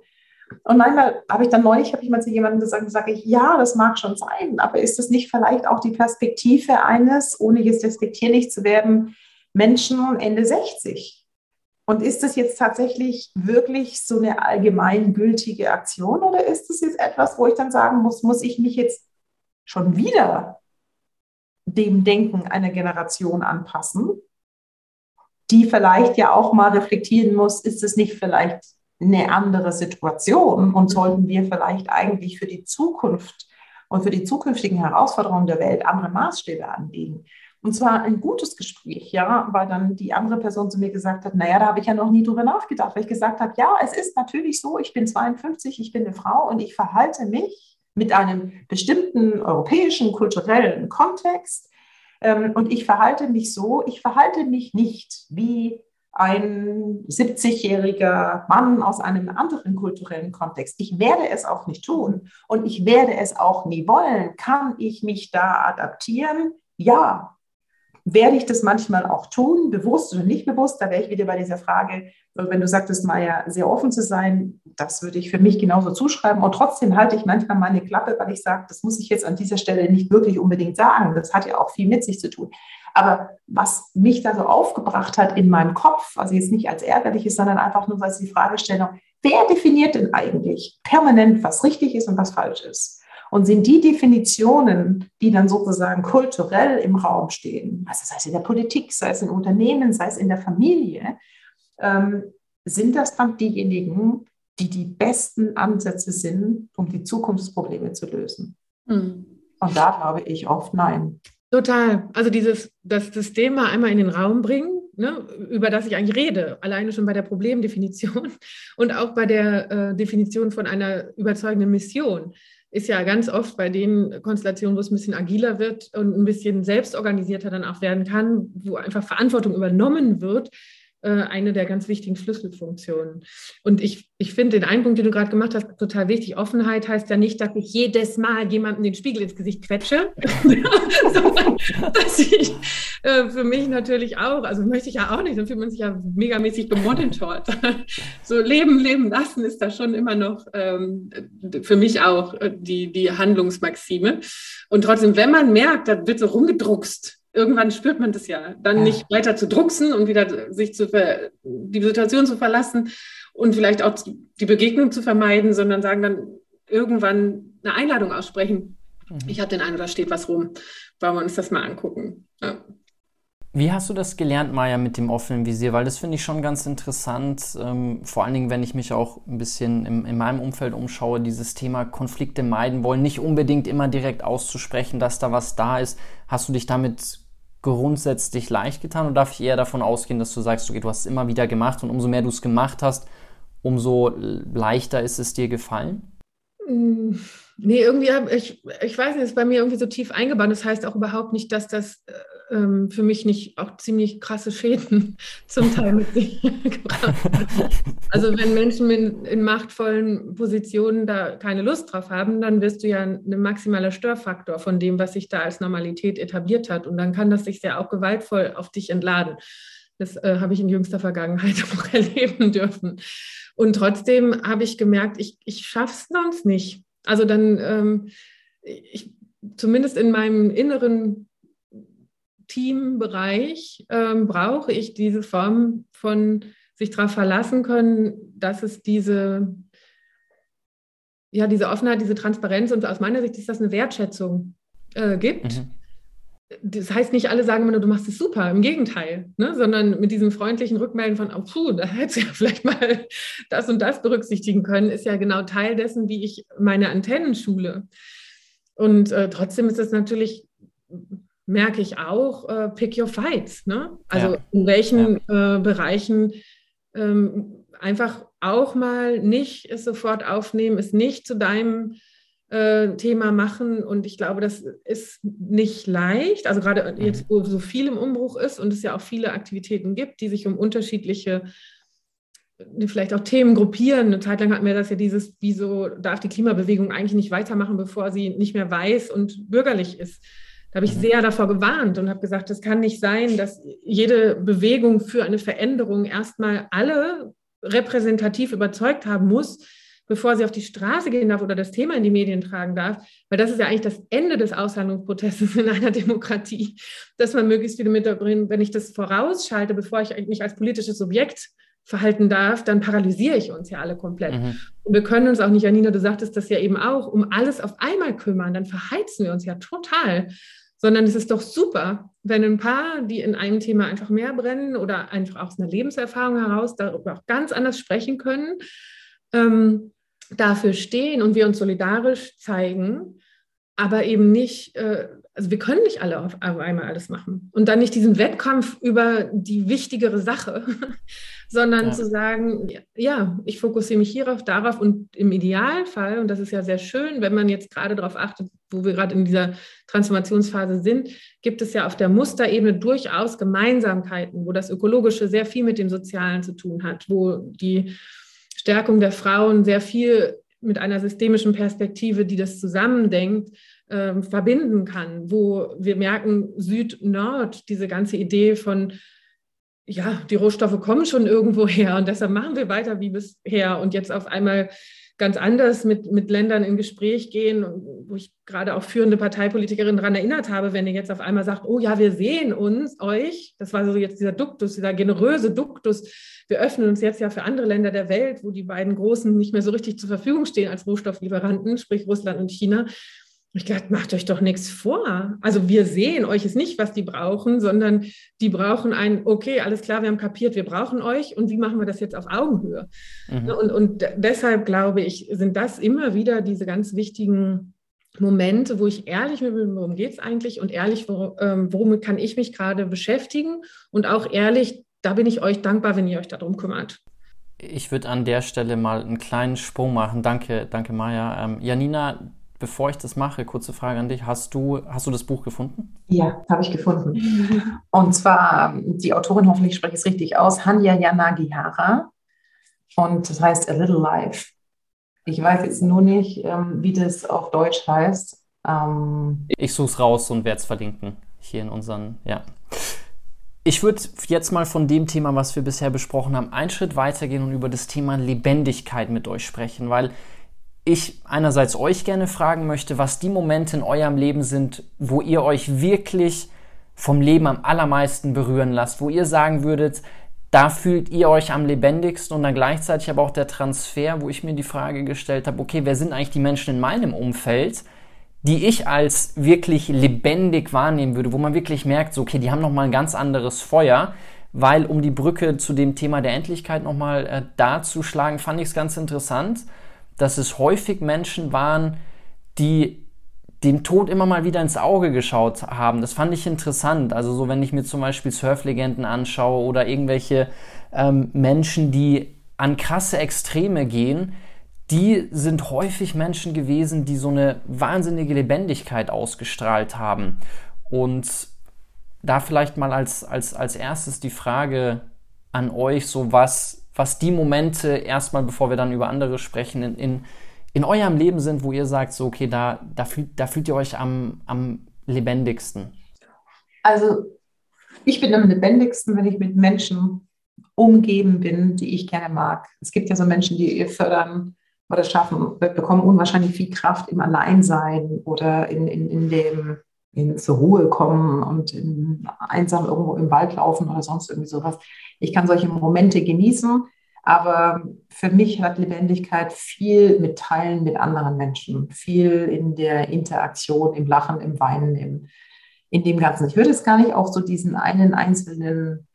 Und manchmal habe ich dann neulich, habe ich mal zu jemandem gesagt, sage ich, ja, das mag schon sein, aber ist das nicht vielleicht auch die Perspektive eines, ohne jetzt respektierlich zu werden, Menschen Ende 60? Und ist das jetzt tatsächlich wirklich so eine allgemeingültige Aktion oder ist das jetzt etwas, wo ich dann sagen muss, muss ich mich jetzt schon wieder dem Denken einer Generation anpassen, die vielleicht ja auch mal reflektieren muss, ist es nicht vielleicht eine andere Situation und sollten wir vielleicht eigentlich für die Zukunft und für die zukünftigen Herausforderungen der Welt andere Maßstäbe anlegen. Und zwar ein gutes Gespräch, ja, weil dann die andere Person zu mir gesagt hat, naja, da habe ich ja noch nie drüber nachgedacht, weil ich gesagt habe, ja, es ist natürlich so, ich bin 52, ich bin eine Frau und ich verhalte mich mit einem bestimmten europäischen kulturellen Kontext ähm, und ich verhalte mich so, ich verhalte mich nicht wie ein 70-jähriger Mann aus einem anderen kulturellen Kontext. Ich werde es auch nicht tun und ich werde es auch nie wollen. Kann ich mich da adaptieren? Ja. Werde ich das manchmal auch tun, bewusst oder nicht bewusst? Da wäre ich wieder bei dieser Frage, wenn du sagtest, Maja, sehr offen zu sein, das würde ich für mich genauso zuschreiben. Und trotzdem halte ich manchmal meine Klappe, weil ich sage, das muss ich jetzt an dieser Stelle nicht wirklich unbedingt sagen. Das hat ja auch viel mit sich zu tun. Aber was mich da so aufgebracht hat in meinem Kopf, also jetzt nicht als ärgerliches, sondern einfach nur als die Fragestellung, wer definiert denn eigentlich permanent, was richtig ist und was falsch ist? Und sind die Definitionen, die dann sozusagen kulturell im Raum stehen, also sei es in der Politik, sei es in Unternehmen, sei es in der Familie, ähm, sind das dann diejenigen, die die besten Ansätze sind, um die Zukunftsprobleme zu lösen? Mhm. Und da glaube ich oft nein. Total. Also dieses, das System mal einmal in den Raum bringen, ne, über das ich eigentlich rede, alleine schon bei der Problemdefinition und auch bei der äh, Definition von einer überzeugenden Mission, ist ja ganz oft bei den Konstellationen, wo es ein bisschen agiler wird und ein bisschen selbstorganisierter dann auch werden kann, wo einfach Verantwortung übernommen wird, eine der ganz wichtigen Schlüsselfunktionen. Und ich, ich finde den einen Punkt, den du gerade gemacht hast, total wichtig. Offenheit heißt ja nicht, dass ich jedes Mal jemandem den Spiegel ins Gesicht quetsche, sondern dass ich äh, für mich natürlich auch, also möchte ich ja auch nicht, dann fühlt man sich ja megamäßig gemonitort. so leben, leben lassen ist da schon immer noch ähm, für mich auch äh, die, die Handlungsmaxime. Und trotzdem, wenn man merkt, da wird so rumgedruckst, irgendwann spürt man das ja, dann ja. nicht weiter zu drucksen und wieder sich zu ver die Situation zu verlassen und vielleicht auch die Begegnung zu vermeiden, sondern sagen dann irgendwann eine Einladung aussprechen. Mhm. Ich habe den Eindruck, da steht was rum. Wollen wir uns das mal angucken. Ja. Wie hast du das gelernt, Maja, mit dem offenen Visier? Weil das finde ich schon ganz interessant, ähm, vor allen Dingen, wenn ich mich auch ein bisschen im, in meinem Umfeld umschaue, dieses Thema Konflikte meiden wollen, nicht unbedingt immer direkt auszusprechen, dass da was da ist. Hast du dich damit grundsätzlich leicht getan oder darf ich eher davon ausgehen, dass du sagst, okay, du hast es immer wieder gemacht und umso mehr du es gemacht hast, umso leichter ist es dir gefallen? Mm, nee, irgendwie, ich, ich weiß nicht, ist bei mir irgendwie so tief eingebaut. Das heißt auch überhaupt nicht, dass das äh, ähm, für mich nicht auch ziemlich krasse Schäden zum Teil mit sich gebracht Also wenn Menschen in, in, machtvollen Positionen da keine Lust drauf haben, dann wirst du ja ein maximaler Störfaktor von dem, was sich da als Normalität etabliert hat. Und dann kann das sich sehr auch gewaltvoll auf dich entladen. Das äh, habe ich in jüngster Vergangenheit auch erleben dürfen. Und trotzdem habe ich gemerkt, ich, ich schaffe es sonst nicht. Also dann, ähm, ich, zumindest in meinem inneren Teambereich ähm, brauche ich diese Form von sich darauf verlassen können, dass es diese, ja, diese Offenheit, diese Transparenz und aus meiner Sicht ist das eine Wertschätzung äh, gibt. Mhm. das heißt nicht, alle sagen immer nur, du machst es super, im Gegenteil, ne? sondern mit diesem freundlichen Rückmelden von, oh, puh, da hättest du ja vielleicht mal das und das berücksichtigen können, ist ja genau Teil dessen, wie ich meine Antennen schule. Und äh, trotzdem ist es natürlich, merke ich auch, äh, pick your fights. Ne? Also ja. in welchen ja. äh, Bereichen ähm, einfach auch mal nicht es sofort aufnehmen, es nicht zu deinem äh, Thema machen. Und ich glaube, das ist nicht leicht. Also gerade mhm. jetzt, wo so viel im Umbruch ist und es ja auch viele Aktivitäten gibt, die sich um unterschiedliche vielleicht auch Themen gruppieren. Eine Zeit lang hatten wir das ja dieses, wieso darf die Klimabewegung eigentlich nicht weitermachen, bevor sie nicht mehr weiß und bürgerlich ist. Da habe ich sehr davor gewarnt und habe gesagt, es kann nicht sein, dass jede Bewegung für eine Veränderung erstmal alle repräsentativ überzeugt haben muss, bevor sie auf die Straße gehen darf oder das Thema in die Medien tragen darf, weil das ist ja eigentlich das Ende des Aushandlungsprozesses in einer Demokratie, dass man möglichst viele mitbringt. Wenn ich das vorausschalte, bevor ich mich als politisches Subjekt verhalten darf, dann paralysiere ich uns ja alle komplett. Mhm. Und wir können uns auch nicht, Janina, du sagtest das ja eben auch, um alles auf einmal kümmern, dann verheizen wir uns ja total. Sondern es ist doch super, wenn ein paar, die in einem Thema einfach mehr brennen oder einfach aus einer Lebenserfahrung heraus darüber auch ganz anders sprechen können, ähm, dafür stehen und wir uns solidarisch zeigen, aber eben nicht, äh, also wir können nicht alle auf einmal alles machen. Und dann nicht diesen Wettkampf über die wichtigere Sache, sondern ja. zu sagen, ja, ich fokussiere mich hierauf, darauf und im Idealfall, und das ist ja sehr schön, wenn man jetzt gerade darauf achtet, wo wir gerade in dieser Transformationsphase sind, gibt es ja auf der Musterebene durchaus Gemeinsamkeiten, wo das Ökologische sehr viel mit dem Sozialen zu tun hat, wo die Stärkung der Frauen sehr viel mit einer systemischen Perspektive, die das zusammendenkt, äh, verbinden kann, wo wir merken, Süd-Nord, diese ganze Idee von, ja, die Rohstoffe kommen schon irgendwo her und deshalb machen wir weiter wie bisher und jetzt auf einmal ganz anders mit, mit Ländern in Gespräch gehen, wo ich gerade auch führende Parteipolitikerinnen daran erinnert habe, wenn ihr jetzt auf einmal sagt, oh ja, wir sehen uns, euch, das war so jetzt dieser Duktus, dieser generöse Duktus, wir öffnen uns jetzt ja für andere Länder der Welt, wo die beiden Großen nicht mehr so richtig zur Verfügung stehen als Rohstofflieferanten, sprich Russland und China. Ich dachte, macht euch doch nichts vor. Also wir sehen euch ist nicht, was die brauchen, sondern die brauchen ein, okay, alles klar, wir haben kapiert, wir brauchen euch und wie machen wir das jetzt auf Augenhöhe? Mhm. Ne, und, und deshalb glaube ich, sind das immer wieder diese ganz wichtigen Momente, wo ich ehrlich mit bin, worum geht es eigentlich und ehrlich, ähm, worum kann ich mich gerade beschäftigen und auch ehrlich, da bin ich euch dankbar, wenn ihr euch darum kümmert. Ich würde an der Stelle mal einen kleinen Sprung machen. Danke, danke Maja. Ähm, Janina, bevor ich das mache, kurze Frage an dich. Hast du, hast du das Buch gefunden? Ja, habe ich gefunden. Und zwar, die Autorin, hoffentlich spreche ich es richtig aus, Hanya Yanagihara. Und das heißt A Little Life. Ich weiß jetzt nur nicht, ähm, wie das auf Deutsch heißt. Ähm ich suche es raus und werde es verlinken. Hier in unseren, ja. Ich würde jetzt mal von dem Thema, was wir bisher besprochen haben, einen Schritt weitergehen und über das Thema Lebendigkeit mit euch sprechen, weil ich einerseits euch gerne fragen möchte, was die Momente in eurem Leben sind, wo ihr euch wirklich vom Leben am allermeisten berühren lasst, wo ihr sagen würdet, da fühlt ihr euch am lebendigsten und dann gleichzeitig aber auch der Transfer, wo ich mir die Frage gestellt habe, okay, wer sind eigentlich die Menschen in meinem Umfeld, die ich als wirklich lebendig wahrnehmen würde, wo man wirklich merkt, so, okay, die haben nochmal ein ganz anderes Feuer, weil um die Brücke zu dem Thema der Endlichkeit nochmal äh, darzuschlagen, fand ich es ganz interessant dass es häufig Menschen waren, die dem Tod immer mal wieder ins Auge geschaut haben. Das fand ich interessant. Also so, wenn ich mir zum Beispiel Surflegenden anschaue oder irgendwelche ähm, Menschen, die an krasse Extreme gehen, die sind häufig Menschen gewesen, die so eine wahnsinnige Lebendigkeit ausgestrahlt haben. Und da vielleicht mal als, als, als erstes die Frage an euch, so was, was die Momente erstmal, bevor wir dann über andere sprechen, in, in, in eurem Leben sind, wo ihr sagt, so, okay, da, da, fühlt, da fühlt ihr euch am, am lebendigsten? Also, ich bin am lebendigsten, wenn ich mit Menschen umgeben bin, die ich gerne mag. Es gibt ja so Menschen, die ihr fördern oder schaffen, bekommen unwahrscheinlich viel Kraft im Alleinsein oder in, in, in dem in, zur Ruhe kommen und in, einsam irgendwo im Wald laufen oder sonst irgendwie sowas. Ich kann solche Momente genießen, aber für mich hat Lebendigkeit viel mit Teilen mit anderen Menschen, viel in der Interaktion, im Lachen, im Weinen, im, in dem Ganzen. Ich würde es gar nicht auf so diesen einen einzelnen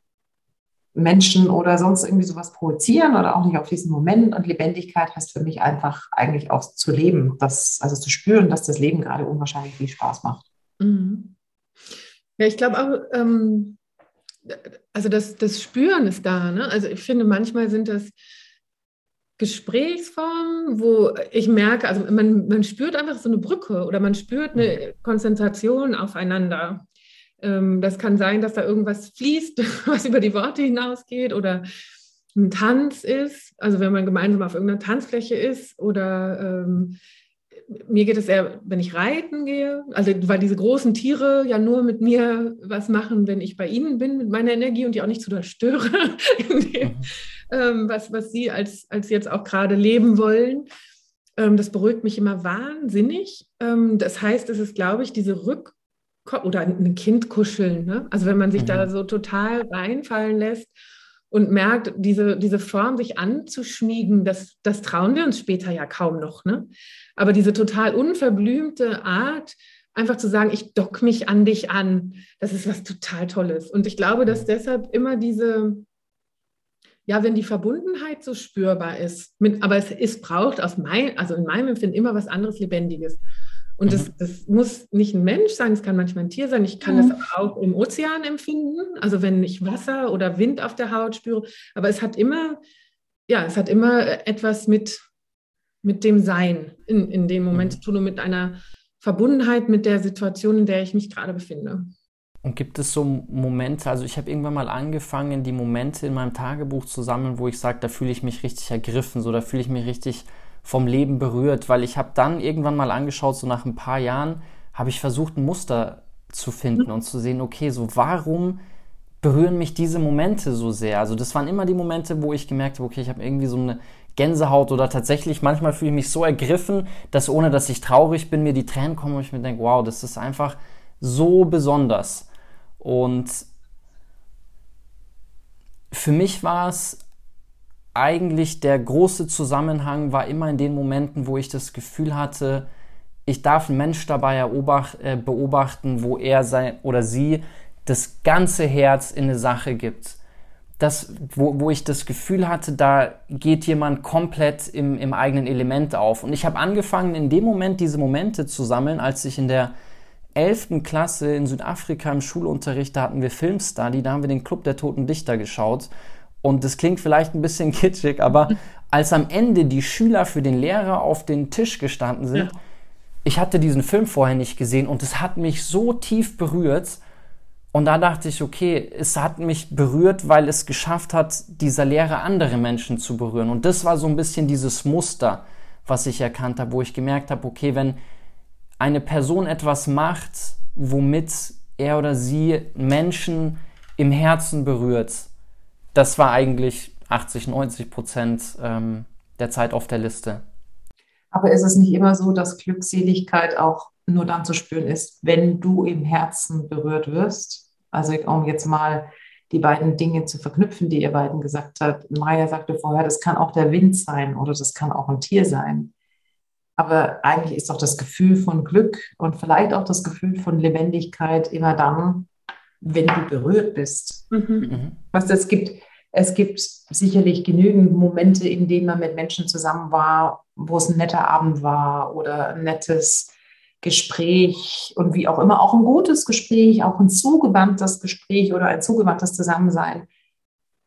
Menschen oder sonst irgendwie sowas provozieren oder auch nicht auf diesen Moment. Und Lebendigkeit heißt für mich einfach eigentlich auch zu leben, das, also zu spüren, dass das Leben gerade unwahrscheinlich viel Spaß macht. Mhm. Ja, ich glaube auch, ähm, also das, das Spüren ist da. Ne? Also ich finde, manchmal sind das Gesprächsformen, wo ich merke, also man, man spürt einfach so eine Brücke oder man spürt eine mhm. Konzentration aufeinander. Ähm, das kann sein, dass da irgendwas fließt, was über die Worte hinausgeht oder ein Tanz ist, also wenn man gemeinsam auf irgendeiner Tanzfläche ist oder ähm, mir geht es eher, wenn ich reiten gehe, also weil diese großen Tiere ja nur mit mir was machen, wenn ich bei ihnen bin, mit meiner Energie und die auch nicht zu störe, dem, mhm. ähm, was, was sie als, als jetzt auch gerade leben wollen. Ähm, das beruhigt mich immer wahnsinnig. Ähm, das heißt, es ist, glaube ich, diese Rück- oder ein Kind kuscheln. Ne? Also wenn man sich mhm. da so total reinfallen lässt und merkt, diese, diese Form sich anzuschmiegen, das, das trauen wir uns später ja kaum noch. Ne? Aber diese total unverblümte Art, einfach zu sagen, ich dock mich an dich an, das ist was total Tolles. Und ich glaube, dass deshalb immer diese, ja, wenn die Verbundenheit so spürbar ist, mit, aber es, es braucht aus mein, also in meinem Empfinden immer was anderes Lebendiges. Und das, mhm. das muss nicht ein Mensch sein, es kann manchmal ein Tier sein. Ich kann mhm. das auch im Ozean empfinden, also wenn ich Wasser oder Wind auf der Haut spüre. Aber es hat immer, ja, es hat immer etwas mit, mit dem Sein in, in dem Moment mhm. zu tun und mit einer Verbundenheit mit der Situation, in der ich mich gerade befinde. Und gibt es so Momente, also ich habe irgendwann mal angefangen, die Momente in meinem Tagebuch zu sammeln, wo ich sage, da fühle ich mich richtig ergriffen, so da fühle ich mich richtig vom Leben berührt, weil ich habe dann irgendwann mal angeschaut, so nach ein paar Jahren, habe ich versucht, ein Muster zu finden und zu sehen, okay, so warum berühren mich diese Momente so sehr? Also das waren immer die Momente, wo ich gemerkt habe, okay, ich habe irgendwie so eine Gänsehaut oder tatsächlich manchmal fühle ich mich so ergriffen, dass ohne dass ich traurig bin, mir die Tränen kommen und ich mir denke, wow, das ist einfach so besonders. Und für mich war es eigentlich der große Zusammenhang war immer in den Momenten, wo ich das Gefühl hatte, ich darf einen Mensch dabei äh, beobachten, wo er sein oder sie das ganze Herz in eine Sache gibt. Das, wo, wo ich das Gefühl hatte, da geht jemand komplett im, im eigenen Element auf. Und ich habe angefangen, in dem Moment diese Momente zu sammeln, als ich in der 11. Klasse in Südafrika im Schulunterricht, da hatten wir Filmstudy, da haben wir den Club der Toten Dichter geschaut. Und das klingt vielleicht ein bisschen kitschig, aber als am Ende die Schüler für den Lehrer auf den Tisch gestanden sind, ja. ich hatte diesen Film vorher nicht gesehen und es hat mich so tief berührt. Und da dachte ich, okay, es hat mich berührt, weil es geschafft hat, dieser Lehrer andere Menschen zu berühren. Und das war so ein bisschen dieses Muster, was ich erkannt habe, wo ich gemerkt habe, okay, wenn eine Person etwas macht, womit er oder sie Menschen im Herzen berührt, das war eigentlich 80, 90 Prozent ähm, der Zeit auf der Liste. Aber ist es nicht immer so, dass Glückseligkeit auch nur dann zu spüren ist, wenn du im Herzen berührt wirst? Also um jetzt mal die beiden Dinge zu verknüpfen, die ihr beiden gesagt habt. Maya sagte vorher, das kann auch der Wind sein oder das kann auch ein Tier sein. Aber eigentlich ist doch das Gefühl von Glück und vielleicht auch das Gefühl von Lebendigkeit immer dann, wenn du berührt bist. Mhm. mhm. Was es gibt, es gibt sicherlich genügend Momente, in denen man mit Menschen zusammen war, wo es ein netter Abend war oder ein nettes Gespräch und wie auch immer, auch ein gutes Gespräch, auch ein zugewandtes Gespräch oder ein zugewandtes Zusammensein.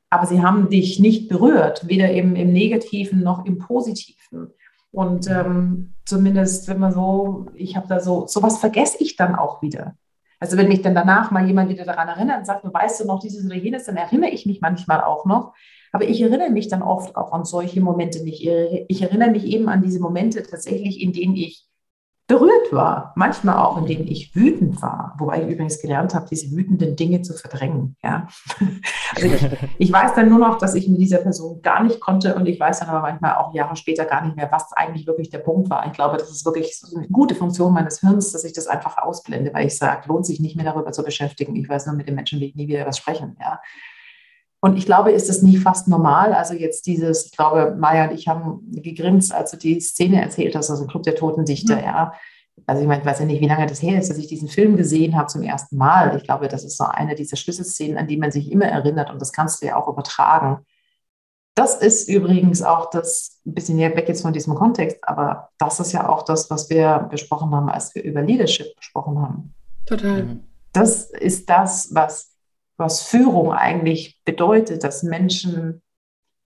Aber sie haben dich nicht berührt, weder im, im Negativen noch im Positiven. Und ähm, zumindest, wenn man so, ich habe da so, sowas vergesse ich dann auch wieder. Also wenn mich dann danach mal jemand wieder daran erinnert und sagt, du weißt du noch dieses oder jenes, dann erinnere ich mich manchmal auch noch. Aber ich erinnere mich dann oft auch an solche Momente nicht. Ich erinnere mich eben an diese Momente tatsächlich, in denen ich berührt war, manchmal auch, in denen ich wütend war, wobei ich übrigens gelernt habe, diese wütenden Dinge zu verdrängen. Ja? Also ich, ich, weiß dann nur noch, dass ich mit dieser Person gar nicht konnte und ich weiß dann aber manchmal auch Jahre später gar nicht mehr, was eigentlich wirklich der Punkt war. Ich glaube, das ist wirklich so eine gute Funktion meines Hirns, dass ich das einfach ausblende, weil ich sage, lohnt sich nicht mehr darüber zu beschäftigen. Ich weiß nur, mit den Menschen will ich nie wieder was sprechen. Ja? Und ich glaube, ist es nicht fast normal? Also jetzt dieses, ich glaube, Maya und ich haben gegrinst, als du die Szene erzählt hast, also Club der Toten Dichter, mhm. ja. also ich meine, ich weiß ja nicht, wie lange das her ist, dass ich diesen Film gesehen habe zum ersten Mal. Ich glaube, das ist so eine dieser Schlüsselszenen, an die man sich immer erinnert und das kannst du ja auch übertragen. Das ist übrigens auch das, ein bisschen weg jetzt von diesem Kontext, aber das ist ja auch das, was wir besprochen haben, als wir über Leadership gesprochen haben. Total. Mhm. Das ist das, was, was Führung eigentlich bedeutet, dass Menschen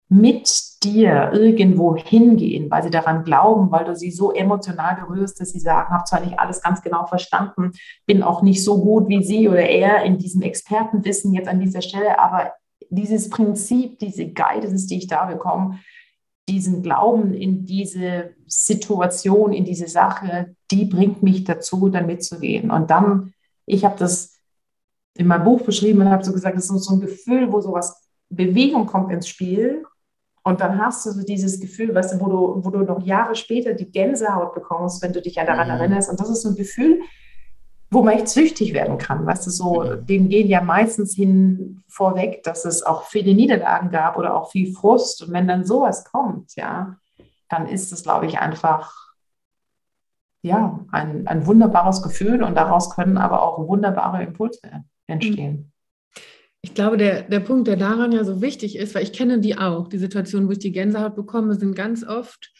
mit dir irgendwo hingehen, weil sie daran glauben, weil du sie so emotional berührst, dass sie sagen, habe zwar nicht alles ganz genau verstanden, bin auch nicht so gut wie sie oder er in diesem Expertenwissen jetzt an dieser Stelle, aber dieses Prinzip, diese Guidance, die ich da bekomme, diesen Glauben in diese Situation, in diese Sache, die bringt mich dazu, dann mitzugehen. Und dann, ich habe das in meinem Buch beschrieben und habe so gesagt, das ist so ein Gefühl, wo sowas Bewegung kommt ins Spiel und dann hast du so dieses Gefühl, weißt du, wo du, wo du noch Jahre später die Gänsehaut bekommst, wenn du dich ja daran mhm. erinnerst. Und das ist so ein Gefühl, wo man echt süchtig werden kann. Weißt du, so, mhm. dem gehen ja meistens hin vorweg, dass es auch viele Niederlagen gab oder auch viel Frust. Und wenn dann sowas kommt, ja, dann ist es, glaube ich, einfach ja, ein, ein wunderbares Gefühl und daraus können aber auch wunderbare Impulse entstehen. Mhm. Ich glaube, der, der Punkt, der daran ja so wichtig ist, weil ich kenne die auch, die Situation, wo ich die Gänsehaut bekomme, sind ganz oft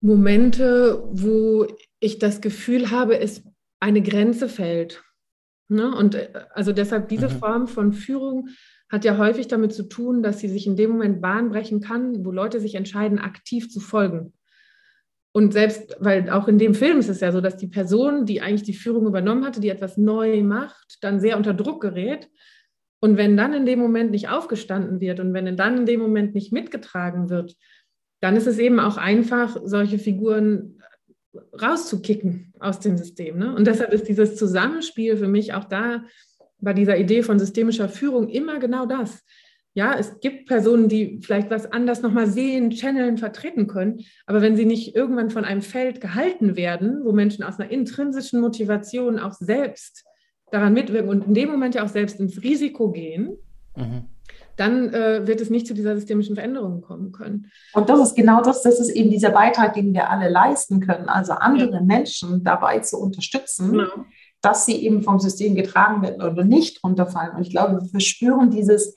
Momente, wo ich das Gefühl habe, es eine Grenze fällt. Ne? Und äh, also deshalb diese mhm. Form von Führung hat ja häufig damit zu tun, dass sie sich in dem Moment Bahn brechen kann, wo Leute sich entscheiden, aktiv zu folgen. Und selbst, weil auch in dem Film ist es ja so, dass die Person, die eigentlich die Führung übernommen hatte, die etwas neu macht, dann sehr unter Druck gerät und wenn dann in dem Moment nicht aufgestanden wird und wenn dann in dem Moment nicht mitgetragen wird, dann ist es eben auch einfach, solche Figuren rauszukicken aus dem System. Ne? Und deshalb ist dieses Zusammenspiel für mich auch da bei dieser Idee von systemischer Führung immer genau das. Ja, es gibt Personen, die vielleicht was anders nochmal sehen, channeln, vertreten können. Aber wenn sie nicht irgendwann von einem Feld gehalten werden, wo Menschen aus einer intrinsischen Motivation auch selbst daran mitwirken und in dem Moment ja auch selbst ins Risiko gehen, mhm. dann äh, wird es nicht zu dieser systemischen Veränderung kommen können. Und das ist genau das, das ist eben dieser Beitrag, den wir alle leisten können, also andere ja. Menschen dabei zu unterstützen, genau. dass sie eben vom System getragen werden oder nicht runterfallen. Und ich glaube, wir verspüren dieses,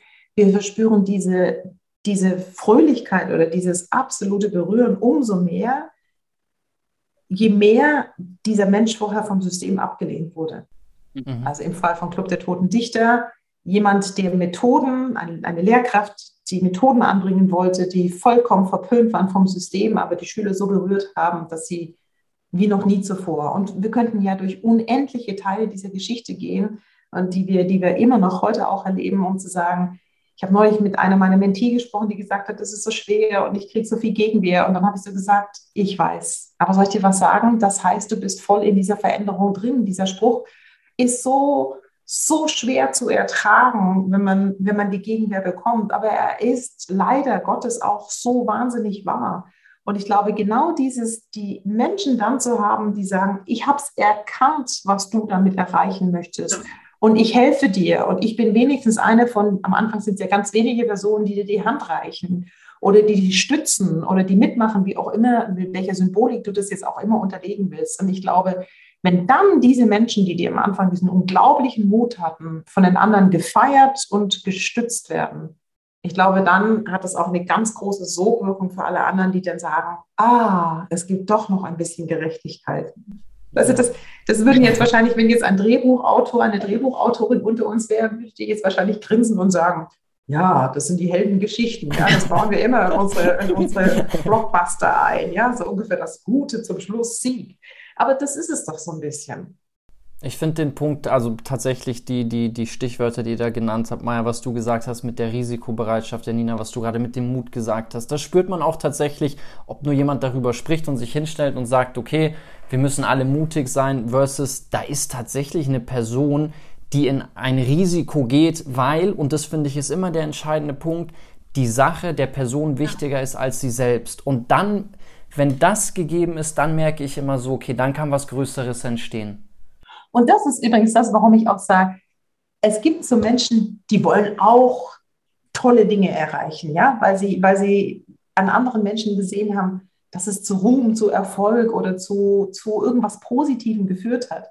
wir verspüren diese, diese Fröhlichkeit oder dieses absolute Berühren umso mehr, je mehr dieser Mensch vorher vom System abgelehnt wurde. Mhm. Also im Fall von Club der Toten Dichter, jemand, der Methoden, eine, eine Lehrkraft, die Methoden anbringen wollte, die vollkommen verpönt waren vom System, aber die Schüler so berührt haben, dass sie wie noch nie zuvor. Und wir könnten ja durch unendliche Teile dieser Geschichte gehen, und die wir, die wir immer noch heute auch erleben, um zu sagen, ich habe neulich mit einer meiner Mentee gesprochen, die gesagt hat, das ist so schwer und ich kriege so viel Gegenwehr. Und dann habe ich so gesagt, ich weiß. Aber soll ich dir was sagen? Das heißt, du bist voll in dieser Veränderung drin. Dieser Spruch, ist so, so schwer zu ertragen, wenn man, wenn man die Gegenwehr bekommt. Aber er ist leider Gottes auch so wahnsinnig wahr. Und ich glaube, genau dieses, die Menschen dann zu haben, die sagen, ich habe es erkannt, was du damit erreichen möchtest. Und ich helfe dir. Und ich bin wenigstens eine von, am Anfang sind es ja ganz wenige Personen, die dir die Hand reichen oder die dich stützen oder die mitmachen, wie auch immer, mit welcher Symbolik du das jetzt auch immer unterlegen willst. Und ich glaube, wenn dann diese Menschen, die dir am Anfang diesen unglaublichen Mut hatten, von den anderen gefeiert und gestützt werden, ich glaube, dann hat es auch eine ganz große Sogwirkung für alle anderen, die dann sagen, ah, es gibt doch noch ein bisschen Gerechtigkeit. Also das, das würden jetzt wahrscheinlich, wenn jetzt ein Drehbuchautor, eine Drehbuchautorin unter uns wäre, würde die jetzt wahrscheinlich grinsen und sagen, ja, das sind die Heldengeschichten. Ja, das bauen wir immer in unsere, in unsere Blockbuster ein. Ja, so ungefähr das Gute zum Schluss Sieg. Aber das ist es doch so ein bisschen. Ich finde den Punkt, also tatsächlich die, die, die Stichwörter, die ihr da genannt habt, Maya, was du gesagt hast mit der Risikobereitschaft, der Nina, was du gerade mit dem Mut gesagt hast, das spürt man auch tatsächlich, ob nur jemand darüber spricht und sich hinstellt und sagt, okay, wir müssen alle mutig sein, versus da ist tatsächlich eine Person, die in ein Risiko geht, weil, und das finde ich ist immer der entscheidende Punkt, die Sache der Person wichtiger ist als sie selbst. Und dann wenn das gegeben ist, dann merke ich immer so, okay, dann kann was Größeres entstehen. Und das ist übrigens das, warum ich auch sage, es gibt so Menschen, die wollen auch tolle Dinge erreichen, ja, weil sie, weil sie an anderen Menschen gesehen haben, dass es zu Ruhm, zu Erfolg oder zu, zu irgendwas Positivem geführt hat,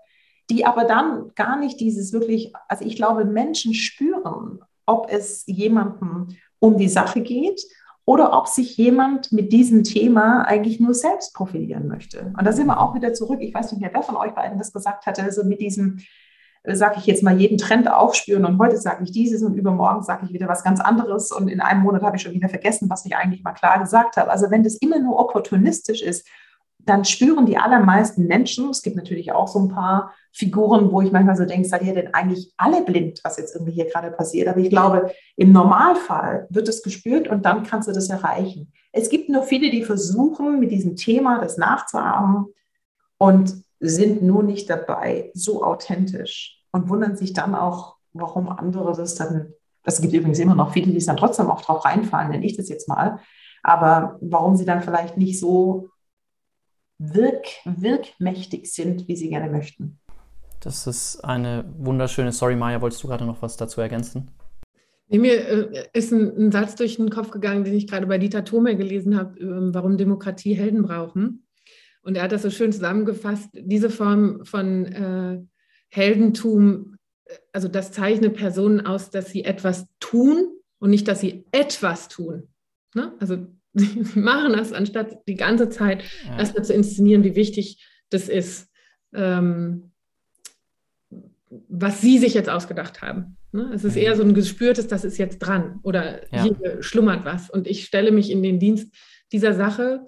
die aber dann gar nicht dieses wirklich, also ich glaube, Menschen spüren, ob es jemandem um die Sache geht oder ob sich jemand mit diesem Thema eigentlich nur selbst profilieren möchte. Und da sind wir auch wieder zurück. Ich weiß nicht mehr, wer von euch beiden das gesagt hatte, also mit diesem, äh, sage ich jetzt mal, jeden Trend aufspüren und heute sage ich dieses und übermorgen sage ich wieder was ganz anderes und in einem Monat habe ich schon wieder vergessen, was ich eigentlich mal klar gesagt habe. Also wenn das immer nur opportunistisch ist dann spüren die allermeisten Menschen, es gibt natürlich auch so ein paar Figuren, wo ich manchmal so denke, seid ihr denn eigentlich alle blind, was jetzt irgendwie hier gerade passiert? Aber ich glaube, im Normalfall wird es gespürt und dann kannst du das erreichen. Es gibt nur viele, die versuchen, mit diesem Thema das nachzuahmen und sind nur nicht dabei, so authentisch und wundern sich dann auch, warum andere das dann, das gibt übrigens immer noch viele, die es dann trotzdem auch drauf reinfallen, nenne ich das jetzt mal, aber warum sie dann vielleicht nicht so wirk, wirkmächtig sind, wie sie gerne möchten. Das ist eine wunderschöne Story. Maya, wolltest du gerade noch was dazu ergänzen? Mir äh, ist ein, Satz durch den Kopf gegangen, den ich gerade bei Dieter Thome gelesen habe, äh, warum Demokratie Helden brauchen. Und er hat das so schön zusammengefasst. Diese Form von äh, Heldentum, äh, also das zeichnet Personen aus, dass sie etwas tun und nicht, dass sie etwas tun. Ne? Also Sie machen das, anstatt die ganze Zeit ja. erstmal zu inszenieren, wie wichtig das ist, ähm, was Sie sich jetzt ausgedacht haben. Ne? Es ist mhm. eher so ein gespürtes, das ist jetzt dran oder ja. hier schlummert was. Und ich stelle mich in den Dienst dieser Sache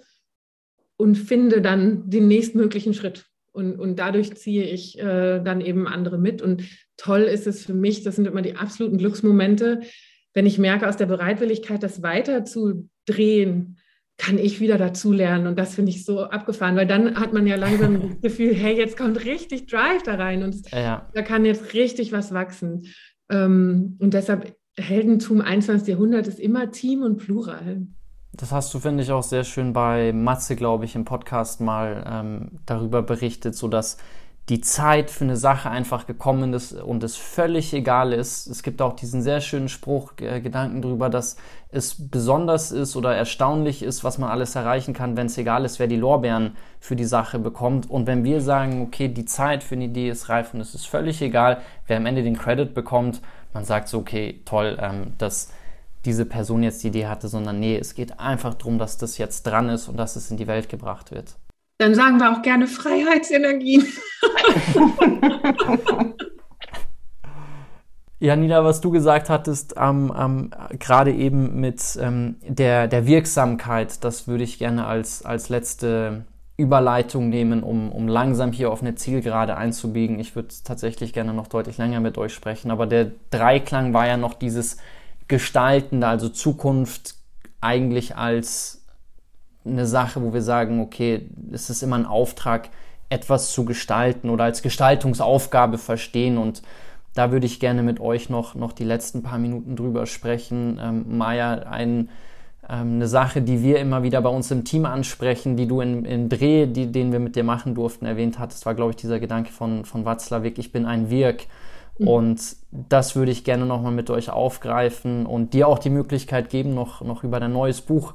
und finde dann den nächstmöglichen Schritt. Und, und dadurch ziehe ich äh, dann eben andere mit. Und toll ist es für mich, das sind immer die absoluten Glücksmomente, wenn ich merke, aus der Bereitwilligkeit, das weiter zu drehen, kann ich wieder dazulernen. Und das finde ich so abgefahren, weil dann hat man ja langsam das Gefühl, hey, jetzt kommt richtig Drive da rein und ja. da kann jetzt richtig was wachsen. Ähm, und deshalb Heldentum 21. Jahrhundert ist immer Team und Plural. Das hast du, finde ich, auch sehr schön bei Matze, glaube ich, im Podcast mal ähm, darüber berichtet, so dass die Zeit für eine Sache einfach gekommen ist und es völlig egal ist. Es gibt auch diesen sehr schönen Spruch, äh, Gedanken darüber, dass es besonders ist oder erstaunlich ist, was man alles erreichen kann, wenn es egal ist, wer die Lorbeeren für die Sache bekommt. Und wenn wir sagen, okay, die Zeit für eine Idee ist reif und es ist völlig egal, wer am Ende den Credit bekommt, man sagt so, okay, toll, ähm, dass diese Person jetzt die Idee hatte, sondern nee, es geht einfach darum, dass das jetzt dran ist und dass es in die Welt gebracht wird. Dann sagen wir auch gerne Freiheitsenergien. Ja, Nina, was du gesagt hattest, ähm, ähm, gerade eben mit ähm, der, der Wirksamkeit, das würde ich gerne als, als letzte Überleitung nehmen, um, um langsam hier auf eine Zielgerade einzubiegen. Ich würde tatsächlich gerne noch deutlich länger mit euch sprechen, aber der Dreiklang war ja noch dieses Gestaltende, also Zukunft eigentlich als eine Sache, wo wir sagen, okay, es ist immer ein Auftrag, etwas zu gestalten oder als Gestaltungsaufgabe verstehen. Und da würde ich gerne mit euch noch, noch die letzten paar Minuten drüber sprechen. Ähm, Maja, ein, ähm, eine Sache, die wir immer wieder bei uns im Team ansprechen, die du in, in Dreh, die, den wir mit dir machen durften, erwähnt hattest, war, glaube ich, dieser Gedanke von, von Watzlawick, ich bin ein Wirk. Mhm. Und das würde ich gerne nochmal mit euch aufgreifen und dir auch die Möglichkeit geben, noch, noch über dein neues Buch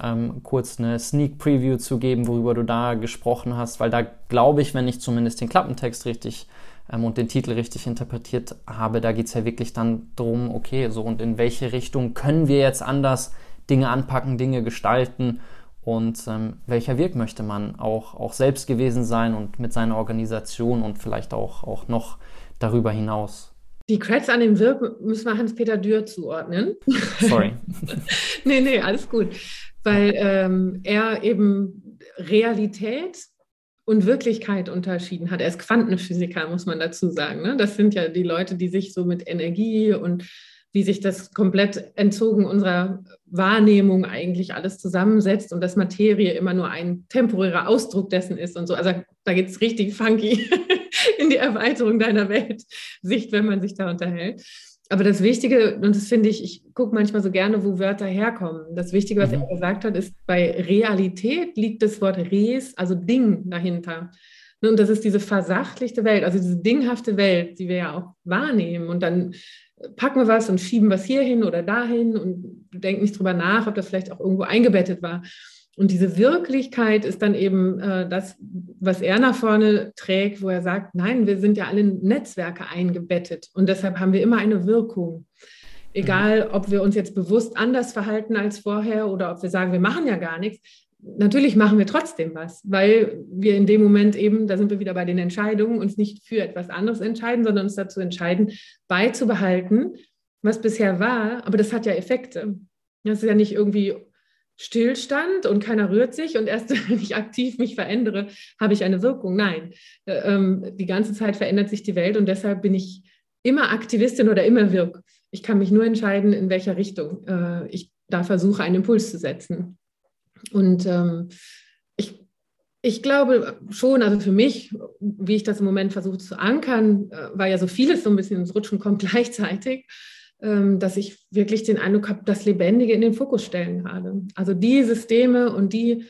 ähm, kurz eine Sneak Preview zu geben, worüber du da gesprochen hast, weil da glaube ich, wenn ich zumindest den Klappentext richtig ähm, und den Titel richtig interpretiert habe, da geht es ja wirklich dann darum, okay, so und in welche Richtung können wir jetzt anders Dinge anpacken, Dinge gestalten und ähm, welcher Weg möchte man auch, auch selbst gewesen sein und mit seiner Organisation und vielleicht auch, auch noch darüber hinaus. Die Creds an dem Wirk müssen wir Hans-Peter Dürr zuordnen. Sorry. nee, nee, alles gut weil ähm, er eben Realität und Wirklichkeit unterschieden hat. Er ist Quantenphysiker, muss man dazu sagen. Ne? Das sind ja die Leute, die sich so mit Energie und wie sich das komplett entzogen unserer Wahrnehmung eigentlich alles zusammensetzt und dass Materie immer nur ein temporärer Ausdruck dessen ist und so. Also da geht es richtig funky in die Erweiterung deiner Weltsicht, wenn man sich da unterhält. Aber das Wichtige, und das finde ich, ich gucke manchmal so gerne, wo Wörter herkommen. Das Wichtige, was mhm. er gesagt hat, ist, bei Realität liegt das Wort Res, also Ding dahinter. Ne, und das ist diese versachlichte Welt, also diese dinghafte Welt, die wir ja auch wahrnehmen. Und dann packen wir was und schieben was hier hin oder dahin und denken nicht drüber nach, ob das vielleicht auch irgendwo eingebettet war. Und diese Wirklichkeit ist dann eben äh, das, was er nach vorne trägt, wo er sagt, nein, wir sind ja alle in Netzwerke eingebettet und deshalb haben wir immer eine Wirkung. Egal, ob wir uns jetzt bewusst anders verhalten als vorher oder ob wir sagen, wir machen ja gar nichts. Natürlich machen wir trotzdem was, weil wir in dem Moment eben, da sind wir wieder bei den Entscheidungen, uns nicht für etwas anderes entscheiden, sondern uns dazu entscheiden, beizubehalten, was bisher war. Aber das hat ja Effekte. Das ist ja nicht irgendwie Stillstand und keiner rührt sich und erst wenn ich aktiv mich verändere, habe ich eine Wirkung. Nein, äh, ähm, die ganze Zeit verändert sich die Welt und deshalb bin ich immer Aktivistin oder immer Wirk. Ich kann mich nur entscheiden, in welcher Richtung äh, ich da versuche, einen Impuls zu setzen. Und ähm, ich, ich glaube schon, also für mich, wie ich das im Moment versuche zu ankern, äh, weil ja so vieles so ein bisschen ins Rutschen kommt gleichzeitig, dass ich wirklich den Eindruck habe, das Lebendige in den Fokus stellen gerade. Also die Systeme und die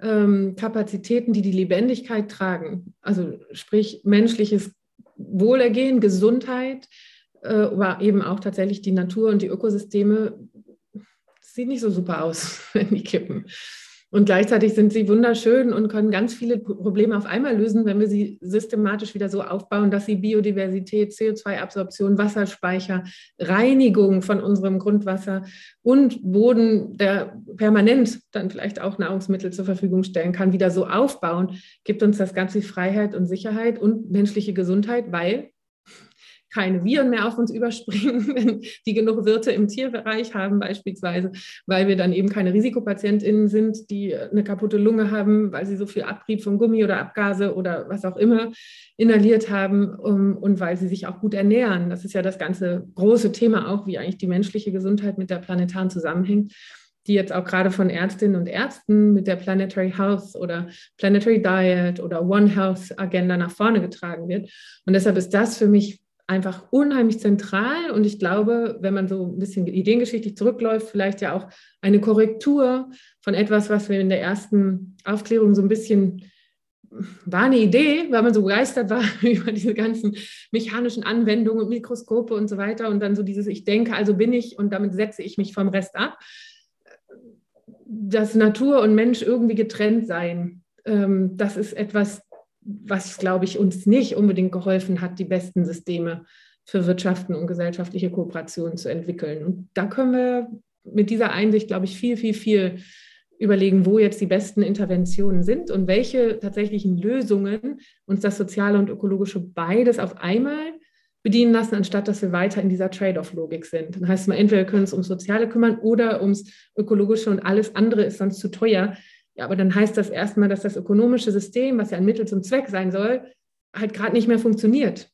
ähm, Kapazitäten, die die Lebendigkeit tragen, also sprich menschliches Wohlergehen, Gesundheit, äh, aber eben auch tatsächlich die Natur und die Ökosysteme, sieht nicht so super aus, wenn die kippen. Und gleichzeitig sind sie wunderschön und können ganz viele Probleme auf einmal lösen, wenn wir sie systematisch wieder so aufbauen, dass sie Biodiversität, CO2-Absorption, Wasserspeicher, Reinigung von unserem Grundwasser und Boden, der permanent dann vielleicht auch Nahrungsmittel zur Verfügung stellen kann, wieder so aufbauen, gibt uns das Ganze Freiheit und Sicherheit und menschliche Gesundheit, weil keine Viren mehr auf uns überspringen, wenn die genug Wirte im Tierbereich haben beispielsweise, weil wir dann eben keine Risikopatientinnen sind, die eine kaputte Lunge haben, weil sie so viel Abrieb von Gummi oder Abgase oder was auch immer inhaliert haben und weil sie sich auch gut ernähren. Das ist ja das ganze große Thema auch, wie eigentlich die menschliche Gesundheit mit der planetaren zusammenhängt die jetzt auch gerade von Ärztinnen und Ärzten mit der Planetary Health oder Planetary Diet oder One Health Agenda nach vorne getragen wird. Und deshalb ist das für mich einfach unheimlich zentral und ich glaube, wenn man so ein bisschen ideengeschichtlich zurückläuft, vielleicht ja auch eine Korrektur von etwas, was wir in der ersten Aufklärung so ein bisschen war eine Idee, weil man so begeistert war über diese ganzen mechanischen Anwendungen und Mikroskope und so weiter und dann so dieses Ich denke, also bin ich und damit setze ich mich vom Rest ab, dass Natur und Mensch irgendwie getrennt seien. Ähm, das ist etwas, was, glaube ich, uns nicht unbedingt geholfen hat, die besten Systeme für Wirtschaften und gesellschaftliche Kooperationen zu entwickeln. Und da können wir mit dieser Einsicht, glaube ich, viel, viel, viel überlegen, wo jetzt die besten Interventionen sind und welche tatsächlichen Lösungen uns das Soziale und Ökologische beides auf einmal bedienen lassen, anstatt dass wir weiter in dieser Trade-off-Logik sind. Dann heißt es mal, entweder wir können uns ums Soziale kümmern oder ums Ökologische und alles andere ist sonst zu teuer. Ja, aber dann heißt das erstmal, dass das ökonomische System, was ja ein Mittel zum Zweck sein soll, halt gerade nicht mehr funktioniert.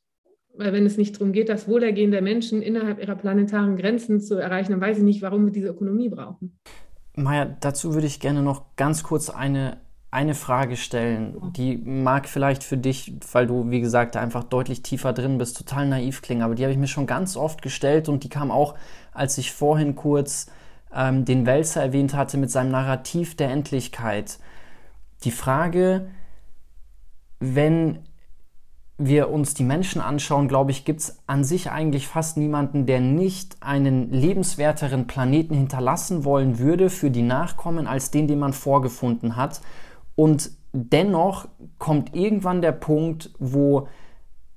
Weil wenn es nicht darum geht, das Wohlergehen der Menschen innerhalb ihrer planetaren Grenzen zu erreichen, dann weiß ich nicht, warum wir diese Ökonomie brauchen. Maja, dazu würde ich gerne noch ganz kurz eine, eine Frage stellen. Die mag vielleicht für dich, weil du, wie gesagt, einfach deutlich tiefer drin bist, total naiv klingen, aber die habe ich mir schon ganz oft gestellt und die kam auch, als ich vorhin kurz ähm, den Wälzer erwähnt hatte mit seinem Narrativ der Endlichkeit. Die Frage, wenn wir uns die Menschen anschauen, glaube ich, gibt es an sich eigentlich fast niemanden, der nicht einen lebenswerteren Planeten hinterlassen wollen würde für die Nachkommen als den, den man vorgefunden hat. Und dennoch kommt irgendwann der Punkt, wo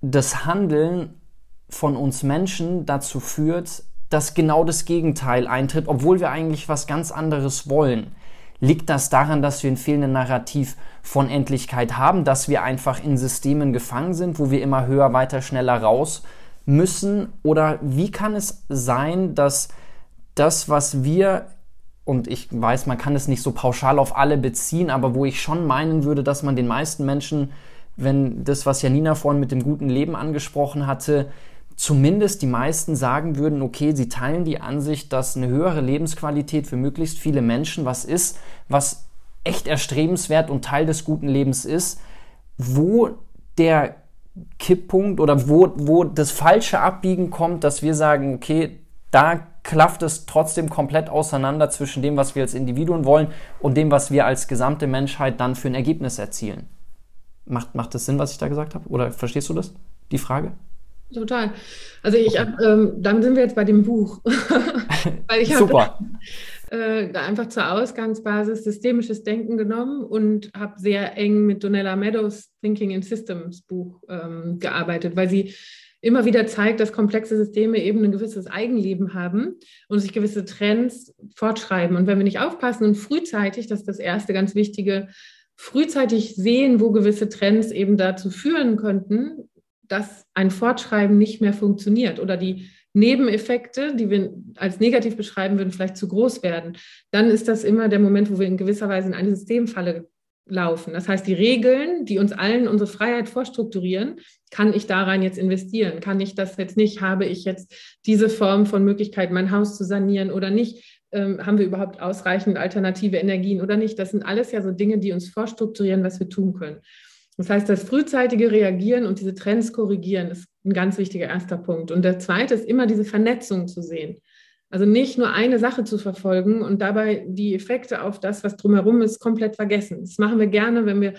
das Handeln von uns Menschen dazu führt, dass genau das Gegenteil eintritt, obwohl wir eigentlich was ganz anderes wollen. Liegt das daran, dass wir ein fehlendes Narrativ von Endlichkeit haben, dass wir einfach in Systemen gefangen sind, wo wir immer höher, weiter, schneller raus müssen? Oder wie kann es sein, dass das, was wir, und ich weiß, man kann es nicht so pauschal auf alle beziehen, aber wo ich schon meinen würde, dass man den meisten Menschen, wenn das, was Janina vorhin mit dem guten Leben angesprochen hatte, zumindest die meisten sagen würden, okay, sie teilen die Ansicht, dass eine höhere Lebensqualität für möglichst viele Menschen was ist, was echt erstrebenswert und Teil des guten Lebens ist, wo der Kipppunkt oder wo, wo das falsche Abbiegen kommt, dass wir sagen, okay, da klafft es trotzdem komplett auseinander zwischen dem, was wir als Individuen wollen und dem, was wir als gesamte Menschheit dann für ein Ergebnis erzielen. Macht, macht das Sinn, was ich da gesagt habe? Oder verstehst du das, die Frage? Total. Also ich, ähm, dann sind wir jetzt bei dem Buch. Super. äh, einfach zur Ausgangsbasis systemisches Denken genommen und habe sehr eng mit Donella Meadows Thinking in Systems Buch ähm, gearbeitet, weil sie immer wieder zeigt, dass komplexe Systeme eben ein gewisses Eigenleben haben und sich gewisse Trends fortschreiben. Und wenn wir nicht aufpassen und frühzeitig, das ist das erste ganz wichtige, frühzeitig sehen, wo gewisse Trends eben dazu führen könnten, dass ein Fortschreiben nicht mehr funktioniert oder die Nebeneffekte, die wir als negativ beschreiben würden, vielleicht zu groß werden, dann ist das immer der Moment, wo wir in gewisser Weise in eine Systemfalle laufen. Das heißt, die Regeln, die uns allen unsere Freiheit vorstrukturieren, kann ich da rein jetzt investieren? Kann ich das jetzt nicht? Habe ich jetzt diese Form von Möglichkeit, mein Haus zu sanieren oder nicht? Ähm, haben wir überhaupt ausreichend alternative Energien oder nicht? Das sind alles ja so Dinge, die uns vorstrukturieren, was wir tun können. Das heißt, das frühzeitige Reagieren und diese Trends korrigieren ist ein ganz wichtiger erster Punkt. Und der zweite ist immer diese Vernetzung zu sehen. Also nicht nur eine Sache zu verfolgen und dabei die Effekte auf das, was drumherum ist, komplett vergessen. Das machen wir gerne, wenn wir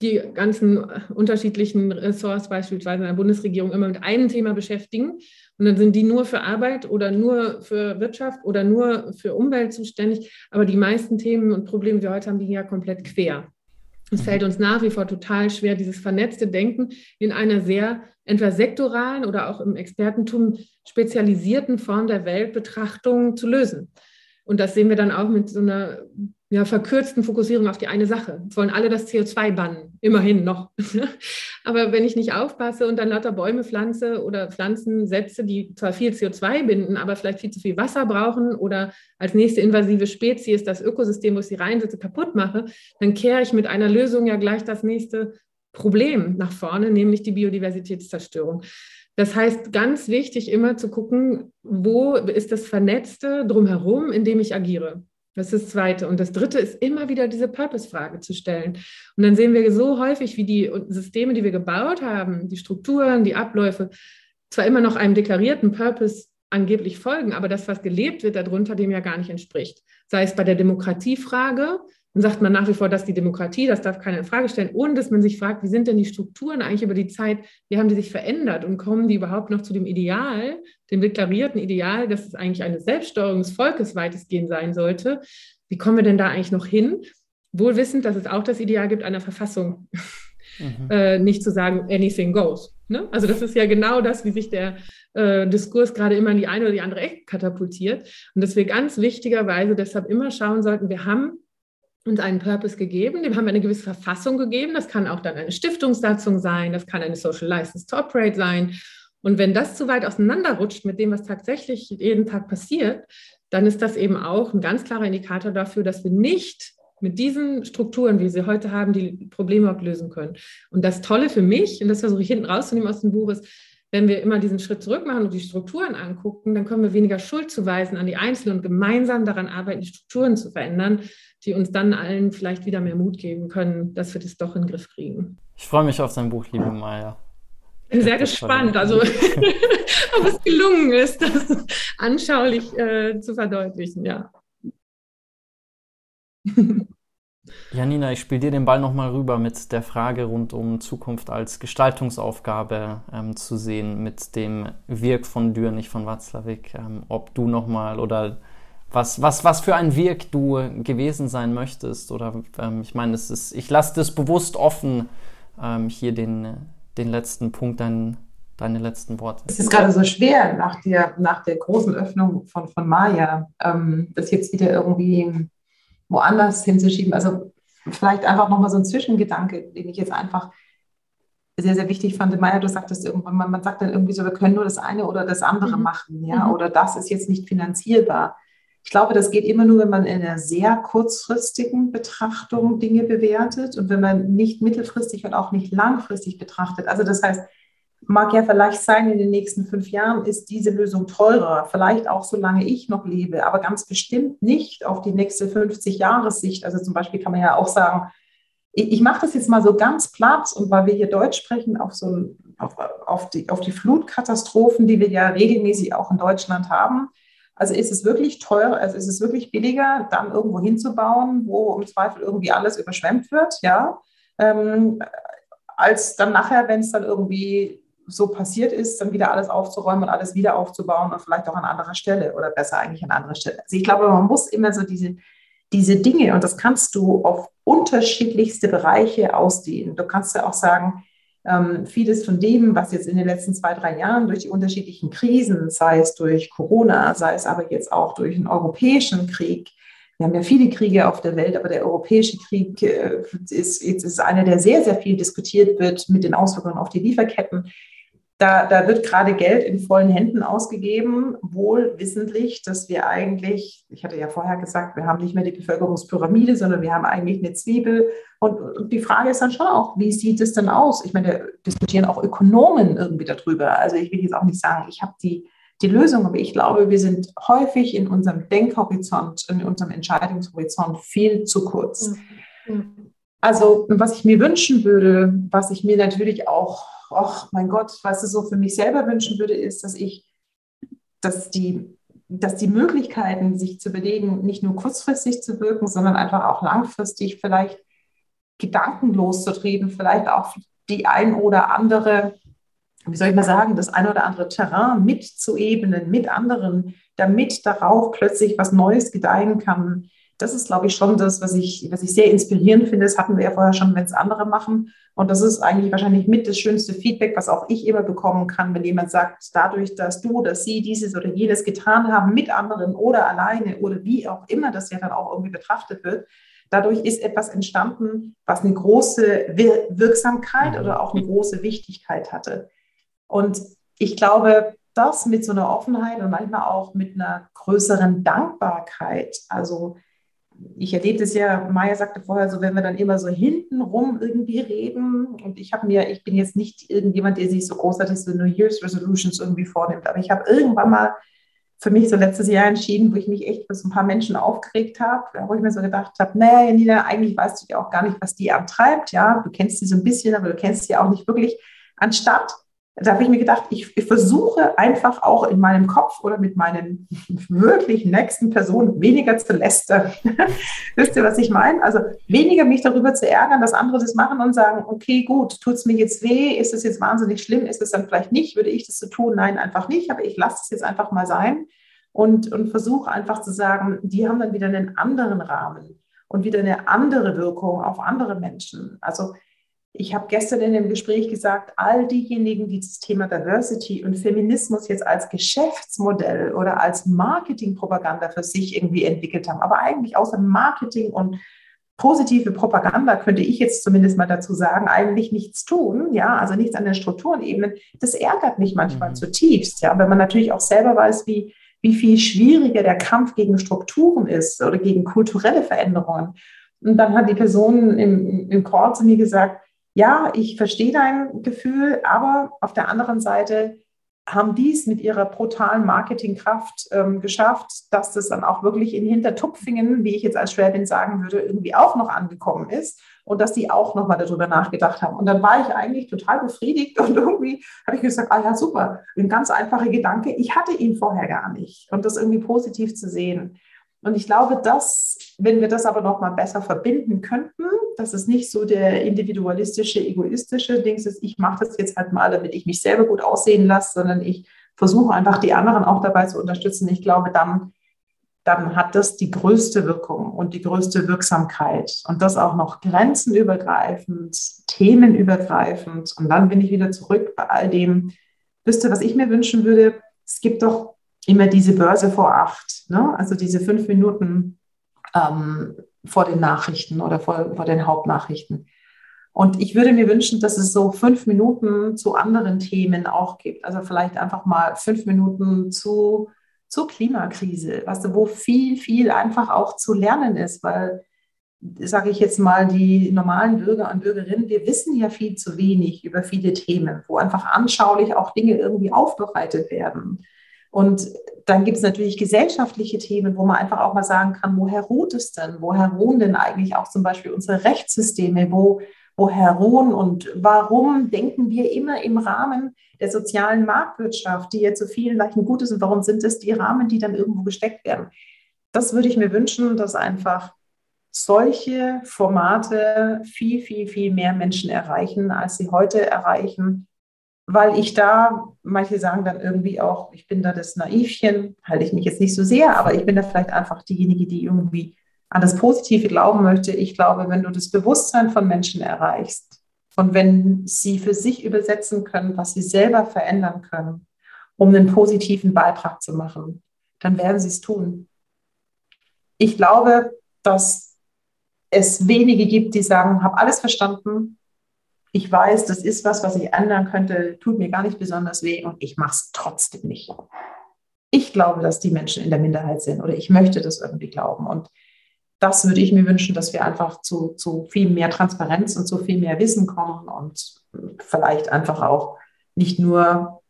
die ganzen unterschiedlichen Ressorts beispielsweise in der Bundesregierung immer mit einem Thema beschäftigen. Und dann sind die nur für Arbeit oder nur für Wirtschaft oder nur für Umwelt zuständig. Aber die meisten Themen und Probleme, die wir heute haben, liegen ja komplett quer. Es fällt uns nach wie vor total schwer, dieses vernetzte Denken in einer sehr entweder sektoralen oder auch im Expertentum spezialisierten Form der Weltbetrachtung zu lösen. Und das sehen wir dann auch mit so einer ja, verkürzten Fokussierung auf die eine Sache. Jetzt wollen alle das CO2 bannen, immerhin noch. Aber wenn ich nicht aufpasse und dann lauter Bäume pflanze oder Pflanzen setze, die zwar viel CO2 binden, aber vielleicht viel zu viel Wasser brauchen oder als nächste invasive Spezies das Ökosystem, wo ich sie reinsetze, kaputt mache, dann kehre ich mit einer Lösung ja gleich das nächste Problem nach vorne, nämlich die Biodiversitätszerstörung. Das heißt, ganz wichtig immer zu gucken, wo ist das Vernetzte drumherum, in dem ich agiere. Das ist das Zweite. Und das Dritte ist immer wieder diese Purpose-Frage zu stellen. Und dann sehen wir so häufig, wie die Systeme, die wir gebaut haben, die Strukturen, die Abläufe, zwar immer noch einem deklarierten Purpose angeblich folgen, aber das, was gelebt wird darunter, dem ja gar nicht entspricht. Sei es bei der Demokratiefrage, dann sagt man nach wie vor, dass die Demokratie, das darf keiner in Frage stellen, ohne dass man sich fragt, wie sind denn die Strukturen eigentlich über die Zeit, wie haben die sich verändert und kommen die überhaupt noch zu dem Ideal, dem deklarierten Ideal, dass es eigentlich eine Selbststeuerung des Volkes weitestgehend sein sollte. Wie kommen wir denn da eigentlich noch hin? Wohl wissend, dass es auch das Ideal gibt einer Verfassung, mhm. äh, nicht zu sagen, anything goes. Ne? Also das ist ja genau das, wie sich der äh, Diskurs gerade immer in die eine oder die andere Ecke katapultiert. Und dass wir ganz wichtigerweise deshalb immer schauen sollten, wir haben uns einen Purpose gegeben, dem haben wir eine gewisse Verfassung gegeben. Das kann auch dann eine Stiftungssatzung sein, das kann eine Social License to Operate sein. Und wenn das zu weit auseinanderrutscht mit dem, was tatsächlich jeden Tag passiert, dann ist das eben auch ein ganz klarer Indikator dafür, dass wir nicht mit diesen Strukturen, wie sie heute haben, die Probleme auch lösen können. Und das Tolle für mich, und das versuche ich hinten rauszunehmen aus dem Buch, ist, wenn wir immer diesen Schritt zurück machen und die Strukturen angucken, dann können wir weniger Schuld zuweisen an die Einzelnen und gemeinsam daran arbeiten, die Strukturen zu verändern, die uns dann allen vielleicht wieder mehr Mut geben können, dass wir das doch in den Griff kriegen. Ich freue mich auf dein Buch, liebe Maya. Bin sehr gespannt, also ob es gelungen ist, das anschaulich äh, zu verdeutlichen, ja. Janina, ich spiele dir den Ball nochmal rüber mit der Frage rund um Zukunft als Gestaltungsaufgabe ähm, zu sehen, mit dem Wirk von Dürr, nicht von Watzlawick. Ähm, ob du nochmal oder was, was, was für ein Wirk du gewesen sein möchtest. Oder ähm, ich meine, es ist, ich lasse das bewusst offen, ähm, hier den, den letzten Punkt, dein, deine letzten Worte. Es ist gerade so schwer nach der, nach der großen Öffnung von, von Maya, ähm, das jetzt wieder irgendwie woanders hinzuschieben. Also vielleicht einfach nochmal so ein Zwischengedanke, den ich jetzt einfach sehr, sehr wichtig fand. Maya, du sagtest irgendwann, man, man sagt dann irgendwie so, wir können nur das eine oder das andere mhm. machen, ja, mhm. oder das ist jetzt nicht finanzierbar. Ich glaube, das geht immer nur, wenn man in einer sehr kurzfristigen Betrachtung Dinge bewertet und wenn man nicht mittelfristig und auch nicht langfristig betrachtet. Also das heißt, mag ja vielleicht sein, in den nächsten fünf Jahren ist diese Lösung teurer, vielleicht auch solange ich noch lebe, aber ganz bestimmt nicht auf die nächste 50 Jahressicht. Also zum Beispiel kann man ja auch sagen, ich, ich mache das jetzt mal so ganz platt und weil wir hier Deutsch sprechen, auf, so auf, auf, die, auf die Flutkatastrophen, die wir ja regelmäßig auch in Deutschland haben. Also ist es wirklich teuer, also ist es wirklich billiger, dann irgendwo hinzubauen, wo im Zweifel irgendwie alles überschwemmt wird, ja, ähm, als dann nachher, wenn es dann irgendwie so passiert ist, dann wieder alles aufzuräumen und alles wieder aufzubauen und vielleicht auch an anderer Stelle oder besser eigentlich an anderer Stelle. Also ich glaube, man muss immer so diese, diese Dinge, und das kannst du auf unterschiedlichste Bereiche ausdehnen. Du kannst ja auch sagen, ähm, vieles von dem, was jetzt in den letzten zwei, drei Jahren durch die unterschiedlichen Krisen, sei es durch Corona, sei es aber jetzt auch durch einen europäischen Krieg, wir haben ja viele Kriege auf der Welt, aber der europäische Krieg äh, ist, ist einer, der sehr, sehr viel diskutiert wird mit den Auswirkungen auf die Lieferketten. Da, da wird gerade Geld in vollen Händen ausgegeben, wohl wissentlich, dass wir eigentlich, ich hatte ja vorher gesagt, wir haben nicht mehr die Bevölkerungspyramide, sondern wir haben eigentlich eine Zwiebel. Und, und die Frage ist dann schon auch, wie sieht es denn aus? Ich meine, da diskutieren auch Ökonomen irgendwie darüber. Also ich will jetzt auch nicht sagen, ich habe die, die Lösung, aber ich glaube, wir sind häufig in unserem Denkhorizont, in unserem Entscheidungshorizont viel zu kurz. Also was ich mir wünschen würde, was ich mir natürlich auch ach mein Gott, was ich so für mich selber wünschen würde, ist, dass ich, dass die, dass die Möglichkeiten, sich zu belegen, nicht nur kurzfristig zu wirken, sondern einfach auch langfristig vielleicht gedankenlos zu treten, vielleicht auch die ein oder andere, wie soll ich mal sagen, das ein oder andere Terrain mitzuebnen mit anderen, damit darauf plötzlich was Neues gedeihen kann, das ist, glaube ich, schon das, was ich, was ich sehr inspirierend finde. Das hatten wir ja vorher schon, wenn es andere machen. Und das ist eigentlich wahrscheinlich mit das schönste Feedback, was auch ich immer bekommen kann, wenn jemand sagt, dadurch, dass du oder sie dieses oder jenes getan haben, mit anderen oder alleine oder wie auch immer das ja dann auch irgendwie betrachtet wird, dadurch ist etwas entstanden, was eine große Wirksamkeit mhm. oder auch eine große Wichtigkeit hatte. Und ich glaube, das mit so einer Offenheit und manchmal auch mit einer größeren Dankbarkeit, also ich erlebe das ja, Maya sagte vorher so, wenn wir dann immer so hintenrum irgendwie reden und ich habe mir, ich bin jetzt nicht irgendjemand, der sich so großartig so New Year's Resolutions irgendwie vornimmt, aber ich habe irgendwann mal für mich so letztes Jahr entschieden, wo ich mich echt für so ein paar Menschen aufgeregt habe, wo ich mir so gedacht habe, naja, Janina, eigentlich weißt du ja auch gar nicht, was die antreibt, ja, du kennst sie so ein bisschen, aber du kennst sie auch nicht wirklich, anstatt da habe ich mir gedacht, ich, ich, versuche einfach auch in meinem Kopf oder mit meinen wirklich nächsten Personen weniger zu lästern. Wisst ihr, was ich meine? Also weniger mich darüber zu ärgern, dass andere das machen und sagen, okay, gut, tut es mir jetzt weh? Ist es jetzt wahnsinnig schlimm? Ist es dann vielleicht nicht? Würde ich das so tun? Nein, einfach nicht. Aber ich lasse es jetzt einfach mal sein und, und versuche einfach zu sagen, die haben dann wieder einen anderen Rahmen und wieder eine andere Wirkung auf andere Menschen. Also ich habe gestern in dem Gespräch gesagt, all diejenigen, die das Thema Diversity und Feminismus jetzt als Geschäftsmodell oder als Marketingpropaganda für sich irgendwie entwickelt haben, aber eigentlich außer Marketing und positive Propaganda könnte ich jetzt zumindest mal dazu sagen, eigentlich nichts tun, ja, also nichts an den Strukturenebenen. Das ärgert mich manchmal mhm. zutiefst, ja, wenn man natürlich auch selber weiß, wie, wie viel schwieriger der Kampf gegen Strukturen ist oder gegen kulturelle Veränderungen. Und dann hat die Person im, im Call zu mir gesagt, ja, ich verstehe dein Gefühl, aber auf der anderen Seite haben die es mit ihrer brutalen Marketingkraft ähm, geschafft, dass das dann auch wirklich in Hintertupfingen, wie ich jetzt als Schwäbin sagen würde, irgendwie auch noch angekommen ist und dass die auch nochmal darüber nachgedacht haben. Und dann war ich eigentlich total befriedigt und irgendwie habe ich gesagt, ah ja, super, ein ganz einfacher Gedanke. Ich hatte ihn vorher gar nicht und das irgendwie positiv zu sehen. Und ich glaube, dass, wenn wir das aber noch mal besser verbinden könnten, dass es nicht so der individualistische, egoistische Dings ist, ich mache das jetzt halt mal, damit ich mich selber gut aussehen lasse, sondern ich versuche einfach die anderen auch dabei zu unterstützen. Ich glaube, dann, dann hat das die größte Wirkung und die größte Wirksamkeit. Und das auch noch grenzenübergreifend, themenübergreifend. Und dann bin ich wieder zurück bei all dem. Wisst ihr, was ich mir wünschen würde? Es gibt doch immer diese Börse vor acht, ne? also diese fünf Minuten ähm, vor den Nachrichten oder vor, vor den Hauptnachrichten. Und ich würde mir wünschen, dass es so fünf Minuten zu anderen Themen auch gibt. Also vielleicht einfach mal fünf Minuten zu, zur Klimakrise, weißt du, wo viel, viel einfach auch zu lernen ist, weil, sage ich jetzt mal, die normalen Bürger und Bürgerinnen, wir wissen ja viel zu wenig über viele Themen, wo einfach anschaulich auch Dinge irgendwie aufbereitet werden. Und dann gibt es natürlich gesellschaftliche Themen, wo man einfach auch mal sagen kann, woher ruht es denn? Woher ruhen denn eigentlich auch zum Beispiel unsere Rechtssysteme? Wo, woher ruhen und warum denken wir immer im Rahmen der sozialen Marktwirtschaft, die jetzt so vielen leicht ein Gutes und warum sind es die Rahmen, die dann irgendwo gesteckt werden? Das würde ich mir wünschen, dass einfach solche Formate viel, viel, viel mehr Menschen erreichen, als sie heute erreichen weil ich da, manche sagen dann irgendwie auch, ich bin da das Naivchen, halte ich mich jetzt nicht so sehr, aber ich bin da vielleicht einfach diejenige, die irgendwie an das Positive glauben möchte. Ich glaube, wenn du das Bewusstsein von Menschen erreichst und wenn sie für sich übersetzen können, was sie selber verändern können, um einen positiven Beitrag zu machen, dann werden sie es tun. Ich glaube, dass es wenige gibt, die sagen, habe alles verstanden, ich weiß, das ist was, was ich ändern könnte, tut mir gar nicht besonders weh und ich mache es trotzdem nicht. Ich glaube, dass die Menschen in der Minderheit sind oder ich möchte das irgendwie glauben. Und das würde ich mir wünschen, dass wir einfach zu, zu viel mehr Transparenz und zu viel mehr Wissen kommen und vielleicht einfach auch nicht nur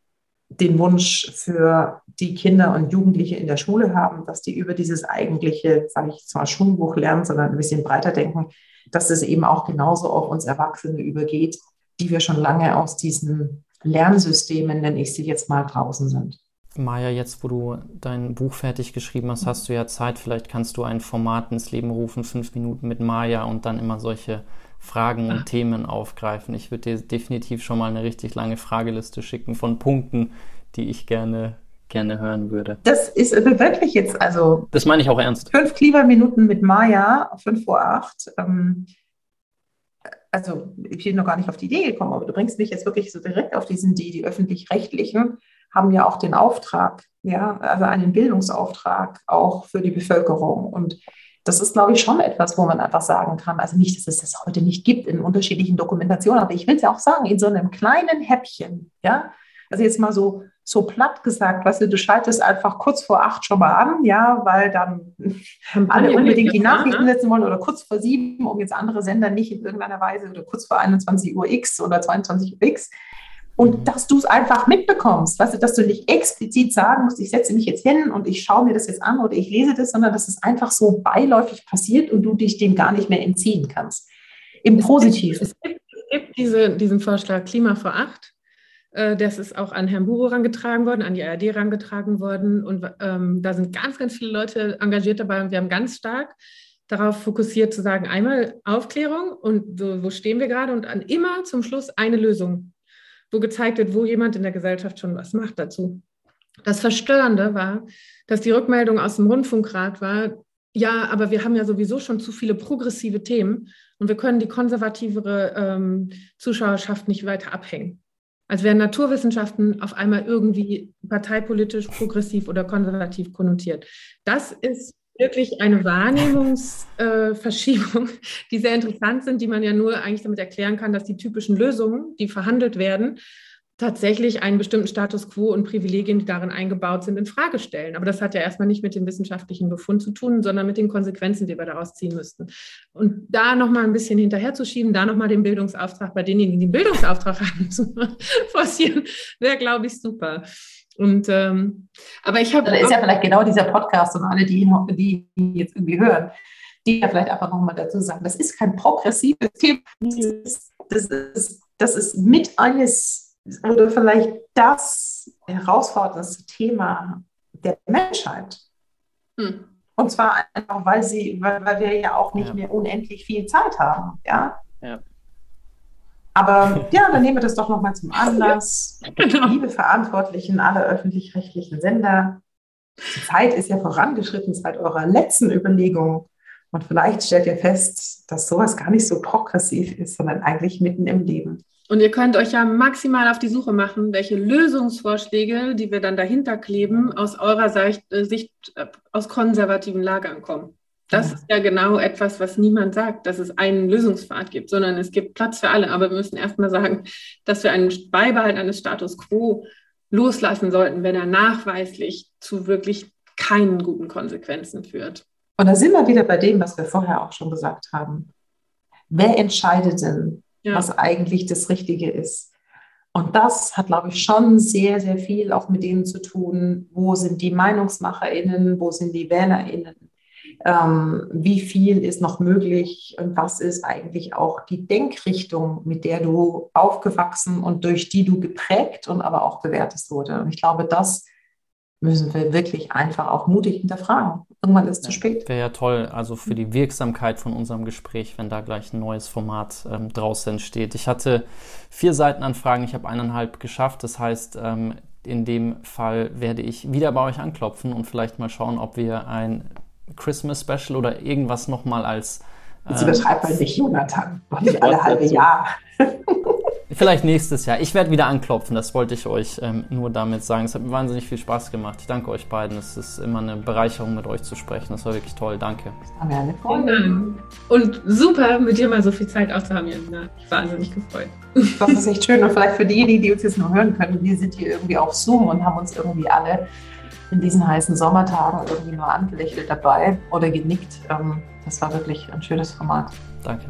den Wunsch für die Kinder und Jugendliche in der Schule haben, dass die über dieses eigentliche, sage ich zwar Schulbuch lernen, sondern ein bisschen breiter denken, dass es eben auch genauso auf uns Erwachsene übergeht, die wir schon lange aus diesen Lernsystemen, nenne ich sie jetzt mal, draußen sind. Maja, jetzt wo du dein Buch fertig geschrieben hast, hast du ja Zeit. Vielleicht kannst du ein Format ins Leben rufen, fünf Minuten mit Maja und dann immer solche Fragen und Ach. Themen aufgreifen. Ich würde dir definitiv schon mal eine richtig lange Frageliste schicken von Punkten, die ich gerne gerne hören würde. Das ist wirklich jetzt, also. Das meine ich auch ernst. Fünf Klimaminuten mit Maya, fünf vor acht. Ähm, also, ich bin noch gar nicht auf die Idee gekommen, aber du bringst mich jetzt wirklich so direkt auf diesen, die, die öffentlich-rechtlichen haben ja auch den Auftrag, ja, also einen Bildungsauftrag auch für die Bevölkerung. Und das ist, glaube ich, schon etwas, wo man einfach sagen kann, also nicht, dass es das heute nicht gibt in unterschiedlichen Dokumentationen, aber ich will es ja auch sagen, in so einem kleinen Häppchen, ja, also jetzt mal so, so platt gesagt, weißt du, du schaltest einfach kurz vor acht schon mal an, ja, weil dann alle unbedingt die Nachrichten ne? setzen wollen oder kurz vor sieben, um jetzt andere Sender nicht in irgendeiner Weise oder kurz vor 21 Uhr X oder 22 Uhr X. Und mhm. dass du es einfach mitbekommst, weißt du, dass du nicht explizit sagen musst, ich setze mich jetzt hin und ich schaue mir das jetzt an oder ich lese das, sondern dass es einfach so beiläufig passiert und du dich dem gar nicht mehr entziehen kannst. Im Positiven. Es gibt, es gibt diese, diesen Vorschlag Klima vor acht das ist auch an Herrn Buro herangetragen worden, an die ARD herangetragen worden. Und ähm, da sind ganz, ganz viele Leute engagiert dabei. Und wir haben ganz stark darauf fokussiert zu sagen, einmal Aufklärung und so, wo stehen wir gerade und an immer zum Schluss eine Lösung, wo gezeigt wird, wo jemand in der Gesellschaft schon was macht dazu. Das Verstörende war, dass die Rückmeldung aus dem Rundfunkrat war, ja, aber wir haben ja sowieso schon zu viele progressive Themen und wir können die konservativere ähm, Zuschauerschaft nicht weiter abhängen als wären Naturwissenschaften auf einmal irgendwie parteipolitisch progressiv oder konservativ konnotiert. Das ist wirklich eine Wahrnehmungsverschiebung, äh, die sehr interessant sind, die man ja nur eigentlich damit erklären kann, dass die typischen Lösungen, die verhandelt werden, tatsächlich einen bestimmten Status quo und Privilegien, die darin eingebaut sind, in Frage stellen. Aber das hat ja erstmal nicht mit dem wissenschaftlichen Befund zu tun, sondern mit den Konsequenzen, die wir daraus ziehen müssten. Und da nochmal ein bisschen hinterherzuschieben, da nochmal den Bildungsauftrag bei denjenigen, die den Bildungsauftrag haben, zu forcieren, wäre, glaube ich, super. Und ähm, aber ich habe. Da ist ja vielleicht genau dieser Podcast und alle, die, die jetzt irgendwie hören, die ja vielleicht einfach nochmal dazu sagen, das ist kein progressives Thema. Das ist, das ist mit eines oder vielleicht das herausforderndste Thema der Menschheit. Hm. Und zwar einfach, weil sie, weil, weil wir ja auch nicht ja. mehr unendlich viel Zeit haben. Ja. ja. Aber ja, dann nehmen wir das doch nochmal zum Anlass. Genau. Liebe Verantwortlichen aller öffentlich-rechtlichen Sender, die Zeit ist ja vorangeschritten seit eurer letzten Überlegung. Und vielleicht stellt ihr fest, dass sowas gar nicht so progressiv ist, sondern eigentlich mitten im Leben. Und ihr könnt euch ja maximal auf die Suche machen, welche Lösungsvorschläge, die wir dann dahinter kleben, aus eurer äh, Sicht, äh, aus konservativen Lagern kommen. Das ja. ist ja genau etwas, was niemand sagt, dass es einen Lösungspfad gibt, sondern es gibt Platz für alle. Aber wir müssen erstmal sagen, dass wir einen Beibehalt eines Status quo loslassen sollten, wenn er nachweislich zu wirklich keinen guten Konsequenzen führt. Und da sind wir wieder bei dem, was wir vorher auch schon gesagt haben. Wer entscheidet denn, ja. was eigentlich das Richtige ist. Und das hat, glaube ich, schon sehr, sehr viel auch mit denen zu tun, wo sind die MeinungsmacherInnen, wo sind die WählerInnen, ähm, wie viel ist noch möglich und was ist eigentlich auch die Denkrichtung, mit der du aufgewachsen und durch die du geprägt und aber auch bewertet wurde. Und ich glaube, das müssen wir wirklich einfach auch mutig hinterfragen. Irgendwann ist es zu spät. Wäre ja toll, also für die Wirksamkeit von unserem Gespräch, wenn da gleich ein neues Format ähm, draus entsteht. Ich hatte vier Seitenanfragen, ich habe eineinhalb geschafft. Das heißt, ähm, in dem Fall werde ich wieder bei euch anklopfen und vielleicht mal schauen, ob wir ein Christmas Special oder irgendwas nochmal als. Äh, Jetzt übertreibt mal nicht, Jonathan. Doch nicht alle halbe Jahr. Vielleicht nächstes Jahr. Ich werde wieder anklopfen, das wollte ich euch ähm, nur damit sagen. Es hat mir wahnsinnig viel Spaß gemacht. Ich danke euch beiden. Es ist immer eine Bereicherung, mit euch zu sprechen. Das war wirklich toll. Danke. Das war eine Freude. Und super, mit dir mal so viel Zeit auszuhaben, Jana. Ich wahnsinnig gefreut. Das ist echt schön. Und vielleicht für diejenigen, die uns jetzt nur hören können, wir sind hier irgendwie auf Zoom und haben uns irgendwie alle in diesen heißen Sommertagen irgendwie nur angelächelt dabei oder genickt. Ähm, das war wirklich ein schönes Format. Danke.